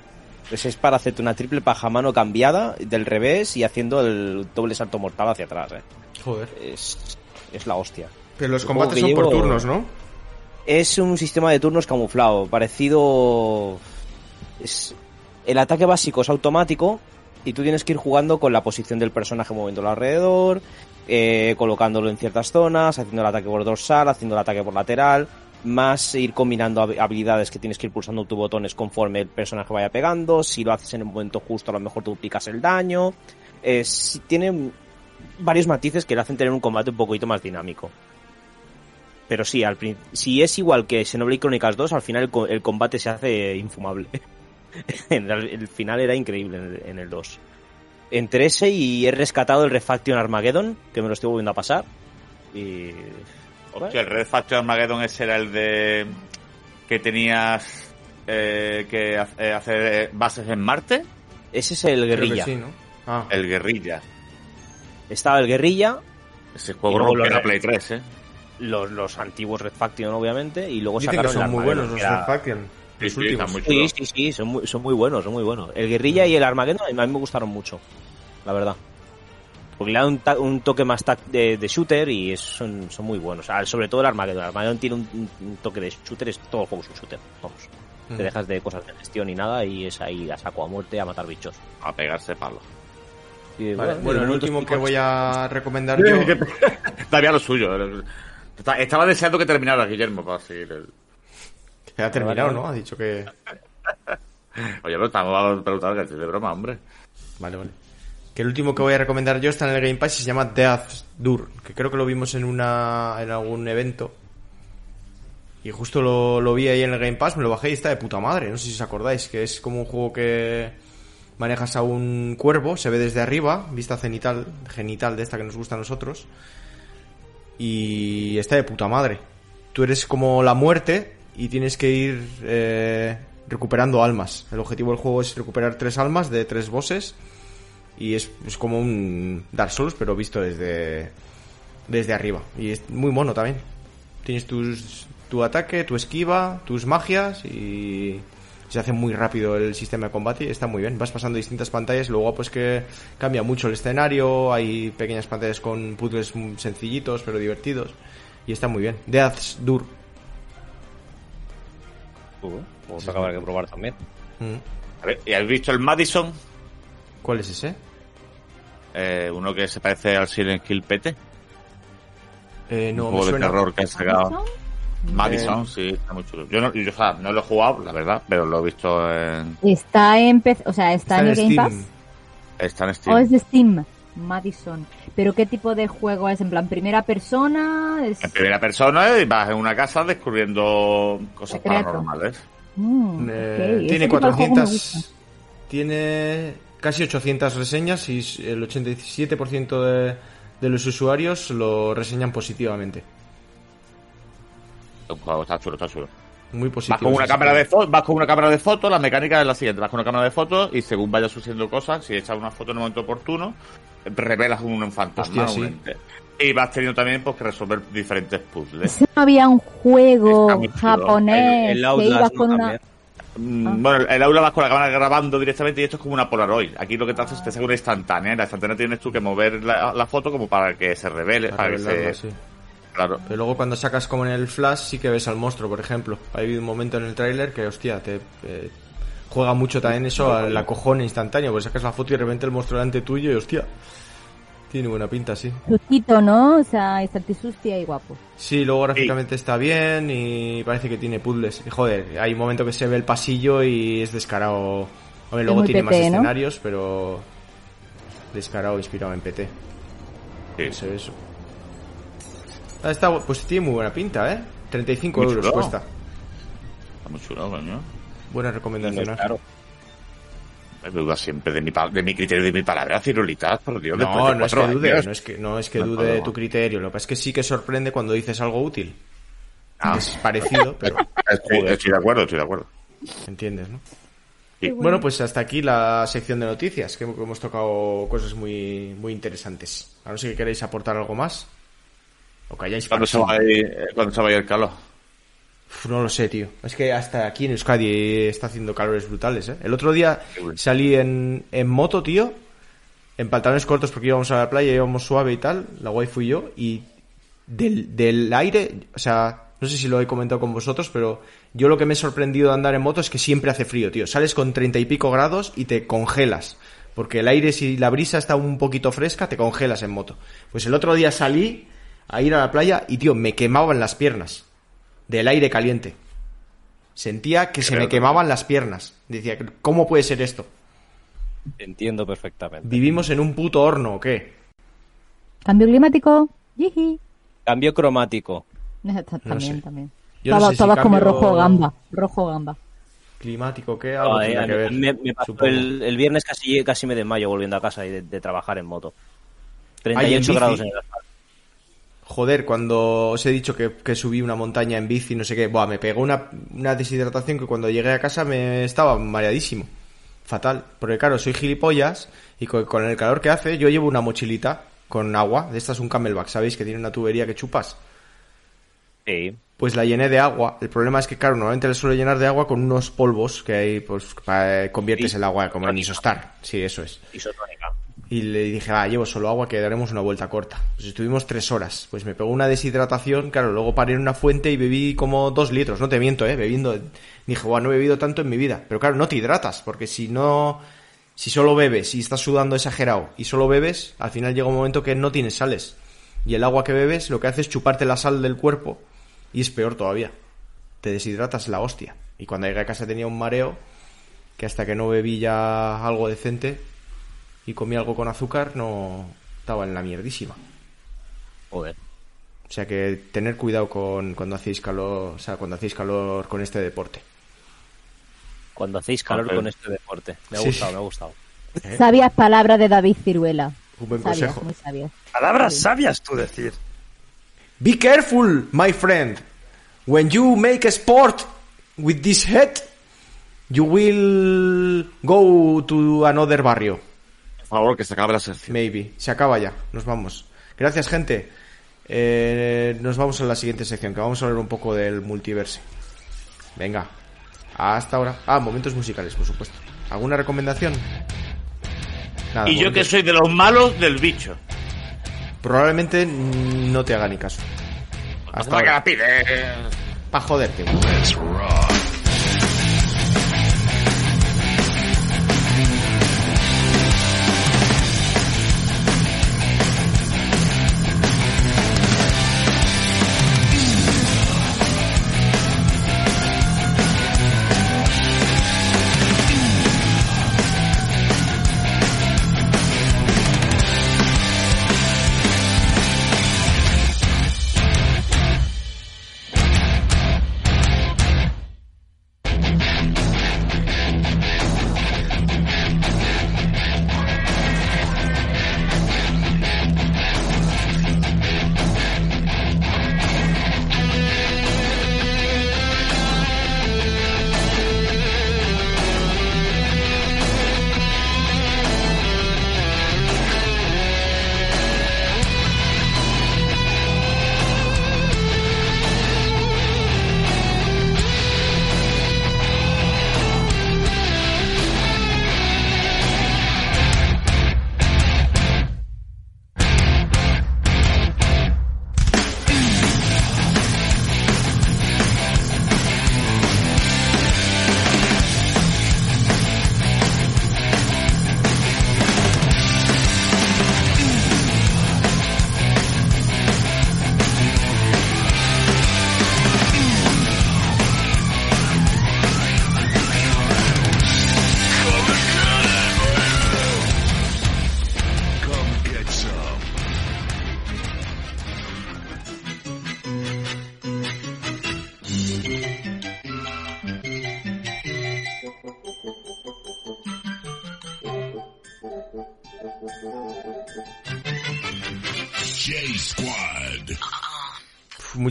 Pues es para hacerte una triple paja a mano cambiada del revés y haciendo el doble salto mortal hacia atrás, eh. Joder. Es, es la hostia. Pero los El combates son por turnos, ¿no? Es un sistema de turnos camuflado, parecido... Es... El ataque básico es automático y tú tienes que ir jugando con la posición del personaje moviéndolo alrededor, eh, colocándolo en ciertas zonas, haciendo el ataque por dorsal, haciendo el ataque por lateral, más ir combinando hab- habilidades que tienes que ir pulsando tus botones conforme el personaje vaya pegando, si lo haces en el momento justo a lo mejor tú picas el daño, es, tiene varios matices que le hacen tener un combate un poquito más dinámico. Pero sí, al si es igual que Xenoblade Chronicles 2, al final el, co- el combate se hace infumable. El, final era increíble en el, en el 2. Entre ese y he rescatado el Refaction Armageddon, que me lo estoy volviendo a pasar. Y... Hostia, el Red Faction Armageddon ese era el de que tenías eh, que eh, hacer eh, bases en Marte. Ese es el que guerrilla. sí, ¿no? Ah, El guerrilla. Estaba el guerrilla, Ese juego la Play 3, ¿eh? los, los antiguos Red Faction, obviamente, y luego dicen que sacaron son el muy buenos los que era- Red Faction. Sí, Los sí, últimos. Sí, sí, sí, son muy, son muy buenos, son muy buenos. El guerrilla y el Armageddon a mí me gustaron mucho, la verdad. Porque le da un, ta- un toque más tac- de, de shooter y es- son, son muy buenos. Ah, sobre todo el Armageddon. El Armageddon tiene un, toque de shooter, es todo el juego es un shooter. Vamos. Mm. Te dejas de cosas de gestión y nada y es ahí a saco a muerte a matar bichos. A pegarse palo. Y, Vale, de bueno, el último que voy a recomendar yo... Todavía lo suyo. Está- Estaba deseando que terminara Guillermo para seguir el... Que ha terminado, ¿no? Ha dicho que... Oye, pero estamos preguntando que estoy de broma, hombre. Vale, vale. Que el último que voy a recomendar yo está en el Game Pass y se llama Death Dur, que creo que lo vimos en una en algún evento. Y justo lo, lo vi ahí en el Game Pass, me lo bajé y está de puta madre. No sé si os acordáis, que es como un juego que manejas a un cuervo, se ve desde arriba, vista cenital, genital de esta que nos gusta a nosotros. Y está de puta madre. Tú eres como la muerte y tienes que ir eh, recuperando almas. El objetivo del juego es recuperar tres almas de tres bosses. Y es, es como un Dark Souls, pero visto desde, desde arriba. Y es muy mono también. Tienes tus, tu ataque, tu esquiva, tus magias y se hace muy rápido el sistema de combate y está muy bien. Vas pasando distintas pantallas, luego pues que cambia mucho el escenario, hay pequeñas pantallas con puzzles sencillitos pero divertidos y está muy bien. Death's Dur. Uh, pues acabar que probar también. Mm. A ver, ¿y has visto el Madison? ¿Cuál es ese? Eh, uno que se parece al Silent Kill Pete. Eh, no, un me juego de terror que han sacado. Madison, Eh. sí, está muy chulo. Yo, no, yo, o sea, no lo he jugado, la verdad, pero lo he visto en... Está en PC, o sea, está, Está en en el Game Steam. Pass. Está en O Steam. es de Steam. Madison. ¿Pero qué tipo de juego es? ¿En plan primera persona? ¿Es... En primera persona y vas en una casa descubriendo cosas Secreto. paranormales. Mm, Eh, tiene tipo de juego me 400. gusta. Tiene casi 800 reseñas y el 87% de, de los usuarios lo reseñan positivamente. Un juego está chulo, está chulo. Muy positivo. Vas con una cámara de vas con una cámara de fotos, la mecánica es la siguiente, vas con una cámara de fotos y según vayas sucediendo cosas, si echas una foto en el momento oportuno, revelas un fantasma. Hostia, sí. un ente. Y vas teniendo también pues, que resolver diferentes puzzles. ¿Ese no había un juego japonés El que Outlast, ibas con una... También. Mm, Ah. Bueno, el aula vas con la cámara grabando directamente y esto es como una Polaroid. Aquí lo que te hace es te hace una instantánea. En la instantánea tienes tú que mover la, la foto como para que se revele, Para para, que se... sí. Claro. Pero luego cuando sacas como en el flash sí que ves al monstruo, por ejemplo. Hay un momento en el tráiler que, hostia, te eh, juega mucho también eso al acojón instantáneo, porque sacas la foto y de repente el monstruo delante tuyo y, hostia, tiene buena pinta, sí. Sustito, ¿no? O sea, está sustia y guapo. Sí, luego gráficamente está bien y parece que tiene puzzles. Y joder, hay un momento que se ve el pasillo y es descarado. Hombre, luego muy tiene PT, más ¿no? escenarios, pero descarado, inspirado en PT. Sí. Eso, eso. Ah, está, pues tiene muy buena pinta, ¿eh? 35 Muy euros chulo. cuesta. Está muy chulo, coño. Buena recomendación. ¿eh? Claro. Me duda siempre de mi, de mi criterio y de mi palabra, cirulitas, por Dios. No, no es que dude, no es que, no es que No, dude no, de tu criterio. Lo que pasa es que sí que sorprende cuando dices algo útil. Ah. Es parecido, pero Estoy, estoy de acuerdo, estoy de acuerdo. entiendes, ¿no? Sí. Bueno, pues hasta aquí la sección de noticias, que hemos tocado cosas muy, muy interesantes. A no ser que queréis aportar algo más. O que hayáis ¿Cuándo se va a ir, cuándo se va a ir el calor? No lo sé, tío. Es que hasta aquí en Euskadi está haciendo calores brutales, ¿eh? El otro día salí en, en moto, tío, en pantalones cortos porque íbamos a la playa, íbamos suave y tal, la guay fui yo, y del, del aire, o sea, no sé si lo he comentado con vosotros, pero yo lo que me he sorprendido de andar en moto es que siempre hace frío, tío. Sales con treinta y pico grados y te congelas. Porque el aire, si la brisa está un poquito fresca, te congelas en moto. Pues el otro día salí a ir a la playa y, tío, me quemaban las piernas del aire caliente. Sentía que se me quemaban las piernas. Decía, ¿cómo puede ser esto? Entiendo perfectamente. ¿Vivimos en un puto horno o qué? Cambio climático. Cambio cromático. También, sé. también. Yo no Todas sé si todas como cambio rojo gamba. Rojo gamba. ¿Climático qué? Algo Ah, eh, que ver. me, me pasó supongo. el, el viernes casi, casi me desmayo volviendo a casa y de, de trabajar en moto. Ay, en 38 bici. grados en el asfalto. Joder, cuando os he dicho que, que subí una montaña en bici, no sé qué, buah, me pegó una, una deshidratación que cuando llegué a casa me estaba mareadísimo. Fatal. Porque claro, soy gilipollas y con, con el calor que hace, yo llevo una mochilita con agua. De esta es un camelback, ¿sabéis? Que tiene una tubería que chupas. Sí. Pues la llené de agua. El problema es que, claro, normalmente le suelo llenar de agua con unos polvos que hay, pues, para, conviertes Sí. el agua como en isostar. Sí, eso es. Isotónica. Y le dije, ah, llevo solo agua que daremos una vuelta corta. Pues estuvimos tres horas. Pues me pegó una deshidratación, claro, luego paré en una fuente y bebí como dos litros, no te miento, eh, bebiendo. Dije, guau, no he bebido tanto en mi vida. Pero claro, no te hidratas, porque si no, si solo bebes y estás sudando exagerado y solo bebes, al final llega un momento que no tienes sales. Y el agua que bebes lo que hace es chuparte la sal del cuerpo y es peor todavía. Te deshidratas la hostia. Y cuando llegué a casa tenía un mareo que hasta que no bebí ya algo decente y comí algo con azúcar, no estaba en la mierdísima. Joder. O sea que tener cuidado con cuando hacéis calor, o sea, cuando hacéis calor con este deporte. Cuando hacéis calor Ok. con este deporte. Me ha Sí. gustado, me ha gustado. Sabias palabras de David Ciruela. Un buen Sabias, consejo. muy sabias. Palabras sabias, tú decir. Be careful, my friend. When you make a sport with this head, you will go to another barrio. Por favor, que se acabe la sección. Maybe. Se acaba ya. Nos vamos. Gracias, gente. Eh, nos vamos a la siguiente sección, que vamos a hablar un poco del multiverse. Venga. Hasta ahora. Ah, momentos musicales, por supuesto. ¿Alguna recomendación? Nada, Y yo que soy de los malos del bicho. Probablemente no te haga ni caso. Hasta ¿Para que ahora. la pides? Pa' joderte.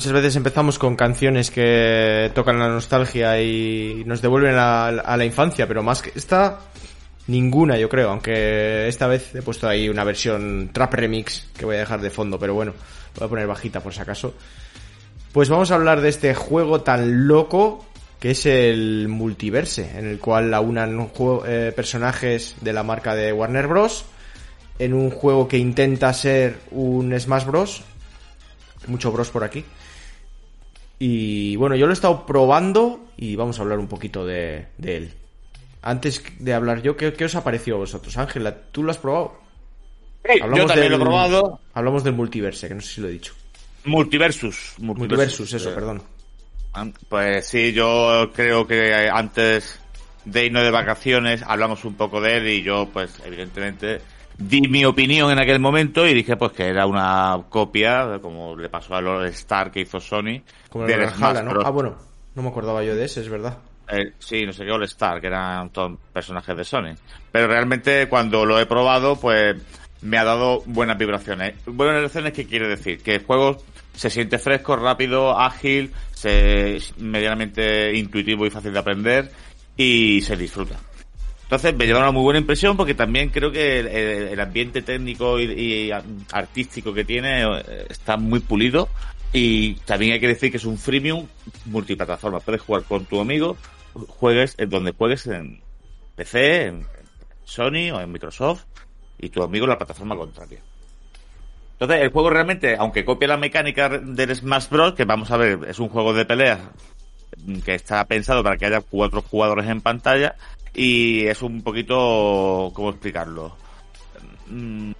Muchas veces empezamos con canciones que tocan la nostalgia y nos devuelven a, la infancia, pero más que esta, ninguna yo creo, aunque esta vez he puesto ahí una versión trap remix que voy a dejar de fondo, pero bueno, voy a poner bajita por si acaso. Pues vamos a hablar de este juego tan loco que es el multiverse, en el cual aunan juego- eh, personajes de la marca de Warner Bros. en un juego que intenta ser un Smash Bros. Mucho Bros por aquí. Y bueno, yo lo he estado probando y vamos a hablar un poquito de, de él. Antes de hablar yo, ¿qué, qué os ha parecido a vosotros? Ángela, ¿tú lo has probado? Sí, yo también lo he probado. Hablamos del multiverse, que no sé si lo he dicho. Multiversus. Multiversus, eso, eh, perdón. Pues sí, yo creo que antes de irnos de vacaciones hablamos un poco de él y yo, pues, evidentemente, di mi opinión en aquel momento y dije, pues, que era una copia, como le pasó a All Star que hizo Sony. Como el del Smash ¿no? Ah, bueno, no me acordaba yo de ese, es verdad. Eh, sí, no sé qué, All Star, que eran todos personajes de Sony. Pero realmente cuando lo he probado, pues me ha dado buenas vibraciones. Buenas vibraciones, ¿qué quiere decir? Que el juego se siente fresco, rápido, ágil, se, medianamente intuitivo y fácil de aprender y se disfruta. Entonces me lleva una muy buena impresión porque también creo que el, ambiente técnico y, artístico que tiene eh, está muy pulido y también hay que decir que es un freemium multiplataforma. Puedes jugar con tu amigo, juegues en donde juegues en PC, en Sony o en Microsoft y tu amigo en la plataforma contraria. Entonces, el juego realmente, aunque copia la mecánica del Smash Bros, que vamos a ver, es un juego de peleas mm, que está pensado para que haya cuatro jugadores en pantalla y es un poquito, ¿cómo explicarlo? Mm,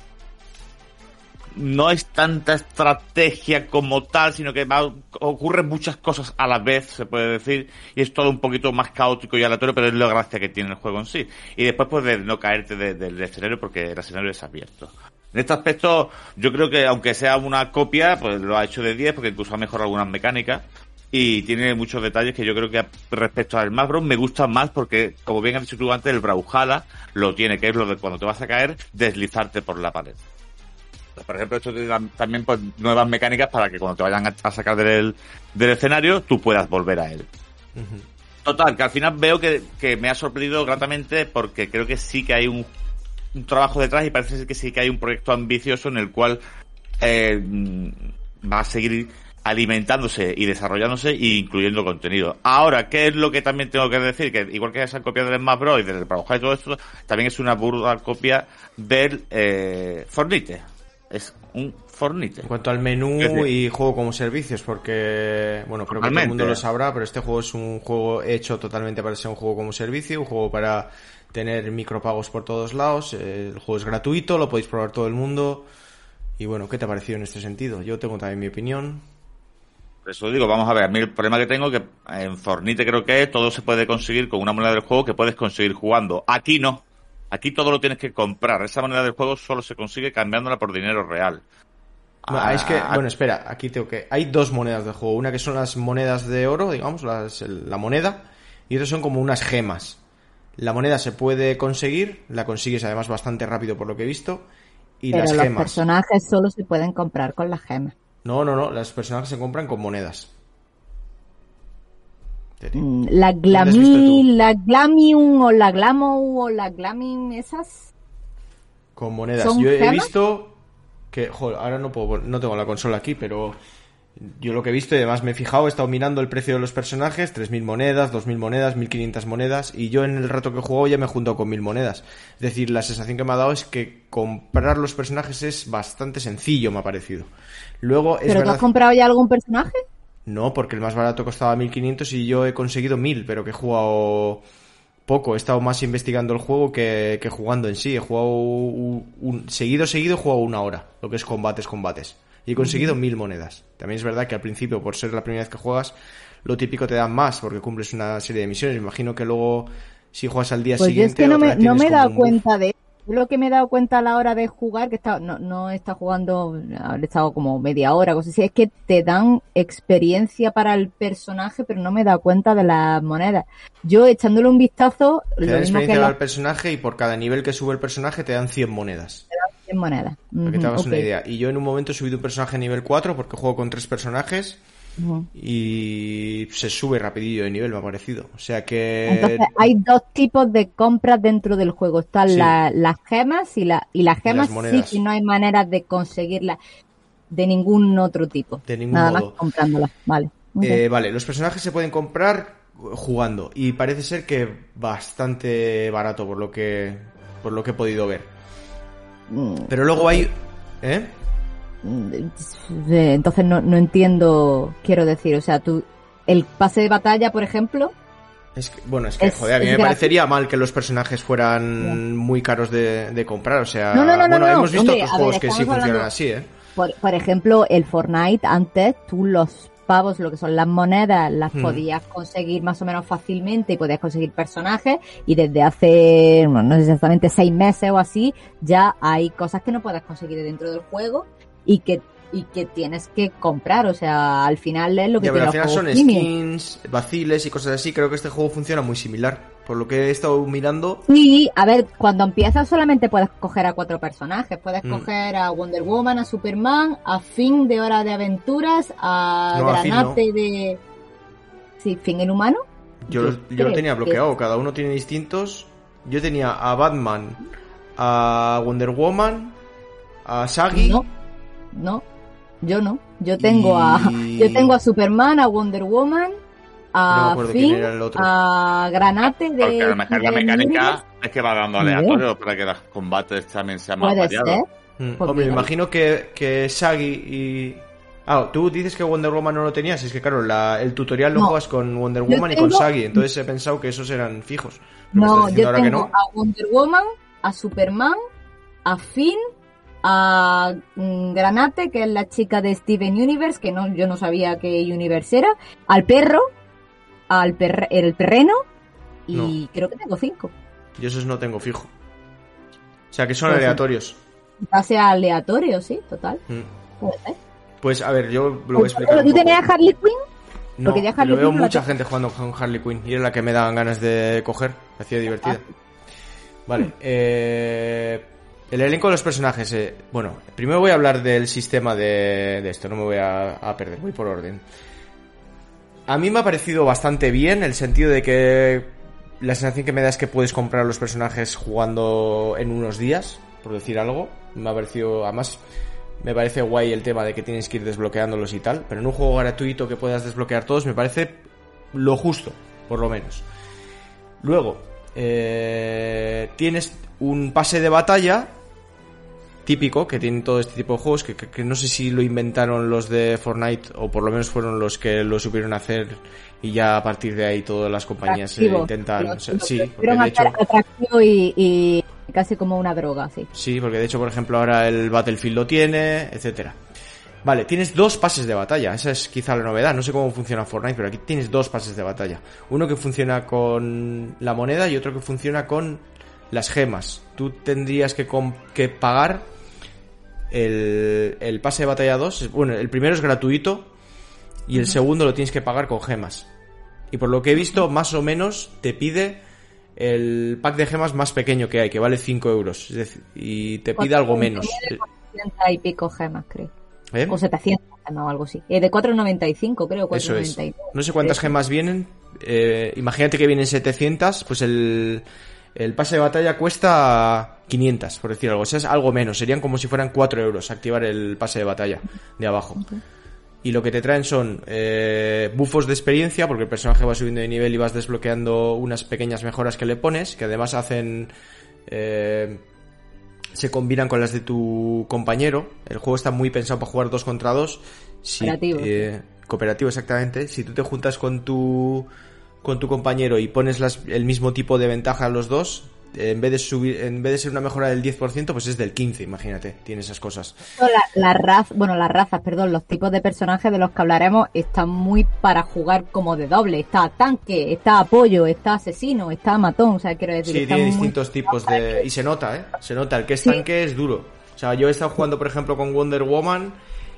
No es tanta estrategia como tal, sino que va, ocurren muchas cosas a la vez, se puede decir, y es todo un poquito más caótico y aleatorio, pero es la gracia que tiene el juego en sí. Y después pues de no caerte de- del escenario porque el escenario es abierto. En este aspecto, yo creo que aunque sea una copia, pues lo ha hecho de 10 porque incluso ha mejorado algunas mecánicas y tiene muchos detalles que yo creo que respecto al Bros me gusta más porque, como bien has dicho tú antes, el Brawlhalla lo tiene, que es lo de cuando te vas a caer, deslizarte por la pared. Pues, Por ejemplo, esto te da también pues, nuevas mecánicas para que cuando te vayan a, sacar del, del escenario, tú puedas volver a él. Total, que al final veo que, que me ha sorprendido gratamente porque creo que sí que hay un, un trabajo detrás y parece que sí que hay un proyecto ambicioso en el cual eh, mm, va a seguir alimentándose y desarrollándose e incluyendo contenido. Ahora, ¿qué es lo que también tengo que decir? Que igual que esa copia del Smash Bros. y del Brawlhalla y todo esto, también es una burda copia del eh, Fornite. Es un Fornite. En cuanto al menú y juego como servicios, porque, bueno, creo que todo el mundo lo sabrá, pero este juego es un juego hecho totalmente para ser un juego como servicio, un juego para tener micropagos por todos lados, el juego es gratuito, lo podéis probar todo el mundo. Y bueno, ¿qué te ha parecido en este sentido? Yo tengo también mi opinión. Por eso digo, vamos a ver, a mí el problema que tengo es que en Fornite creo que es, todo se puede conseguir con una moneda del juego que puedes conseguir jugando. Aquí no. Aquí todo lo tienes que comprar. Esa moneda del juego solo se consigue cambiándola por dinero real. No, Ah, es que, bueno, espera, aquí tengo que... Hay dos monedas del juego. Una que son las monedas de oro, digamos, las- el- la moneda, y otras son como unas gemas. La moneda se puede conseguir, la consigues además bastante rápido por lo que he visto, y Pero las los gemas. personajes solo se pueden comprar con las gemas. No, no, no, las personajes se compran con monedas. Mm, La Glami, la Glamium o la Glamo o la Glamin, esas. Con monedas. ¿Son Yo he gemas? visto que, joder, ahora no puedo, no tengo la consola aquí, pero yo lo que he visto y además me he fijado, he estado mirando el precio de los personajes, 3.000 monedas, 2.000 monedas, 1.500 monedas, y yo en el rato que he jugado ya me he juntado con 1.000 monedas. Es decir, la sensación que me ha dado es que comprar los personajes es bastante sencillo, me ha parecido. Luego, es ¿Pero tú verdad... has comprado ya algún personaje? No, porque el más barato costaba 1500 y yo he conseguido 1000, pero que he jugado poco. He estado más investigando el juego que, que jugando en sí. He jugado un, un- seguido, seguido, he jugado una hora, lo que es combates, combates. Y he conseguido 1000 monedas. También es verdad que al principio, por ser la primera vez que juegas, lo típico te dan más porque cumples una serie de misiones. Me imagino que luego, si juegas al día Pues yo siguiente, es que no me, no me he dado un buff. cuenta de lo que me he dado cuenta a la hora de jugar, que está, no, no he estado jugando, habré estado como media hora, cosas así, es que te dan experiencia para el personaje, pero no me he dado cuenta de las monedas. Yo echándole un vistazo, Te dan experiencia la al personaje y por cada nivel que sube el personaje te dan 100 monedas. 100 monedas. Para que te hagas una idea. Y yo en un momento he subido un personaje nivel 4 porque juego con tres personajes Y se sube rapidillo de nivel, me ha parecido. O sea que... Entonces, hay dos tipos de compras dentro del juego. Están Sí. la- las gemas y, la, y las gemas sí que no hay manera de conseguirlas de ningún otro tipo. De ningún Nada modo. más comprándolas. Vale. Eh, vale, los personajes se pueden comprar jugando y parece ser que bastante barato por lo que por lo que he podido ver. Mm, Pero luego hay ¿eh? Entonces no, no entiendo, quiero decir, o sea, tú, el pase de batalla, por ejemplo, Es que, bueno, es que Es- joder, a mí me parecería mal que los personajes fueran muy caros de, de comprar, o sea, No, no, no, no, bueno, no, hemos visto hombre, otros ver, juegos que sí funcionan así, ¿eh? por, por ejemplo, el Fortnite, antes tú los pavos, lo que son las monedas, las Hmm. podías conseguir más o menos fácilmente y podías conseguir personajes y desde hace, bueno, no sé exactamente seis meses o así, ya hay cosas que no puedes conseguir dentro del juego y que y que tienes que comprar, o sea, al final es lo que Ya, te pero al final son premium. skins, vaciles y cosas así, creo que este juego funciona muy similar. Por lo que he estado mirando, Sí, a ver, cuando empiezas solamente puedes coger a cuatro personajes. Puedes Mm. coger a Wonder Woman, a Superman, a Finn de Hora de Aventuras, a No, a Finn Granate de... Sí, Finn el humano. yo, Yo lo- yo lo creo tenía que- bloqueado, cada uno tiene distintos. Yo tenía a Batman, a Wonder Woman, a Shaggy, No, no, yo no. Yo tengo a yo tengo a Superman, a Wonder Woman, No a quién Finn, era el otro. a Granate de... Porque a lo mejor la mecánica Universe. es que va dando aleatorio para que los combates también sean más variados. ser. Mm, Hombre, me mira. imagino que, que Shaggy y... Ah, tú dices que Wonder Woman no lo tenías, es que claro, la- el tutorial lo No. juegas con Wonder Woman y con tengo- Shaggy, entonces he pensado que esos eran fijos. Pero me No, estás diciendo yo ahora que tengo no. a Wonder Woman, a Superman, a Finn, a mm, Granate, que es la chica de Steven Universe, que no, yo no sabía qué Universe era, al perro, al perre- el perreno, y creo que tengo cinco. Yo esos no tengo fijo. O sea, que son Pues aleatorios. Pase aleatorio, sí, total. Mm. Pues a ver, yo lo voy a explicar un ¿Tú tenías a Harley Quinn? No, porque ya Harley pero veo Quinn mucha gente jugando con Harley Quinn y era la que me daban ganas de coger, me hacía divertida. Vale, eh, el elenco de los personajes. eh, bueno, primero voy a hablar del sistema de, de esto, no me voy a, a perder, voy por orden. A mí me ha parecido bastante bien el sentido de que la sensación que me da es que puedes comprar los personajes jugando en unos días, por decir algo. Me ha parecido, además, me parece guay el tema de que tienes que ir desbloqueándolos y tal, pero en un juego gratuito que puedas desbloquear todos me parece lo justo, por lo menos. Luego, eh, tienes un pase de batalla típico que tienen todo este tipo de juegos, que, que- que no sé si lo inventaron los de Fortnite o por lo menos fueron los que lo supieron hacer y ya a partir de ahí todas las compañías eh, intentan... Lo- o sea, lo sí, porque de hecho... atractivo y, y casi como una droga, sí. Sí, porque de hecho, por ejemplo, ahora el Battlefield lo tiene, etcétera. Vale, tienes dos pases de batalla, esa es quizá la novedad, no sé cómo funciona Fortnite, pero aquí tienes dos pases de batalla. Uno que funciona con la moneda y otro que funciona con las gemas. Tú tendrías que, que pagar el, el pase de batalla 2, bueno, el primero es gratuito y el segundo lo tienes que pagar con gemas. Y por lo que he visto, más o menos te pide el pack de gemas más pequeño que hay, que vale 5 euros. Es decir, y te pide algo menos. 700 y pico gemas, creo. ¿Eh? O 700 gemas o algo así. Eh, de 4,95 creo, Eso es. 4,99. No sé cuántas gemas vienen. eh, imagínate que vienen 700, pues el, el pase de batalla cuesta 500, por decir algo. O sea, es algo menos. Serían como si fueran 4 euros activar el pase de batalla de abajo. Y lo que te traen son eh, bufos de experiencia, porque el personaje va subiendo de nivel y vas desbloqueando unas pequeñas mejoras que le pones, que además hacen... eh, se combinan con las de tu compañero. El juego está muy pensado para jugar dos contra dos. Si, Cooperativo. eh, cooperativo, exactamente. Si tú te juntas con tu con tu compañero y pones las- el mismo tipo de ventaja a los dos, en vez de subir, en vez de ser una mejora del 10%, pues es del 15, imagínate, tiene esas cosas. La, la raza, bueno, las razas, perdón, los tipos de personajes de los que hablaremos están muy para jugar como de doble. Está tanque, está apoyo, está asesino, está matón, o sea, quiero decir, Sí, tiene distintos tipos de... Y se nota, ¿eh? Se nota, el que es Sí. tanque es duro. O sea, yo he estado jugando, por ejemplo, con Wonder Woman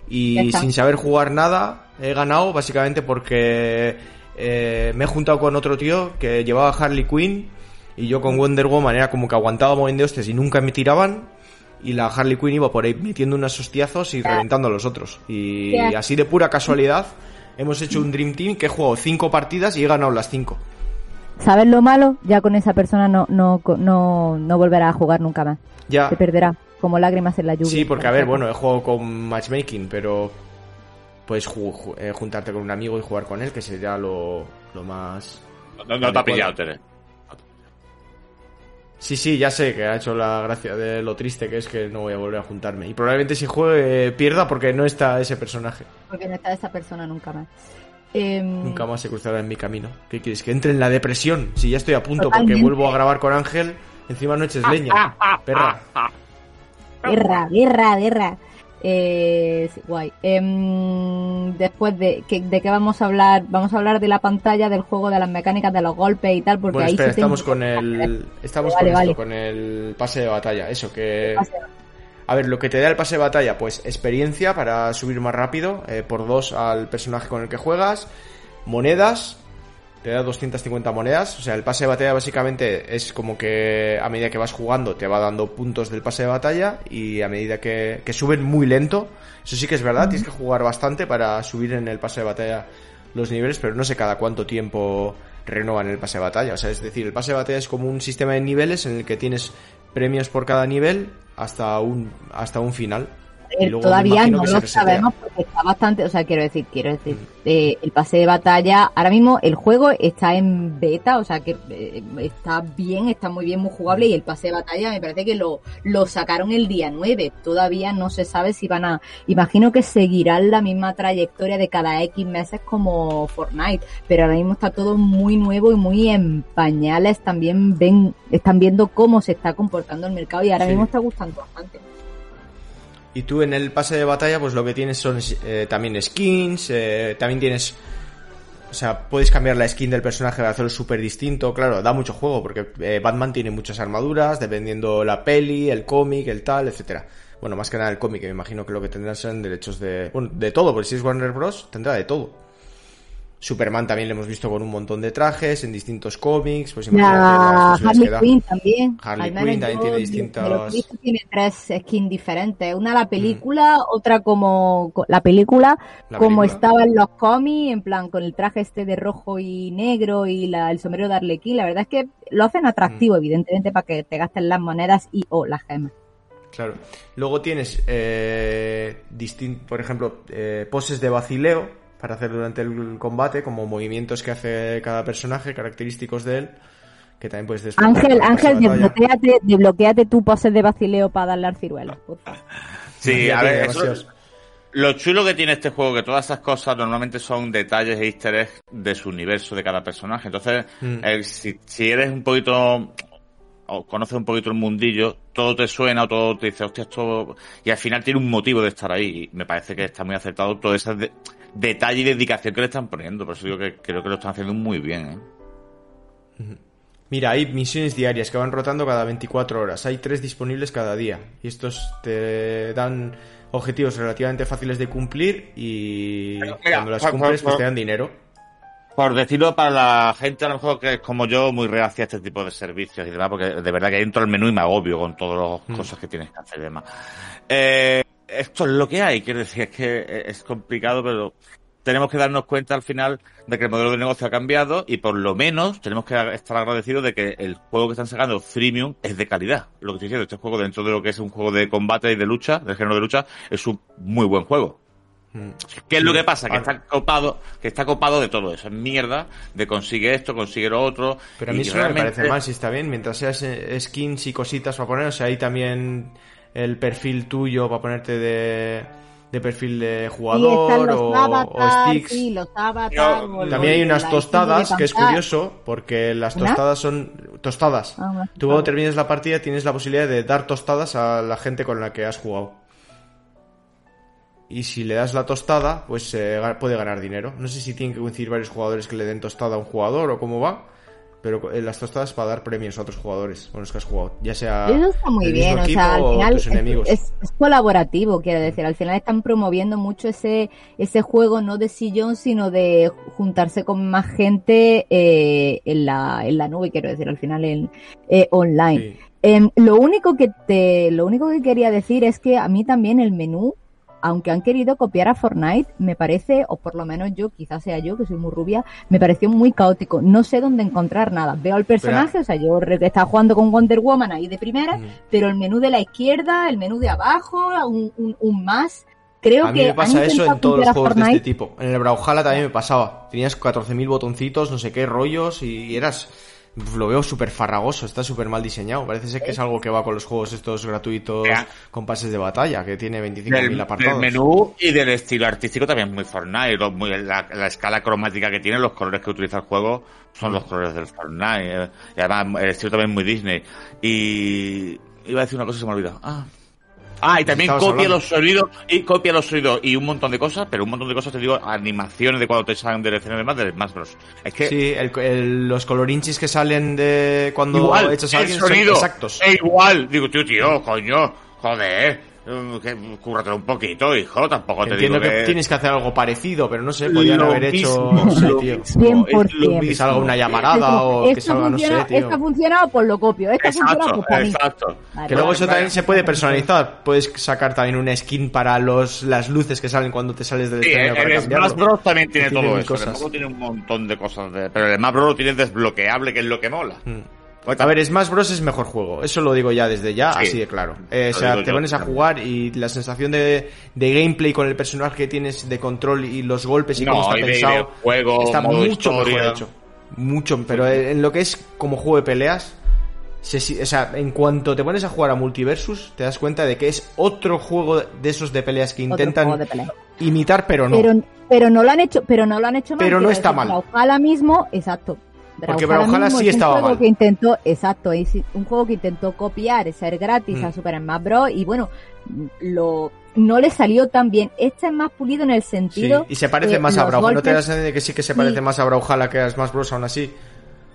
y sin saber jugar nada he ganado básicamente porque eh, me he juntado con otro tío que llevaba Harley Quinn y yo con Wonder Woman era como que aguantaba moviendo hostias y nunca me tiraban y la Harley Quinn iba por ahí metiendo unos hostiazos y reventando a los otros. Y Ya. así de pura casualidad hemos hecho un Dream Team que he jugado cinco partidas y he ganado las cinco. ¿Sabes lo malo? Ya con esa persona no, no, no, no volverá a jugar nunca más. Ya. Se perderá, como lágrimas en la lluvia. Sí, porque a ver, bueno, he jugado con matchmaking, pero puedes ju- ju- eh, juntarte con un amigo y jugar con él, que sería lo, lo más... No, no te ha pillado, Tere. Sí, sí, ya sé que ha hecho la gracia de lo triste que es que no voy a volver a juntarme. Y probablemente si juegue pierda porque no está ese personaje. Porque no está esa persona nunca más. Em, Nunca más se cruzará en mi camino. ¿Qué quieres? Que entre en la depresión. Si ya estoy a punto Totalmente. porque vuelvo a grabar con Ángel, encima no eches leña. Perra. Guerra, guerra, guerra. Eh, sí, guay. Em, después de, que, de qué vamos a hablar, vamos a hablar de la pantalla, del juego, de las mecánicas, de los golpes y tal, porque Bueno, ahí espera, sí tengo estamos con el. Estamos Vale, con vale. esto, con el pase de batalla. Eso que. A ver, lo que te da el pase de batalla, pues experiencia para subir más rápido, eh, por dos al personaje con el que juegas, monedas, te da 250 monedas, o sea, el pase de batalla básicamente es como que a medida que vas jugando te va dando puntos del pase de batalla y a medida que, que suben muy lento, eso sí que es verdad, tienes que jugar bastante para subir en el pase de batalla los niveles, pero no sé cada cuánto tiempo renovan el pase de batalla, o sea, es decir, el pase de batalla es como un sistema de niveles en el que tienes premios por cada nivel hasta un hasta un final. Eh, todavía no lo sabemos porque está bastante, o sea, quiero decir, quiero decir, eh, el pase de batalla, ahora mismo el juego está en beta, o sea, que eh, está bien, está muy bien, muy jugable y el pase de batalla me parece que lo, lo sacaron el día 9, todavía no se sabe si van a, imagino que seguirán la misma trayectoria de cada X meses como Fortnite, pero ahora mismo está todo muy nuevo y muy en pañales, también ven, están viendo cómo se está comportando el mercado y ahora Sí. mismo está gustando bastante. Y tú en el pase de batalla, pues lo que tienes son eh, también skins, eh, también tienes... O sea, puedes cambiar la skin del personaje para hacerlo súper distinto. Claro, da mucho juego porque eh, Batman tiene muchas armaduras, dependiendo la peli, el cómic, el tal, etcétera. Bueno, más que nada el cómic, me imagino que lo que tendrán serán derechos de... Bueno, de todo, porque si es Warner Bros. tendrá de todo. Superman también lo hemos visto con un montón de trajes en distintos cómics. Pues imagínate La Harley. Quinn también. Harley Quinn también yo tiene distintas- tiene tres skins diferentes. Una la película, otra como co- la película, La como película. estaba en los cómics, en plan con el traje este de rojo y negro y la, el sombrero de Arlequín. La verdad es que lo hacen atractivo, evidentemente, para que te gasten las monedas y o las gemas. Claro. Luego tienes, eh, por ejemplo, eh, poses de vacileo para hacer durante el combate, como movimientos que hace cada personaje, característicos de él, que también puedes desbloquear Ángel, pase Ángel, de batalla. desbloquéate, desbloquéate tu poses de vacileo para darle al ciruelo. Sí, a ver, eso- lo chulo que tiene este juego, que todas esas cosas normalmente son detalles e easter eggs de su universo de cada personaje. Entonces, Mm. el- si, si eres un poquito, o conoces un poquito el mundillo, todo te suena o todo te dice, hostia, esto... Y al final tiene un motivo de estar ahí. Y me parece que está muy acertado todo ese de- detalle y dedicación que le están poniendo. Por eso digo que creo que lo están haciendo muy bien, ¿eh? Mira, hay misiones diarias que van rotando cada 24 horas. Hay tres disponibles cada día. Y estos te dan objetivos relativamente fáciles de cumplir y Mira, cuando las por- cumples por- pues te dan dinero. Por decirlo para la gente a lo mejor que es como yo, muy reacia a este tipo de servicios y demás, porque de verdad que entro al menú y me agobio con todas las cosas que tienes que hacer y demás. Eh, esto es lo que hay, quiero decir, es que es complicado, pero tenemos que darnos cuenta al final de que el modelo de negocio ha cambiado y por lo menos tenemos que estar agradecidos de que el juego que están sacando, Freemium, es de calidad. Lo que estoy diciendo, este juego dentro de lo que es un juego de combate y de lucha, del género de lucha, es un muy buen juego. Mm. ¿Qué es lo que pasa? Que está copado, que está copado de todo eso. Es mierda, de consigue esto, consigue lo otro. Pero a mí eso no me realmente- parece mal si está bien, mientras seas eh, skins y cositas para poner, o sea, hay también el perfil tuyo para ponerte de, de perfil de jugador los o, sticks. sí, los avatars. Yo- o También hay unas tostadas, que es curioso, porque las ¿Una? tostadas son tostadas. Ah, Tú cuando termines la partida tienes la posibilidad de dar tostadas a la gente con la que has jugado. Y si le das la tostada, pues eh, puede ganar dinero. No sé si tienen que coincidir varios jugadores que le den tostada a un jugador o cómo va, pero eh, las tostadas para dar premios a otros jugadores con los que has jugado, ya sea Eso está muy el bien, o sea, al final tus enemigos. es- es colaborativo, quiero decir, al final están promoviendo mucho ese ese juego no de sillón, sino de juntarse con más gente eh, en la en la nube, quiero decir, al final en eh, online. Sí. Em, lo único que te, lo único que quería decir es que a mí también el menú, aunque han querido copiar a Fortnite, me parece, o por lo menos yo, quizás sea yo, que soy muy rubia, me pareció muy caótico. No sé dónde encontrar nada. Veo al personaje, o sea, yo estaba jugando con Wonder Woman ahí de primera, Mm. pero el menú de la izquierda, el menú de abajo, un, un, un más. Creo a mí que me pasa eso en todos los juegos de este tipo. En el Brawlhalla también me pasaba. Tenías 14.000 botoncitos, no sé qué rollos y eras... Lo veo súper farragoso, está súper mal diseñado. Parece ser que es algo que va con los juegos estos gratuitos con pases de batalla, que tiene 25.000 Del, del apartados. menú y del estilo artístico también muy Fortnite. lo- muy- la, la escala cromática que tiene, los colores que utiliza el juego son los colores del Fortnite. eh, Y además el estilo también muy Disney. Y iba a decir una cosa y se me ha olvidado. Ah. Ah, y también copia hablando. los sonidos, y copia los sonidos y un montón de cosas, pero un montón de cosas, te digo, animaciones de cuando te salen del escenario de más del Smash Bros. Es que Sí, el- el- los colorinchis que salen de cuando igual, echas a alguien son sonido, exactos. es igual. Digo, tío, tío, coño, joder, cúrratelo un poquito, hijo, tampoco te Entiendo digo que, que... tienes que hacer algo parecido, pero no sé, podían Lo haber hecho, no sé, tío. mismo, 100%. es lo Que salga una llamarada o que salga, no sé, funciona, tío. esta funciona, pues lo copio. Esta funciona, Exacto, pues para mí. exacto. Vale, Que luego vale. eso también se puede personalizar. Puedes sacar también una skin para los las luces que salen cuando te sales del Sí, escenario el. Smash Bros también tiene Tiene todo eso. El cosas. Smash Bros tiene un montón de cosas, de- pero el Smash Bros lo tiene desbloqueable, que es lo que mola. Mm. A ver, Smash Bros es mejor juego. Eso lo digo ya desde ya, Sí. así de claro. Eh, o sea, te pones a jugar y la sensación de, de gameplay con el personaje que tienes de control y los golpes y No, cómo está y de pensado videojuego, está modo mucho historia. mejor hecho. Mucho, pero en lo que es como juego de peleas, se o sea, en cuanto te pones a jugar a Multiversus, te das cuenta de que es otro juego de esos de peleas que intentan juego pelea. imitar, pero no. Pero, pero no lo han hecho, pero no lo han hecho mal. Pero no está decir, mal. Brawlhalla mismo, exacto. Porque Brawlhalla sí es un estaba juego mal. que intentó, exacto, es un juego que intentó copiar, ser gratis Mm. a Super Smash Bros. y bueno, lo no le salió tan bien. Este es más pulido en el Sí, sentido. y se parece más a Brawlhalla. ¿No te das cuenta de que sí que se parece Sí. más a Brawlhalla que a Smash Bros. aún así?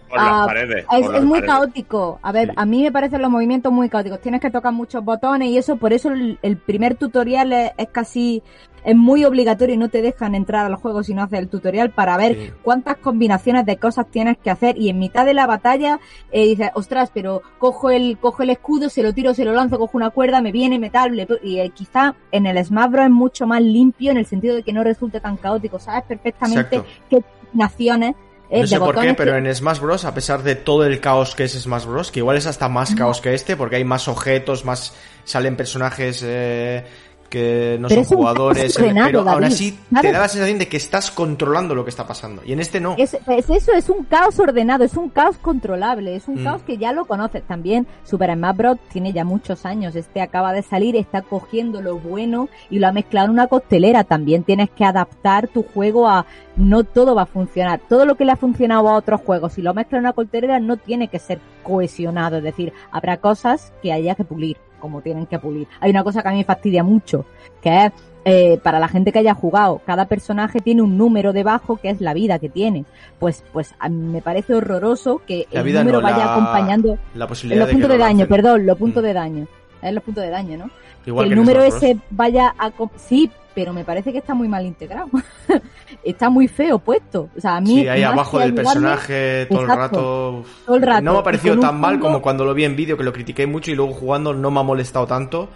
Por Ah, las paredes. Es, por es las muy paredes. caótico. A ver, Sí. a mí me parecen los movimientos muy caóticos. Tienes que tocar muchos botones y eso, por eso el, el primer tutorial es, es casi, es muy obligatorio y no te dejan entrar al juego si no haces el tutorial para ver Sí. cuántas combinaciones de cosas tienes que hacer y en mitad de la batalla eh, dices, ostras, pero cojo el, cojo el escudo, se lo tiro, se lo lanzo, cojo una cuerda, me viene metal, le pe- y eh, quizá en el Smash Bros es mucho más limpio en el sentido de que no resulte tan caótico, sabes perfectamente Exacto. qué combinaciones eh, No sé por qué, pero en Smash Bros, a pesar de todo el caos que es Smash Bros, que igual es hasta más caos que este, porque hay más objetos, más salen personajes eh, que no Pero son jugadores, pero aún David, así te ¿sabes? da la sensación de que estás controlando lo que está pasando. Y en este no. Es, es eso, es un caos ordenado, es un caos controlable, es un Mm. caos que ya lo conoces. También Super Smash Bros. tiene ya muchos años, este acaba de salir, está cogiendo lo bueno y lo ha mezclado en una costelera. También tienes que adaptar tu juego a... No todo va a funcionar. Todo lo que le ha funcionado a otros juegos, si lo mezclas en una costelera, no tiene que ser cohesionado. Es decir, habrá cosas que haya que pulir, como tienen que pulir. Hay una cosa que a mí me fastidia mucho, que es eh, para la gente que haya jugado, cada personaje tiene un número debajo que es la vida que tiene. Pues, pues a mí me parece horroroso que La el vida número no, vaya la- acompañando La posibilidad los de puntos lo de daño, perdón, los puntos Mm. de daño. Es los puntos de daño, ¿no? Igual que que el número ese vaya a... Sí, pero me parece que está muy mal integrado. está muy feo puesto. O sea, a mí... Sí, ahí abajo del ayudarme, personaje todo el rato. Todo el rato. No me ha parecido tan mal fondo- como cuando lo vi en vídeo, que lo critiqué mucho y luego jugando no me ha molestado tanto.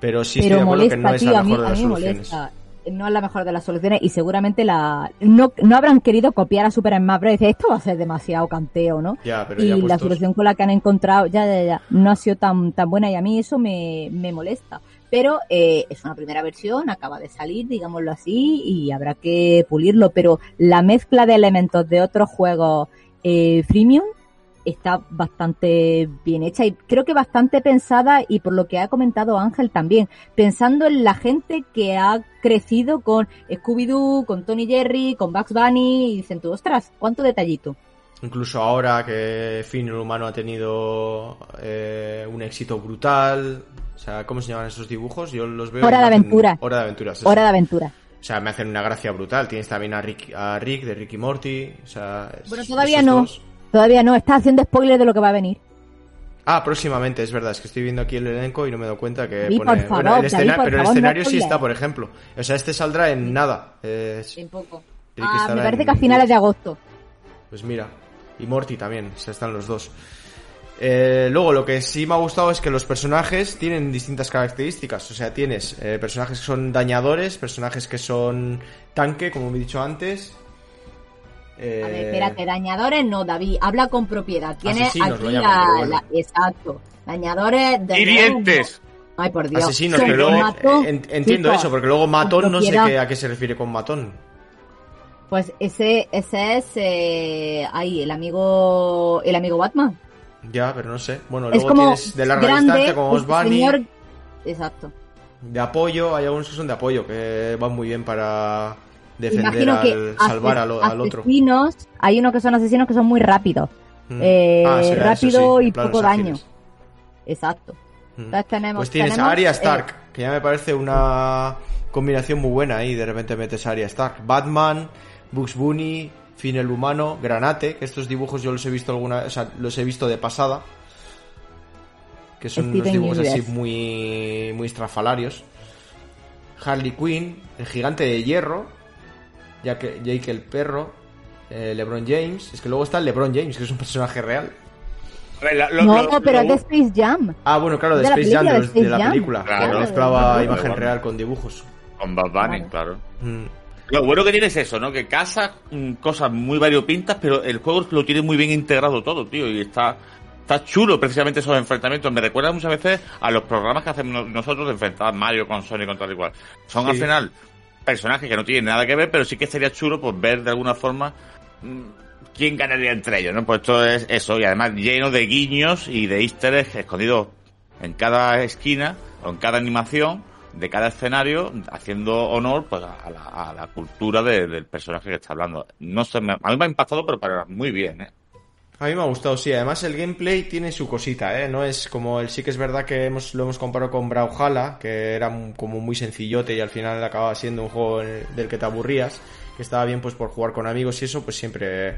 Pero sí pero estoy de acuerdo molesta, que no es la mí, mejor de las soluciones. molesta. No es la mejor de las soluciones y seguramente la no, no habrán querido copiar a Super Smash Bros. decir, esto va a ser demasiado canteo, ¿no? Ya, pero y ya la solución con la que han encontrado, ya, ya, ya, no ha sido tan, tan buena y a mí eso me, me molesta. Pero eh, es una primera versión, acaba de salir, digámoslo así, y habrá que pulirlo. Pero la mezcla de elementos de otros juegos eh, freemium está bastante bien hecha y creo que bastante pensada y por lo que ha comentado Ángel también, pensando en la gente que ha crecido con Scooby-Doo, con Tony Jerry, con Bugs Bunny y dicen tú, ostras, cuánto detallito. Incluso ahora que Finn el humano ha tenido eh, un éxito brutal. O sea, ¿cómo se llaman esos dibujos? Yo los veo. Hora de aventura. Hora de aventuras. Hora de aventura. O sea, me hacen una gracia brutal. Tienes también a Rick, a Rick de Ricky Morty. O sea, es- Bueno, todavía no. dos. Todavía no, está haciendo spoiler de lo que va a venir. Ah, próximamente, es verdad. Es que estoy viendo aquí el elenco y no me he dado cuenta que David, pone. por favor, bueno, el David, escena- por pero el favor, no escenario sí está, por ejemplo. O sea, este saldrá en nada. Eh, En poco. Ah, me parece en que a finales de agosto. Pues mira, y Morty también, o sea, están los dos. Eh, luego, lo que sí me ha gustado es que los personajes tienen distintas características. O sea, tienes eh, personajes que son dañadores, personajes que son tanque, como he dicho antes. Eh, A ver, espérate, dañadores no, David, habla con propiedad. Tiene Asesinos lo aquí llaman, la, bueno. la- Exacto. Dañadores de. ¡Hirientes! Ay, por Dios. Asesinos, pero luego matón, en- entiendo chicos, eso, porque luego matón no sé qué, a qué se refiere con matón. Pues ese, ese es eh, ahí, el amigo, el amigo Batman. Ya, pero no sé. Bueno, es luego tienes de larga grande, distancia como Osbani, señor- Exacto. de apoyo, hay algunos que son de apoyo, que van muy bien para defender Imagino al, que salvar al, al otro. asesinos, hay unos que son asesinos que son muy rápidos. Mm. Eh, Ah, será eso, rápido sí, y poco daño. Exacto. Mm. Entonces tenemos, Pues tienes tenemos, a Arya eh, Stark, que ya me parece una combinación muy buena ahí, de repente metes a Arya Stark. Batman, Bugs Bunny, Finn el humano, Granate, que estos dibujos yo los he visto alguna, o sea, los he visto de pasada. Que son unos Steven dibujos así muy muy estrafalarios. Harley Quinn, el gigante de hierro, ya que Jake el perro, eh, LeBron James, es que luego está el LeBron James, que es un personaje real. La- lo- No, lo- no, pero lo- es de Space Jam. Ah, bueno, claro, de, Space Jam, de, la Jam. película. Claro, que mezclaba claro, imagen claro. real con dibujos. Con Bad Bunny, claro. Mm. Lo bueno que tiene es eso, ¿no? Que casa mm, cosas muy variopintas, pero el juego lo tiene muy bien integrado todo, tío, y está está chulo precisamente esos enfrentamientos. Me recuerda muchas veces a los programas que hacemos no- nosotros de enfrentar Mario con Sony con tal y cual. Son Sí. al final personajes que no tienen nada que ver, pero sí que sería chulo pues ver de alguna forma mm, quién ganaría entre ellos, ¿no? Pues esto es eso, y además lleno de guiños y de easter eggs escondidos en cada esquina o en cada animación de cada escenario haciendo honor pues a la, a la cultura de- del personaje que está hablando. No sé, me- a mí me ha impactado, pero para muy bien, ¿eh? A mí me ha gustado, sí. Además, el gameplay tiene su cosita, ¿eh? No es como el sí que es verdad que hemos, lo hemos comparado con Brawlhalla, que era como muy sencillote y al final acababa siendo un juego del que te aburrías, que estaba bien pues por jugar con amigos y eso, pues siempre,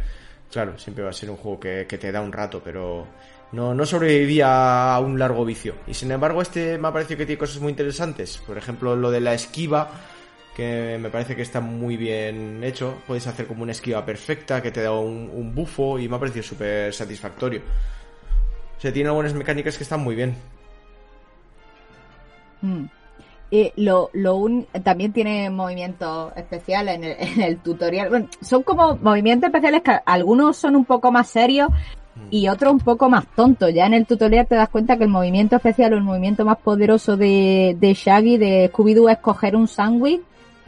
claro, siempre va a ser un juego que, que te da un rato, pero no, no sobrevivía a un largo vicio. Y sin embargo, este me ha parecido que tiene cosas muy interesantes. Por ejemplo, lo de la esquiva, que me parece que está muy bien hecho. Puedes hacer como una esquiva perfecta que te da un, un bufo y me ha parecido súper satisfactorio. O sea, tiene algunas mecánicas que están muy bien. Mm. Y lo, lo un- también tiene movimientos especiales en el, en el tutorial. Bueno, son como movimientos especiales que algunos son un poco más serios y otros un poco más tontos. Ya en el tutorial te das cuenta que el movimiento especial o el movimiento más poderoso de, de Shaggy, de Scooby-Doo, es coger un sándwich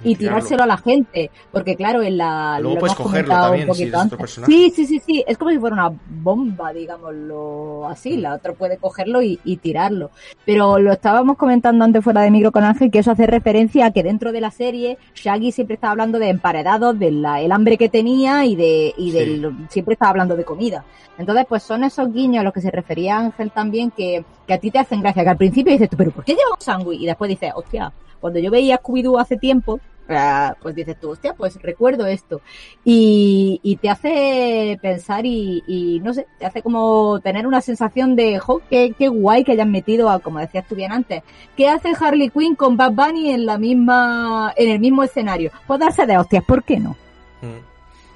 y tirárselo a la gente. Porque claro, en la... Luego lo puedes hemos cogerlo comentado también, un si otro. Sí, sí, sí, sí. Es como si fuera una bomba, digámoslo así. La otra puede cogerlo y, y tirarlo. Pero lo estábamos comentando antes fuera de micro con Ángel, que eso hace referencia a que dentro de la serie Shaggy siempre estaba hablando de emparedados, del el hambre que tenía y de y Sí. del siempre estaba hablando de comida. Entonces, pues son esos guiños a los que se refería Ángel también que, que a ti te hacen gracia, que al principio dices tú, pero ¿por qué lleva un sándwich? Y después dices, hostia, cuando yo veía Scooby-Doo hace tiempo, ah, pues dices tú, hostia, pues recuerdo esto. Y, y te hace pensar y, no sé, te hace como tener una sensación de, jo, qué, qué guay que hayan metido a, como decías tú bien antes, ¿qué hace Harley Quinn con Bad Bunny en la misma, en el mismo escenario? Pues darse de hostias, ¿por qué no? Mm.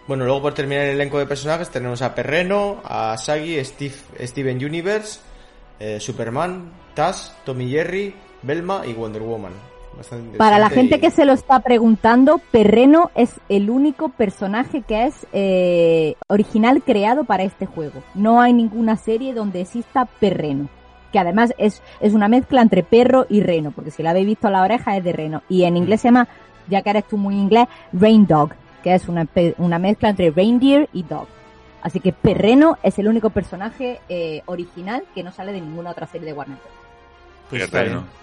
Bueno, luego por terminar el elenco de personajes tenemos a Perreno, a Shaggy, Steve, Steven Universe, eh, Superman, Taz, Tommy Jerry, Velma y Wonder Woman. Para la gente y- que se lo está preguntando, Perreno es el único personaje que es eh, original creado para este juego. No hay ninguna serie donde exista Perreno. Que además es, es una mezcla entre perro y reno, porque si la habéis visto la oreja es de reno. Y en inglés se llama, ya que eres tú muy inglés, Rain Dog, que es una, una mezcla entre reindeer y dog. Así que Perreno es el único personaje eh, original que no sale de ninguna otra serie de Warner Bros. Pues Fíjate, está bien. ¿no?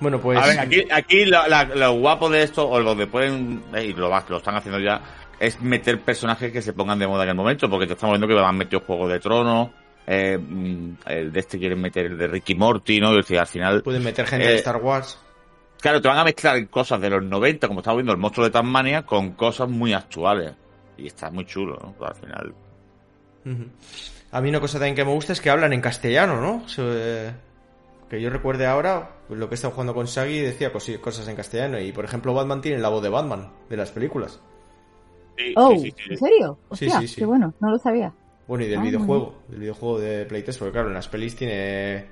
Bueno, pues... A ver, aquí, aquí la- lo guapo de esto, o lo que pueden, eh, y lo, están haciendo ya, es meter personajes que se pongan de moda en el momento, porque te estamos viendo que han metido Juego de Tronos, eh, mm, el de este quieren meter el de Ricky Morty, ¿no? Decir, al final, Pueden meter gente Eh, de Star Wars. claro, te van a mezclar cosas de los 90, como estamos viendo el monstruo de Tasmania, con cosas muy actuales. Y está muy chulo, ¿no? Pues al final. A mí una cosa también que me gusta es que hablan en castellano, ¿no? So, eh, que yo recuerde ahora, pues, lo que he estado jugando con Shaggy decía cosi- cosas en castellano. Y por ejemplo, Batman tiene la voz de Batman, de las películas. Sí, Oh, sí, sí, sí. ¿en serio? Hostia, sí, sí. qué bueno, no lo sabía. Bueno, y del Ah, videojuego, del videojuego de Playtest, porque claro, en las pelis tiene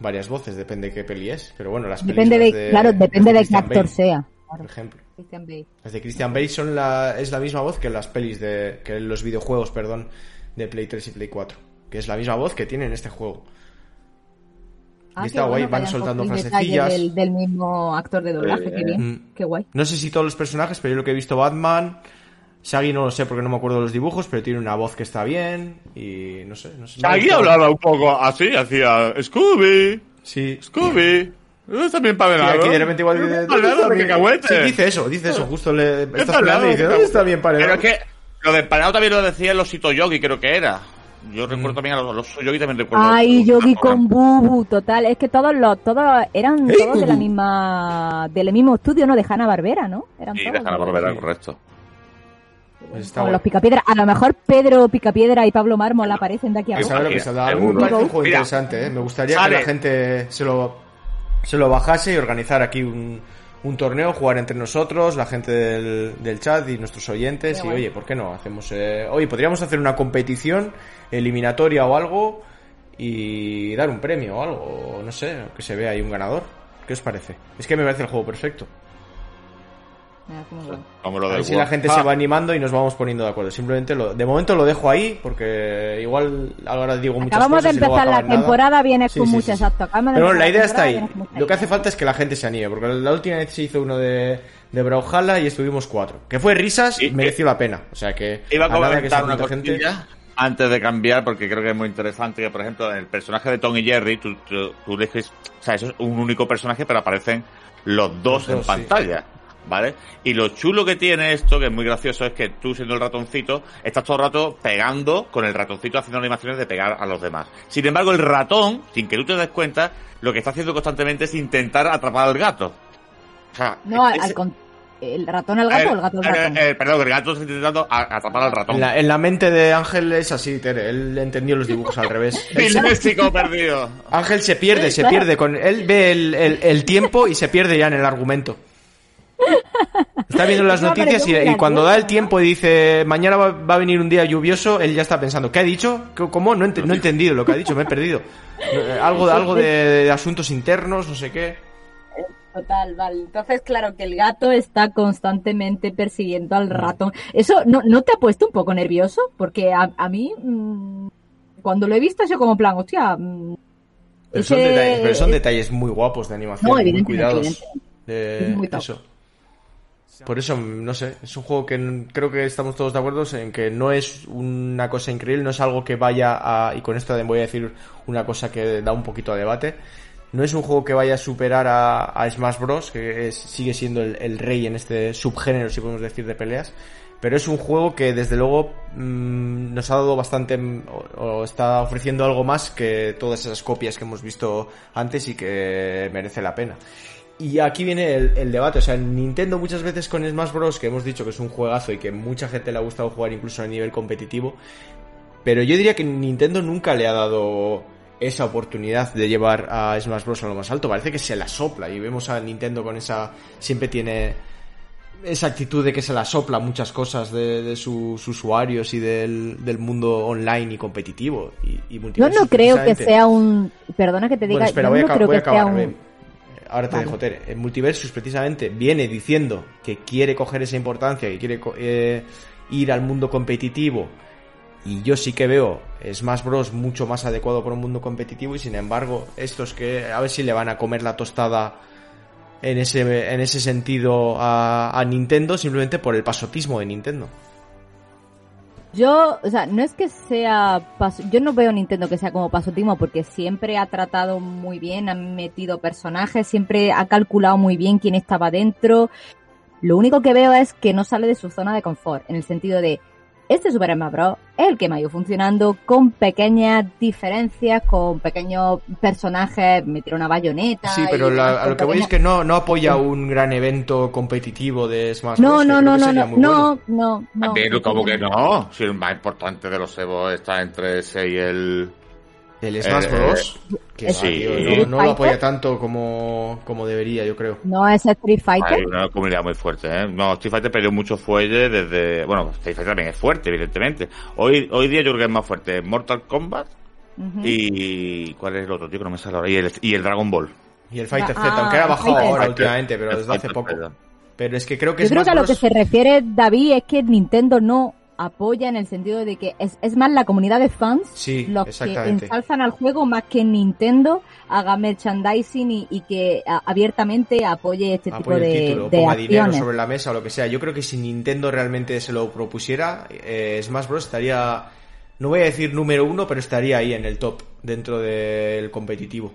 varias voces, depende de qué peli es. Pero bueno, las pelis Depende de, claro, depende de qué actor Bale, sea. Por ejemplo. Christian Bale. Las de Christian Bale son la, es la misma voz que en las pelis de, que en los videojuegos, perdón, de Play 3 y Play 4. Que es la misma voz que tiene en este juego. Ah, Y está guay, bueno van soltando frasecillas. Del, del mismo actor de doblaje, qué bien. Mm. Qué guay. No sé si todos los personajes, pero yo lo que he visto Batman, Shaggy no lo sé porque no me acuerdo de los dibujos, pero tiene una voz que está bien y no sé, no sé. gustado. hablaba un poco así, hacía Scooby, Sí. Scooby. ¿No está bien para Sí, ver aquí de repente igual dice, ¿dónde está mi- cacahuete? Sí, dice eso, dice eso, justo le Está estás al peleando y dice. ¿dónde está bien Pero paredado? es que lo de empanado también lo decía el osito yogi, creo que era. Yo Mm. recuerdo también a los, los yogi también recuerdo. Ay, los- Yogi con Bubu, total. Es que todos los, todos eran ¡Hey, todos de la misma, del mismo estudio, ¿no? De Hanna Barbera, ¿no? Eran Sí, todos. dejan la barbera, correcto. Pues está Como guay. los Picapiedra. A lo mejor Pedro Picapiedra y Pablo Mármol aparecen de aquí a Pues poco. un juego interesante, ¿eh? Me gustaría Sale. que la gente se lo, se lo bajase y organizar aquí un, un torneo, jugar entre nosotros, la gente del, del chat y nuestros oyentes. Y oye, ¿por qué no? Hacemos, eh, oye, podríamos hacer una competición eliminatoria o algo y dar un premio o algo, no sé, que se vea ahí un ganador. ¿Qué os parece? Es que me parece el juego perfecto. Ah, A ver si la gente Ah, se va animando y nos vamos poniendo de acuerdo. Simplemente lo, de momento lo dejo ahí porque igual ahora digo muchas Acabamos de cosas y luego empezar la temporada, vienes Sí, con sí, mucho sí. Acabamos de Pero la idea está ahí. Lo que hace falta es que la gente se anime, porque la última vez se hizo uno de, de Brawlhalla y estuvimos cuatro. Que fue risas y Y- mereció la pena. O sea que Iba a comentar una cosilla antes de cambiar, porque creo que es muy interesante que, por ejemplo, en el personaje de Tom y Jerry, tú, tú, tú eliges, o sea, eso es un único personaje, pero aparecen los dos Los en sí. ¿Vale? Y lo chulo que tiene esto, que es muy gracioso, es que tú siendo el ratoncito, estás todo el rato pegando con el ratoncito haciendo animaciones de pegar a los demás. Sin embargo, el ratón, sin que tú te des cuenta, lo que está haciendo constantemente es intentar atrapar al gato. O sea, No, al, es- al ¿El ratón al gato o el gato al eh, ratón? eh, perdón, el gato está intentando a- atrapar al ratón. En la, en la mente de Ángel es así, Tere. Él entendió los dibujos al revés. Disléxico perdido. Ángel se pierde, se pierde. con Él ve el, el- el tiempo y se pierde ya en el argumento. Está viendo las noticias y, cuando da el tiempo y dice mañana va, va a venir un día lluvioso, él ya está pensando, ¿qué ha dicho? ¿Qué- ¿Cómo? No, ent- no he entendido lo que ha dicho, me he perdido. Eh, Algo, algo de, de asuntos internos, no sé qué. Total, vale. Entonces, claro, que el gato está constantemente persiguiendo al ratón. ¿Eso no, no te ha puesto un poco nervioso? Porque a, a mí, mm, cuando lo he visto, yo como plan, hostia... mm, Pero son, detalles, pero son detalles muy guapos de animación, No, muy cuidados. top. eso. Por eso, no sé, es un juego que creo que estamos todos de acuerdo en que no es una cosa increíble, no es algo que vaya a, y con esto voy a decir una cosa que da un poquito a debate, no es un juego que vaya a superar a, Smash Bros, que es- sigue siendo el, rey en este subgénero, si podemos decir, de peleas, pero es un juego que desde luego mm, nos ha dado bastante, o está ofreciendo algo más que todas esas copias que hemos visto antes y que merece la pena. Y aquí viene el, el debate, o sea, Nintendo muchas veces con Smash Bros, que hemos dicho que es un juegazo y que mucha gente le ha gustado jugar incluso a nivel competitivo, pero yo diría que Nintendo nunca le ha dado esa oportunidad de llevar a Smash Bros a lo más alto, parece que se la sopla y vemos a Nintendo con esa, siempre tiene esa actitud de que se la sopla muchas cosas de, de sus usuarios y del, del mundo online y competitivo y, y Yo no creo que sea un... Perdona que te diga, Bueno, espera, yo voy a, no creo que sea un... Ahora te Vale. dejo, Tere. El Multiversus precisamente viene diciendo que quiere coger esa importancia, que quiere eh, ir al mundo competitivo. Y yo sí que veo Smash Bros. mucho más adecuado para un mundo competitivo. Y sin embargo, estos que a ver si le van a comer la tostada en ese, en ese sentido a, a Nintendo, simplemente por el pasotismo de Nintendo. Yo, o sea, no es que sea, paso- yo no veo Nintendo que sea como pasotismo porque siempre ha tratado muy bien, ha metido personajes, siempre ha calculado muy bien quién estaba dentro. Lo único que veo es que no sale de su zona de confort, en el sentido de, este Super Smash Bros. es el que me ha ido funcionando con pequeñas diferencias, con pequeños personajes, meter una bayoneta. Sí, y pero la- a lo que voy es que no, no apoya un gran evento competitivo de Smash No, Bros. no, no, no, no, bueno. no, no, no. También, como que no? Si el más importante de los Evo está entre ese y el. El Smash Eh, Bros. Que sí. va, tío, Street no, no lo apoya tanto como, como debería, yo creo. No es Street Fighter. Hay una comunidad muy fuerte, ¿eh? No, Street Fighter perdió mucho fuelle desde... Bueno, Street Fighter también es fuerte, evidentemente. Hoy, hoy día yo creo que es más fuerte Mortal Kombat y... ¿Cuál es el otro? Tío, que no me sale ahora. Y el, y el Dragon Ball. Y el Fighter Ah, Z, aunque ha bajado Fighter. ahora últimamente, pero desde hace poco. Pero es que creo que Yo creo que a lo que se refiere David es que Nintendo no apoya en el sentido de que es, es más la comunidad de fans Sí, los que ensalzan al juego más que Nintendo haga merchandising y, y que a- abiertamente apoye este tipo apoye de, título, de ponga dinero acciones. sobre la mesa o lo que sea. Yo creo que si Nintendo realmente se lo propusiera, eh, Smash Bros. estaría, no voy a decir número uno, pero estaría ahí en el top dentro del competitivo.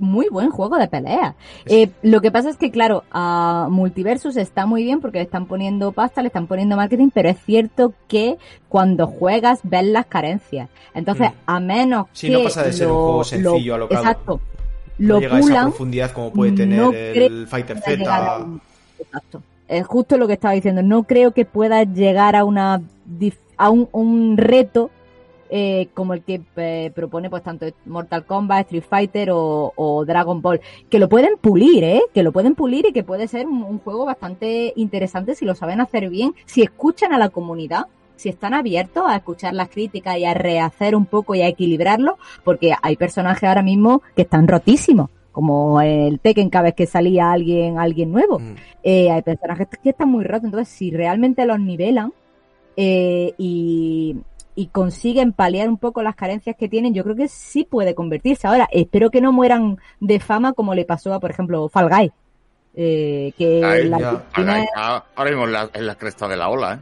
Muy buen juego de pelea. Eh, lo que pasa es que, claro, a Multiversus está muy bien porque le están poniendo pasta, le están poniendo marketing, pero es cierto que cuando juegas ves las carencias. Entonces, Mm. a menos Sí, que no pasa de ser un lo- juego sencillo, lo- alocado. Exacto. No Lo llega a esa pulan, profundidad como puede tener no el Fighter a Z. un- Exacto. Es justo lo que estaba diciendo. No creo que pueda llegar a una a un, un reto eh, como el que eh, propone pues tanto Mortal Kombat, Street Fighter o, o Dragon Ball. Que lo pueden pulir, ¿eh? Que lo pueden pulir y que puede ser un, un juego bastante interesante si lo saben hacer bien, si escuchan a la comunidad. Si están abiertos a escuchar las críticas y a rehacer un poco y a equilibrarlo, porque hay personajes ahora mismo que están rotísimos, como el Tekken cada vez que salía alguien, alguien nuevo. Mm. Eh, hay personajes que están muy rotos, entonces si realmente los nivelan eh, y, y consiguen paliar un poco las carencias que tienen, yo creo que sí puede convertirse. Ahora, espero que no mueran de fama como le pasó a, por ejemplo, Fall Guy. Eh, que Ay, la ya. tiene- Ahora, ahora mismo en la, en la cresta de la ola, ¿eh?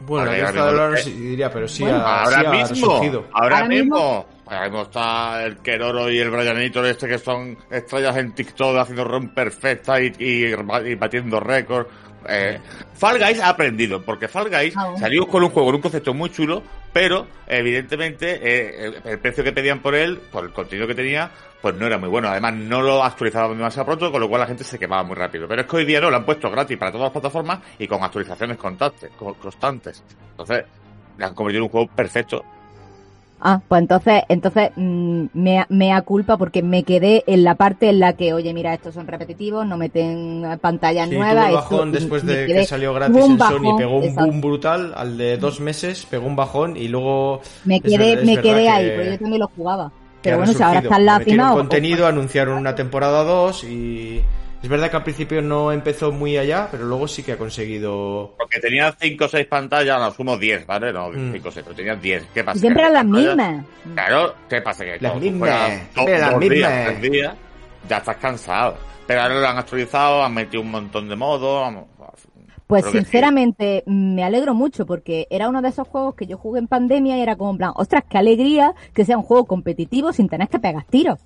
Bueno, Ahora cresta de la ola diría, pero sí, Bueno, ha, ahora sí mismo, ahora, Ahora mismo- mismo, ahora mismo está el Keroro y el Brianito este que son estrellas en TikTok haciendo run perfecta y, y, y batiendo récords. Eh, Fall Guys ha aprendido, porque Fall Guys Ah, salió con un juego, con un concepto muy chulo, pero evidentemente eh, el, el precio que pedían por él, por el contenido que tenía, pues no era muy bueno. Además, no lo actualizaban demasiado pronto, con lo cual la gente se quemaba muy rápido. Pero es que hoy día no, lo han puesto gratis para todas las plataformas y con actualizaciones constantes. co- constantes. Entonces, le han convertido en un juego perfecto. Ah, pues entonces, entonces mm, me, me culpa porque me quedé en la parte en la que, oye, mira, estos son repetitivos, no meten pantallas Sí, nuevas. tuvo el esto- bajón y después de quedé- que salió gratis en Sony, bajón, pegó un exacto. boom brutal, al de dos meses pegó un bajón y luego... Me quedé, es me quedé que- ahí, porque yo también lo jugaba. que Pero bueno, si ahora resurgido. está en la Metieron cima. o- contenido, anunciaron una temporada 2 y... Es verdad que al principio no empezó muy allá, pero luego sí que ha conseguido... Porque tenía 5 o 6 pantallas, no, sumo 10, ¿vale? No, Mm. 5 o 6, pero tenía 10. ¿Qué pasa? Siempre eran las mismas. Claro, ¿qué pasa? Que Las mismas, fuera do- siempre las mismas. días, ya estás cansado. Pero ahora lo han actualizado, han metido un montón de modos. Pues creo que sí. sinceramente me alegro mucho porque era uno de esos juegos que yo jugué en pandemia y era como en plan, ostras, qué alegría que sea un juego competitivo sin tener que pegar tiros.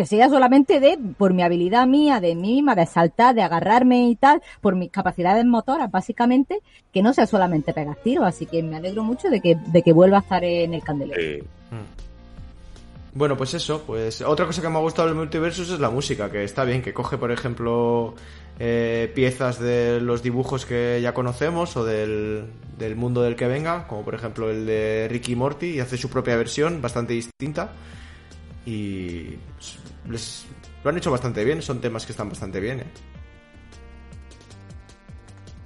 Que sea solamente de, por mi habilidad mía, de mí misma, de saltar, de agarrarme y tal, por mis capacidades motoras, básicamente, que no sea solamente pegar tiros. Así que me alegro mucho de que, de que vuelva a estar en el candelero. Sí. Bueno, pues eso, pues otra cosa que me ha gustado del Multiversus es la música, que está bien, que coge, por ejemplo, eh, piezas de los dibujos que ya conocemos o del, del mundo del que venga, como por ejemplo el de Ricky Morty, y hace su propia versión, bastante distinta. Y les, lo han hecho bastante bien, son temas que están bastante bien, ¿eh?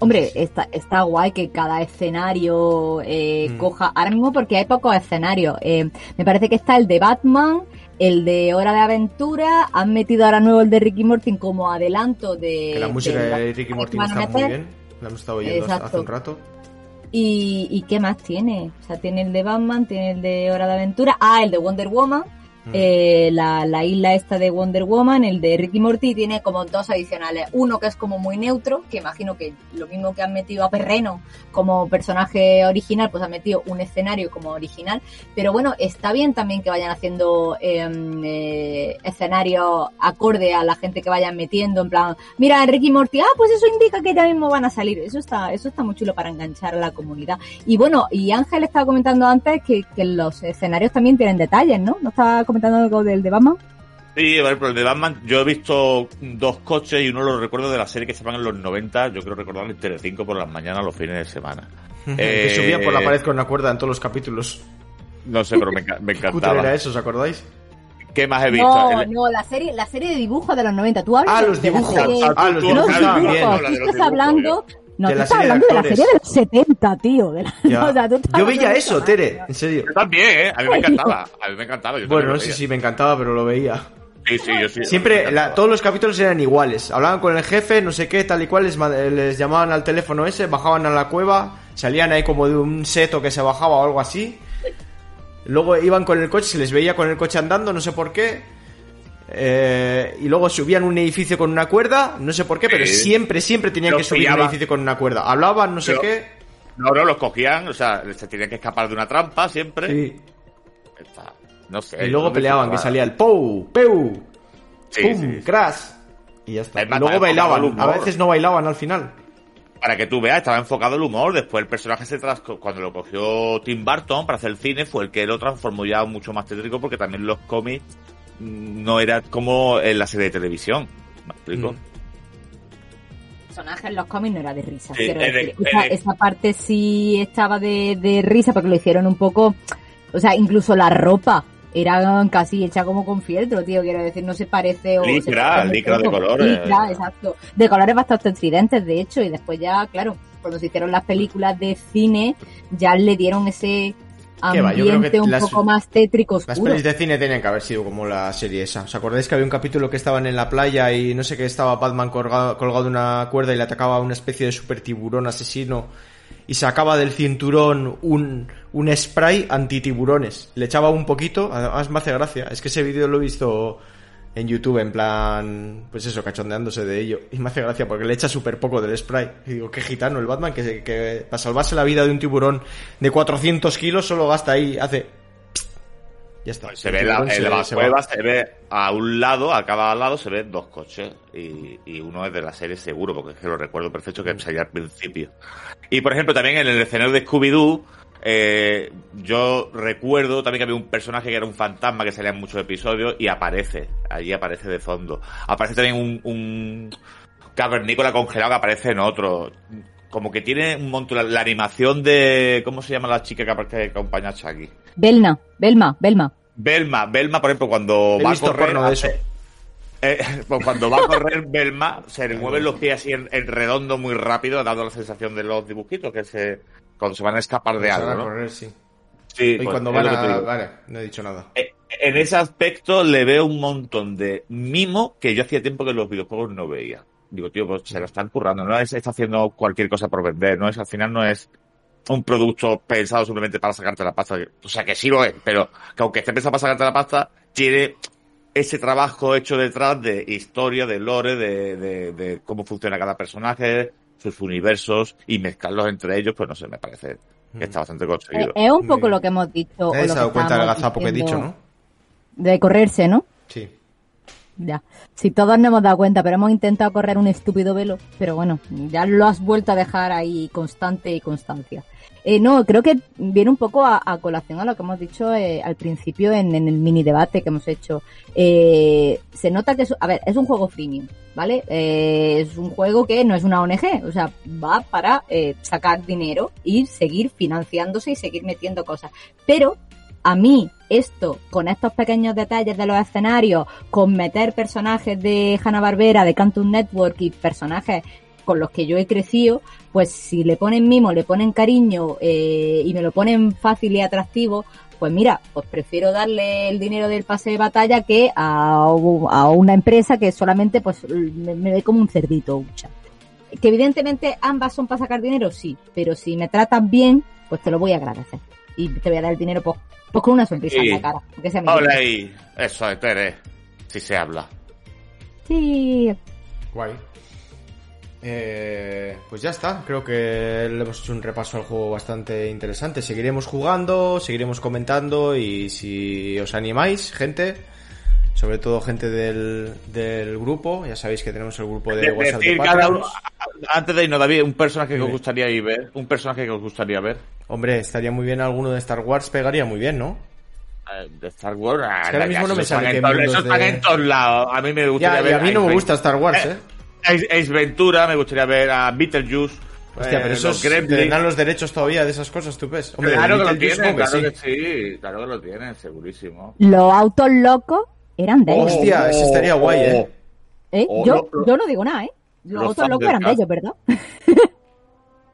Hombre, está, está guay que cada escenario eh, Mm. coja. Ahora mismo porque hay pocos escenarios. Eh, me parece que está el de Batman, el de Hora de Aventura. Han metido ahora nuevo el de Ricky Morty como adelanto de. Que la música de Ricky a está muy bien, la hemos estado oyendo Exacto. hace un rato. ¿Y, ¿Y qué más tiene? O sea, tiene el de Batman, tiene el de Hora de Aventura. Ah, el de Wonder Woman. Mm. eh, la, la isla esta de Wonder Woman, el de Ricky Morty, tiene como dos adicionales. Uno que es como muy neutro, que imagino que lo mismo que han metido a Perreno como personaje original, pues han metido un escenario como original. Pero bueno, está bien también que vayan haciendo eh, eh, escenarios acorde a la gente que vayan metiendo, en plan, mira, Ricky Morty, ah, pues eso indica que ya mismo van a salir. Eso está, eso está muy chulo para enganchar a la comunidad. Y bueno, y Ángel estaba comentando antes que, que los escenarios también tienen detalles, ¿no? ¿No estaba comentando algo del de Batman? Sí, vale, pero el de Batman, yo he visto dos coches y uno lo recuerdo de la serie que se van en los 90, yo creo recordar en Telecinco por las mañanas los fines de semana. que Eh, subía por la pared con una cuerda en todos los capítulos. No sé, pero me, me encantaba. era eso, ¿os acordáis? ¿Qué más he visto? No, El- no, la serie, la serie de dibujos de los 90. Tú hablas Ah, de- los de la dibujos. serie- Ah, los dibujos estaban dibujos, tú de los estás hablando... No, De tú la estás serie de hablando de la serie de los 70, tío. De la... Ya. o sea, tú estás Yo veía eso, Tere, en serio. Yo también, ¿eh? A mí me encantaba. A mí me encantaba. yo Bueno, no sé si me encantaba, pero lo veía. Sí, sí, yo sí. Siempre, la- todos los capítulos eran iguales. Hablaban con el jefe, no sé qué, tal y cual, les, les llamaban al teléfono ese, bajaban a la cueva, salían ahí como de un seto que se bajaba o algo así. Luego iban con el coche, se les veía con el coche andando, no sé por qué. Eh, y luego subían un edificio con una cuerda, no sé por qué, pero siempre, siempre tenían que subir un edificio con una cuerda. Hablaban, no sé Pero- qué. No, no, los cogían, o sea, se tenían que escapar de una trampa siempre. Sí. No sé. Y luego peleaban, que salía el POU, PEU, Sí, ¡Pum! sí, sí. ¡Crash! Y ya está. Es Y más, luego bailaban, a veces no bailaban al final. Para que tú veas, estaba enfocado el humor. Después el personaje se tras... cuando lo cogió Tim Burton para hacer el cine, fue el que lo transformó ya mucho más tétrico porque también los cómics no era como en la serie de televisión. ¿Me explico? Mm. personaje en los cómics no era de risa. Sí, quiero en decir. el- esa, en el- esa parte sí estaba de, de risa porque lo hicieron un poco. O sea, incluso la ropa era casi hecha como con fieltro, tío. Quiero decir, no se parece. O se Licra, parece muy licra de colores. Licra, exacto. De colores bastante estridentes, de hecho. Y después ya, claro, cuando se hicieron las películas de cine, ya le dieron ese Yo creo ambiente que un las- poco más tétrico Las oscuro. pelis de cine tenían que haber sido como la serie esa. ¿Os acordáis que había un capítulo que estaban en la playa y no sé qué estaba Batman colgado, colgado de una cuerda y le atacaba a una especie de super tiburón asesino y sacaba del cinturón un, un spray antitiburones? Le echaba un poquito, además me hace gracia. Es que ese vídeo lo he visto en YouTube en plan, pues eso, cachondeándose de ello. Y me hace gracia porque le echa súper poco del spray. Y digo, qué gitano el Batman que, que para salvarse la vida de un tiburón de 400 kilos solo gasta ahí, hace... Ya está. Pues Se El ve la, se- la se va. se ve a un lado, a cada lado se ven dos coches y, y uno es de la serie seguro, porque es que lo recuerdo perfecto Mm. que salía al principio. Y por ejemplo, también en el escenario de Scooby-Doo, eh, yo recuerdo también que había un personaje que era un fantasma que salía en muchos episodios y aparece, allí aparece de fondo. Aparece también un, un cavernícola congelado que aparece en otro. Como que tiene un montón, la, la animación de, ¿cómo se llama la chica que, acompaña a Chucky? Belna, Belma, Belma. Belma, Belma, por ejemplo, cuando He va a correr. porno de hace- eso. eh, pues cuando va a correr Belma, se le mueven los pies así en, en redondo muy rápido, dando la sensación de los dibujitos que se. Cuando se van a escapar de algo, ¿no? correr, sí. Sí, Y pues, cuando van lo que te a... digo. Vale, no he dicho nada. Eh, En ese aspecto le veo un montón de mimo que yo hacía tiempo que los videojuegos no veía. Digo, tío, pues se lo están currando, no es está haciendo cualquier cosa por vender, no es al final no es un producto pensado simplemente para sacarte la pasta. O sea que sí lo es, pero que aunque esté pensado para sacarte la pasta, tiene ese trabajo hecho detrás de historia, de lore, de, de, de cómo funciona cada personaje, sus universos y mezclarlos entre ellos, pues no sé, me parece que está bastante Eh, conseguido. es un poco lo que hemos dicho. ¿Te has dado cuenta del gazapo que he dicho, no? De correrse, ¿no? Sí. Ya. Si todos no hemos dado cuenta, pero hemos intentado correr un estúpido velo. Pero bueno, ya lo has vuelto a dejar ahí constante y constancia. Eh, no, creo que viene un poco a, colación a lo que hemos dicho eh, al principio en, el mini debate que hemos hecho. Eh, se nota que es, a ver, es un juego freemium, ¿vale? Eh, es un juego que no es una ONG, o sea, va para eh, sacar dinero y seguir financiándose y seguir metiendo cosas. Pero a mí esto, con estos pequeños detalles de los escenarios, con meter personajes de Hanna-Barbera, de Cartoon Network y personajes con los que yo he crecido, pues si le ponen mimo, le ponen cariño eh, y me lo ponen fácil y atractivo, pues mira, pues prefiero darle el dinero del pase de batalla que a, a una empresa que solamente pues me, me ve como un cerdito, ucha. Que evidentemente ambas son para sacar dinero, sí, pero si me tratas bien, pues te lo voy a agradecer. Y te voy a dar el dinero pues, pues con una sonrisa Sí. en la cara. aunque sea mi Hola ahí, eso es, Tere, si se habla. Sí, Guay. Eh, pues ya está, creo que le hemos hecho un repaso al juego bastante interesante. Seguiremos jugando, seguiremos comentando y si os animáis, gente, sobre todo gente del, del grupo, ya sabéis que tenemos el grupo de De- WhatsApp de decir cada Patreons. uno- antes de irnos, David, un personaje que os gustaría ir ver, un personaje que os gustaría ver. Hombre, estaría muy bien alguno de Star Wars, pegaría muy bien, ¿no? Eh, De Star Wars, ah, Es que ahora ya, mismo no me sale esos están de- en todos lados. A mí me a mí no me gusta Star Wars, Eh, ¿eh? Ace, Ace Ventura, me gustaría ver a Beetlejuice, Hostia, pero Eh, eso los es, Gremlins. tendrán los derechos todavía de esas cosas, tú ves. Hombre, claro que lo tienen, claro sí. que sí, claro que lo tienen, segurísimo. Los autos locos eran de ellos. Hostia, ese estaría guay, ¿eh? ¿eh? oh, yo, lo- yo no digo nada, ¿eh? Los, los autos locos eran de ellos, ¿verdad?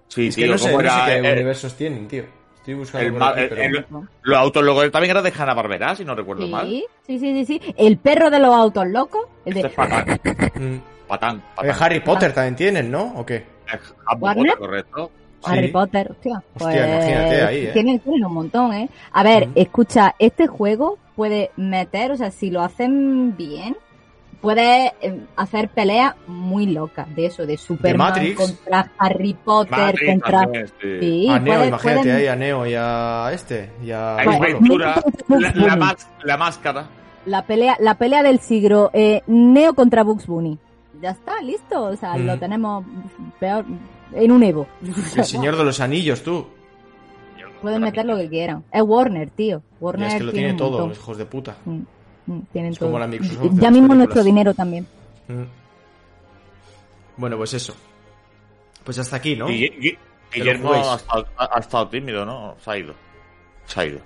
Sí, Es que tío, no sé, no qué el- universos tienen, tío. Estoy buscando el aquí, pero... los autos locos también era de Hanna Barbera, si no recuerdo mal. Sí, sí, sí, sí, sí. El perro de los autos locos, el Este de es patán, patán, Eh, patán. Harry Potter también tienen, ¿no? ¿O qué? Es Harry. Potter, correcto. Harry. Potter, hostia. Pues, Hostia, imagínate ahí, ¿eh? Tienen, tienen un montón, ¿eh? A ver, escucha, este juego puede meter, o sea, si lo hacen bien, puede eh, hacer peleas muy locas de eso, de Superman Matrix. contra Harry Potter, Matrix contra... también, sí. Sí, a Neo, puede- imagínate pueden- ahí, a Neo y a este. Y a... Pues, Ventura, la máscara. La pelea, la pelea del siglo, eh, Neo contra Bugs Bunny. Ya está, listo, o sea, Mm. lo tenemos peor en un Evo. el Señor de los Anillos, tú. Pueden meter lo que quieran. Es Warner, tío. Ya Warner es que lo tiene todo, montón. hijos de puta. Mm, mm, Tienen Es todo. como la Microsoft de ya mismo películas. nuestro dinero también. Mm. Bueno, pues eso. Pues hasta aquí, ¿no? Y, y- Guillermo ha estado, ha- ha estado tímido, ¿no? Se ha ido. Se ha ido.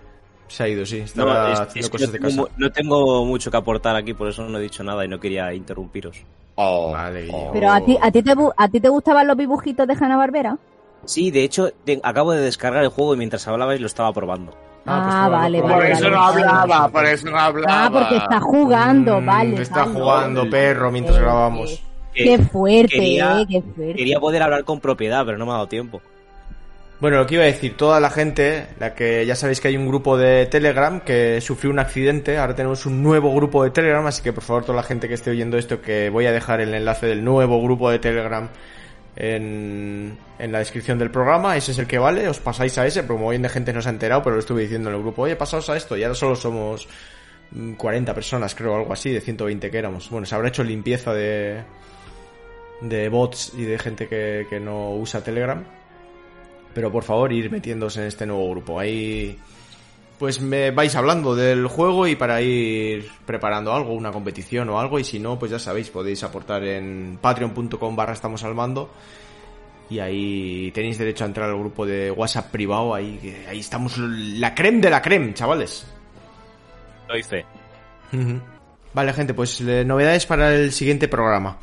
Se ha ido, sí. No, Estaba es- haciendo es que cosas no, de casa. no tengo mucho que aportar aquí, por eso no he dicho nada y no quería interrumpiros. Oh, Vale, Guillermo. Pero a ti, a ti te, a ti te gustaban los dibujitos de Hanna Barbera. Sí, de hecho, te- acabo de descargar el juego y mientras hablabais lo estaba probando. Ah, pues Ah, estaba vale, vale, Por eso vale, no hablaba, por eso no hablaba. Ah, porque está jugando, Mm, vale. Está vale. jugando perro mientras Eh, grabamos. Qué fuerte, Quería- eh, qué fuerte. Quería poder hablar con propiedad, pero no me ha dado tiempo. Bueno, lo que iba a decir, toda la gente, la que ya sabéis que hay un grupo de Telegram que sufrió un accidente, ahora tenemos un nuevo grupo de Telegram, así que por favor toda la gente que esté oyendo esto, que voy a dejar el enlace del nuevo grupo de Telegram en, en la descripción del programa, ese es el que vale, os pasáis a ese, como bien de gente no se ha enterado, pero lo estuve diciendo en el grupo, oye, pasaos a esto, y ahora solo somos mm, 40 personas, creo, algo así, de 120 que éramos. Bueno, se habrá hecho limpieza de, de bots y de gente que, que no usa Telegram. Pero por favor, ir metiéndose en este nuevo grupo. Ahí pues me vais hablando del juego y para ir preparando algo, una competición o algo. Y si no, pues ya sabéis, podéis aportar en patreon.com barra estamos al mando. Y ahí tenéis derecho a entrar al grupo de WhatsApp privado. Ahí, ahí estamos la creme de la creme, chavales. Lo hice. Vale, gente, pues eh, novedades para el siguiente programa.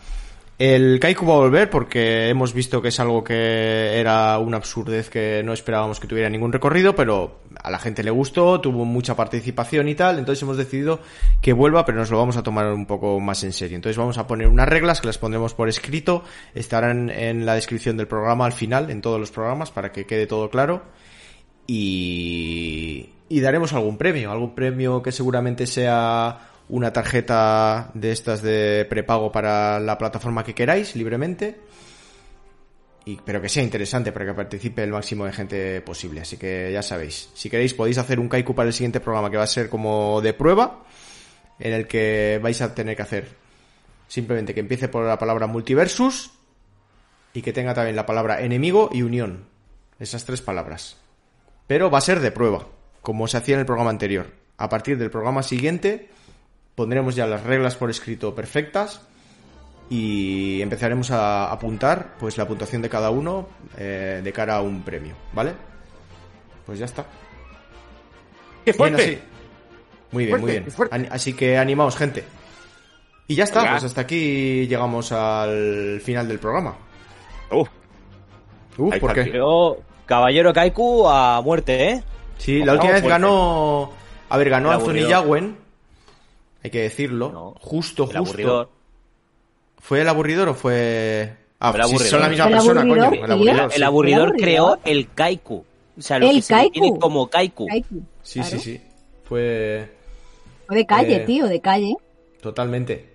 El Kaiku va a volver porque hemos visto que es algo que era una absurdez que no esperábamos que tuviera ningún recorrido, pero a la gente le gustó, tuvo mucha participación y tal, entonces hemos decidido que vuelva, pero nos lo vamos a tomar un poco más en serio. Entonces vamos a poner unas reglas que las pondremos por escrito, estarán en la descripción del programa al final, en todos los programas, para que quede todo claro. Y, y daremos algún premio, algún premio que seguramente sea una tarjeta de estas de prepago para la plataforma que queráis libremente. Y, pero que sea interesante para que participe el máximo de gente posible. Así que ya sabéis, si queréis podéis hacer un kaiku para el siguiente programa que va a ser como de prueba, en el que vais a tener que hacer simplemente que empiece por la palabra multiversus y que tenga también la palabra enemigo y unión. Esas tres palabras. Pero va a ser de prueba, como se hacía en el programa anterior. A partir del programa siguiente pondremos ya las reglas por escrito perfectas y empezaremos a apuntar pues la puntuación de cada uno eh, de cara a un premio, ¿vale? Pues ya está. ¡Qué Bien, fuerte! así. Muy bien, Fuerte, muy bien. Así que animaos, gente. Y ya está, pues hasta aquí llegamos al final del programa. Uf, Uf, Ahí ¿por qué? Caballero Kaiku a muerte, ¿eh? Sí, la última vez ganó. A ver, ganó Anthony. Yagüen. Hay que decirlo. No, justo, El justo. aburridor. ¿Fue el aburridor o fue.? Ah, El aburridor. son la misma El persona, aburridor, coño. El aburridor. El sí. aburridor El creó el Kaiku. O sea, lo El que se Kaiku. define como Kaiku. Kaiku, Sí, claro. sí, sí. Fue. Fue de calle, Eh, tío, de calle. Totalmente.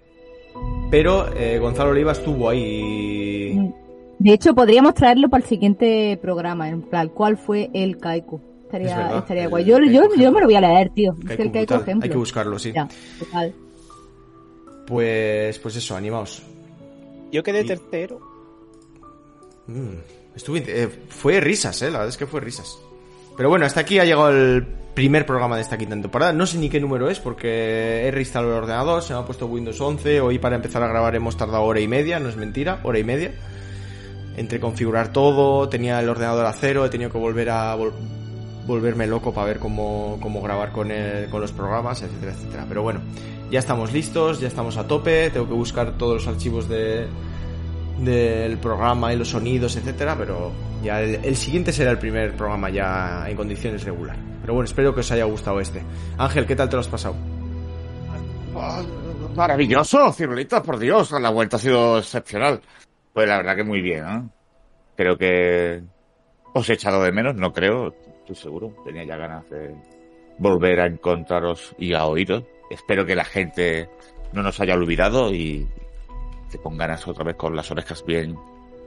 Pero eh, Gonzalo Oliva estuvo ahí. Mm. De hecho, podríamos traerlo para el siguiente programa, en plan, ¿cuál fue el Kaiku? Es Estaría, verdad, estaría guay. Yo, yo, yo me lo voy a leer, tío. Es que Kaiku el Kaiku brutal. ejemplo. Hay que buscarlo, sí. Ya, total. Pues, pues eso, animaos. Yo quedé Y- tercero. Mm, estuve, eh, fue risas, eh, la verdad es que fue risas. Pero bueno, hasta aquí ha llegado el primer programa de esta quinta temporada. No sé ni qué número es porque he reinstalado el ordenador, se me ha puesto Windows 11. Hoy para empezar a grabar hemos tardado hora y media, no es mentira, hora y media. entre configurar todo, tenía el ordenador a cero, he tenido que volver a vol- volverme loco para ver cómo, cómo grabar con, el- con los programas, etcétera, etcétera. Pero bueno, ya estamos listos, ya estamos a tope, tengo que buscar todos los archivos de del programa y los sonidos, etcétera, pero ya el, siguiente será el primer programa ya en condiciones regular. Pero bueno, espero que os haya gustado este. Ángel, ¿qué tal te lo has pasado? Ah, Maravilloso, Cirulita, por Dios, la vuelta ha sido excepcional. Pues la verdad que muy bien, ¿eh? Creo que os he echado de menos, no creo, estoy seguro. Tenía ya ganas de volver a encontraros y a oíros. Espero que la gente no nos haya olvidado y te ganas otra vez con las orejas bien,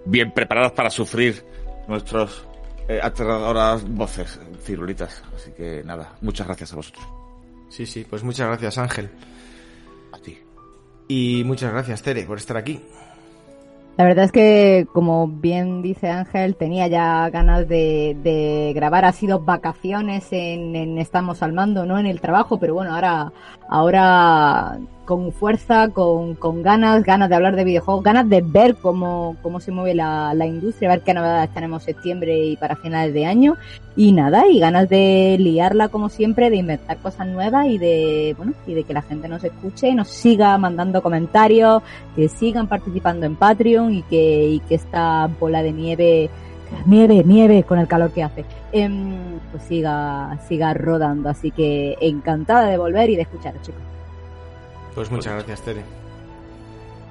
bien preparadas para sufrir nuestros eh, aterradoras voces, cirulitas. Así que nada, muchas gracias a vosotros. Sí, sí, pues muchas gracias Ángel. A ti. Y muchas gracias Tere por estar aquí. La verdad es que, como bien dice Ángel, tenía ya ganas de, grabar. Ha sido vacaciones en, Estamos al Mando, no en el trabajo, pero bueno, ahora, ahora con fuerza, con, con ganas, ganas de hablar de videojuegos, ganas de ver cómo, cómo se mueve la, la industria, ver qué novedades tenemos septiembre y para finales de año. Y nada, y ganas de liarla como siempre, de inventar cosas nuevas y de, bueno, y de que la gente nos escuche y nos siga mandando comentarios, que sigan participando en Patreon y que, y que esta bola de nieve, nieve, nieve con el calor que hace, em, pues siga, siga rodando. Así que encantada de volver y de escucharos, chicos. Pues muchas gracias Tere.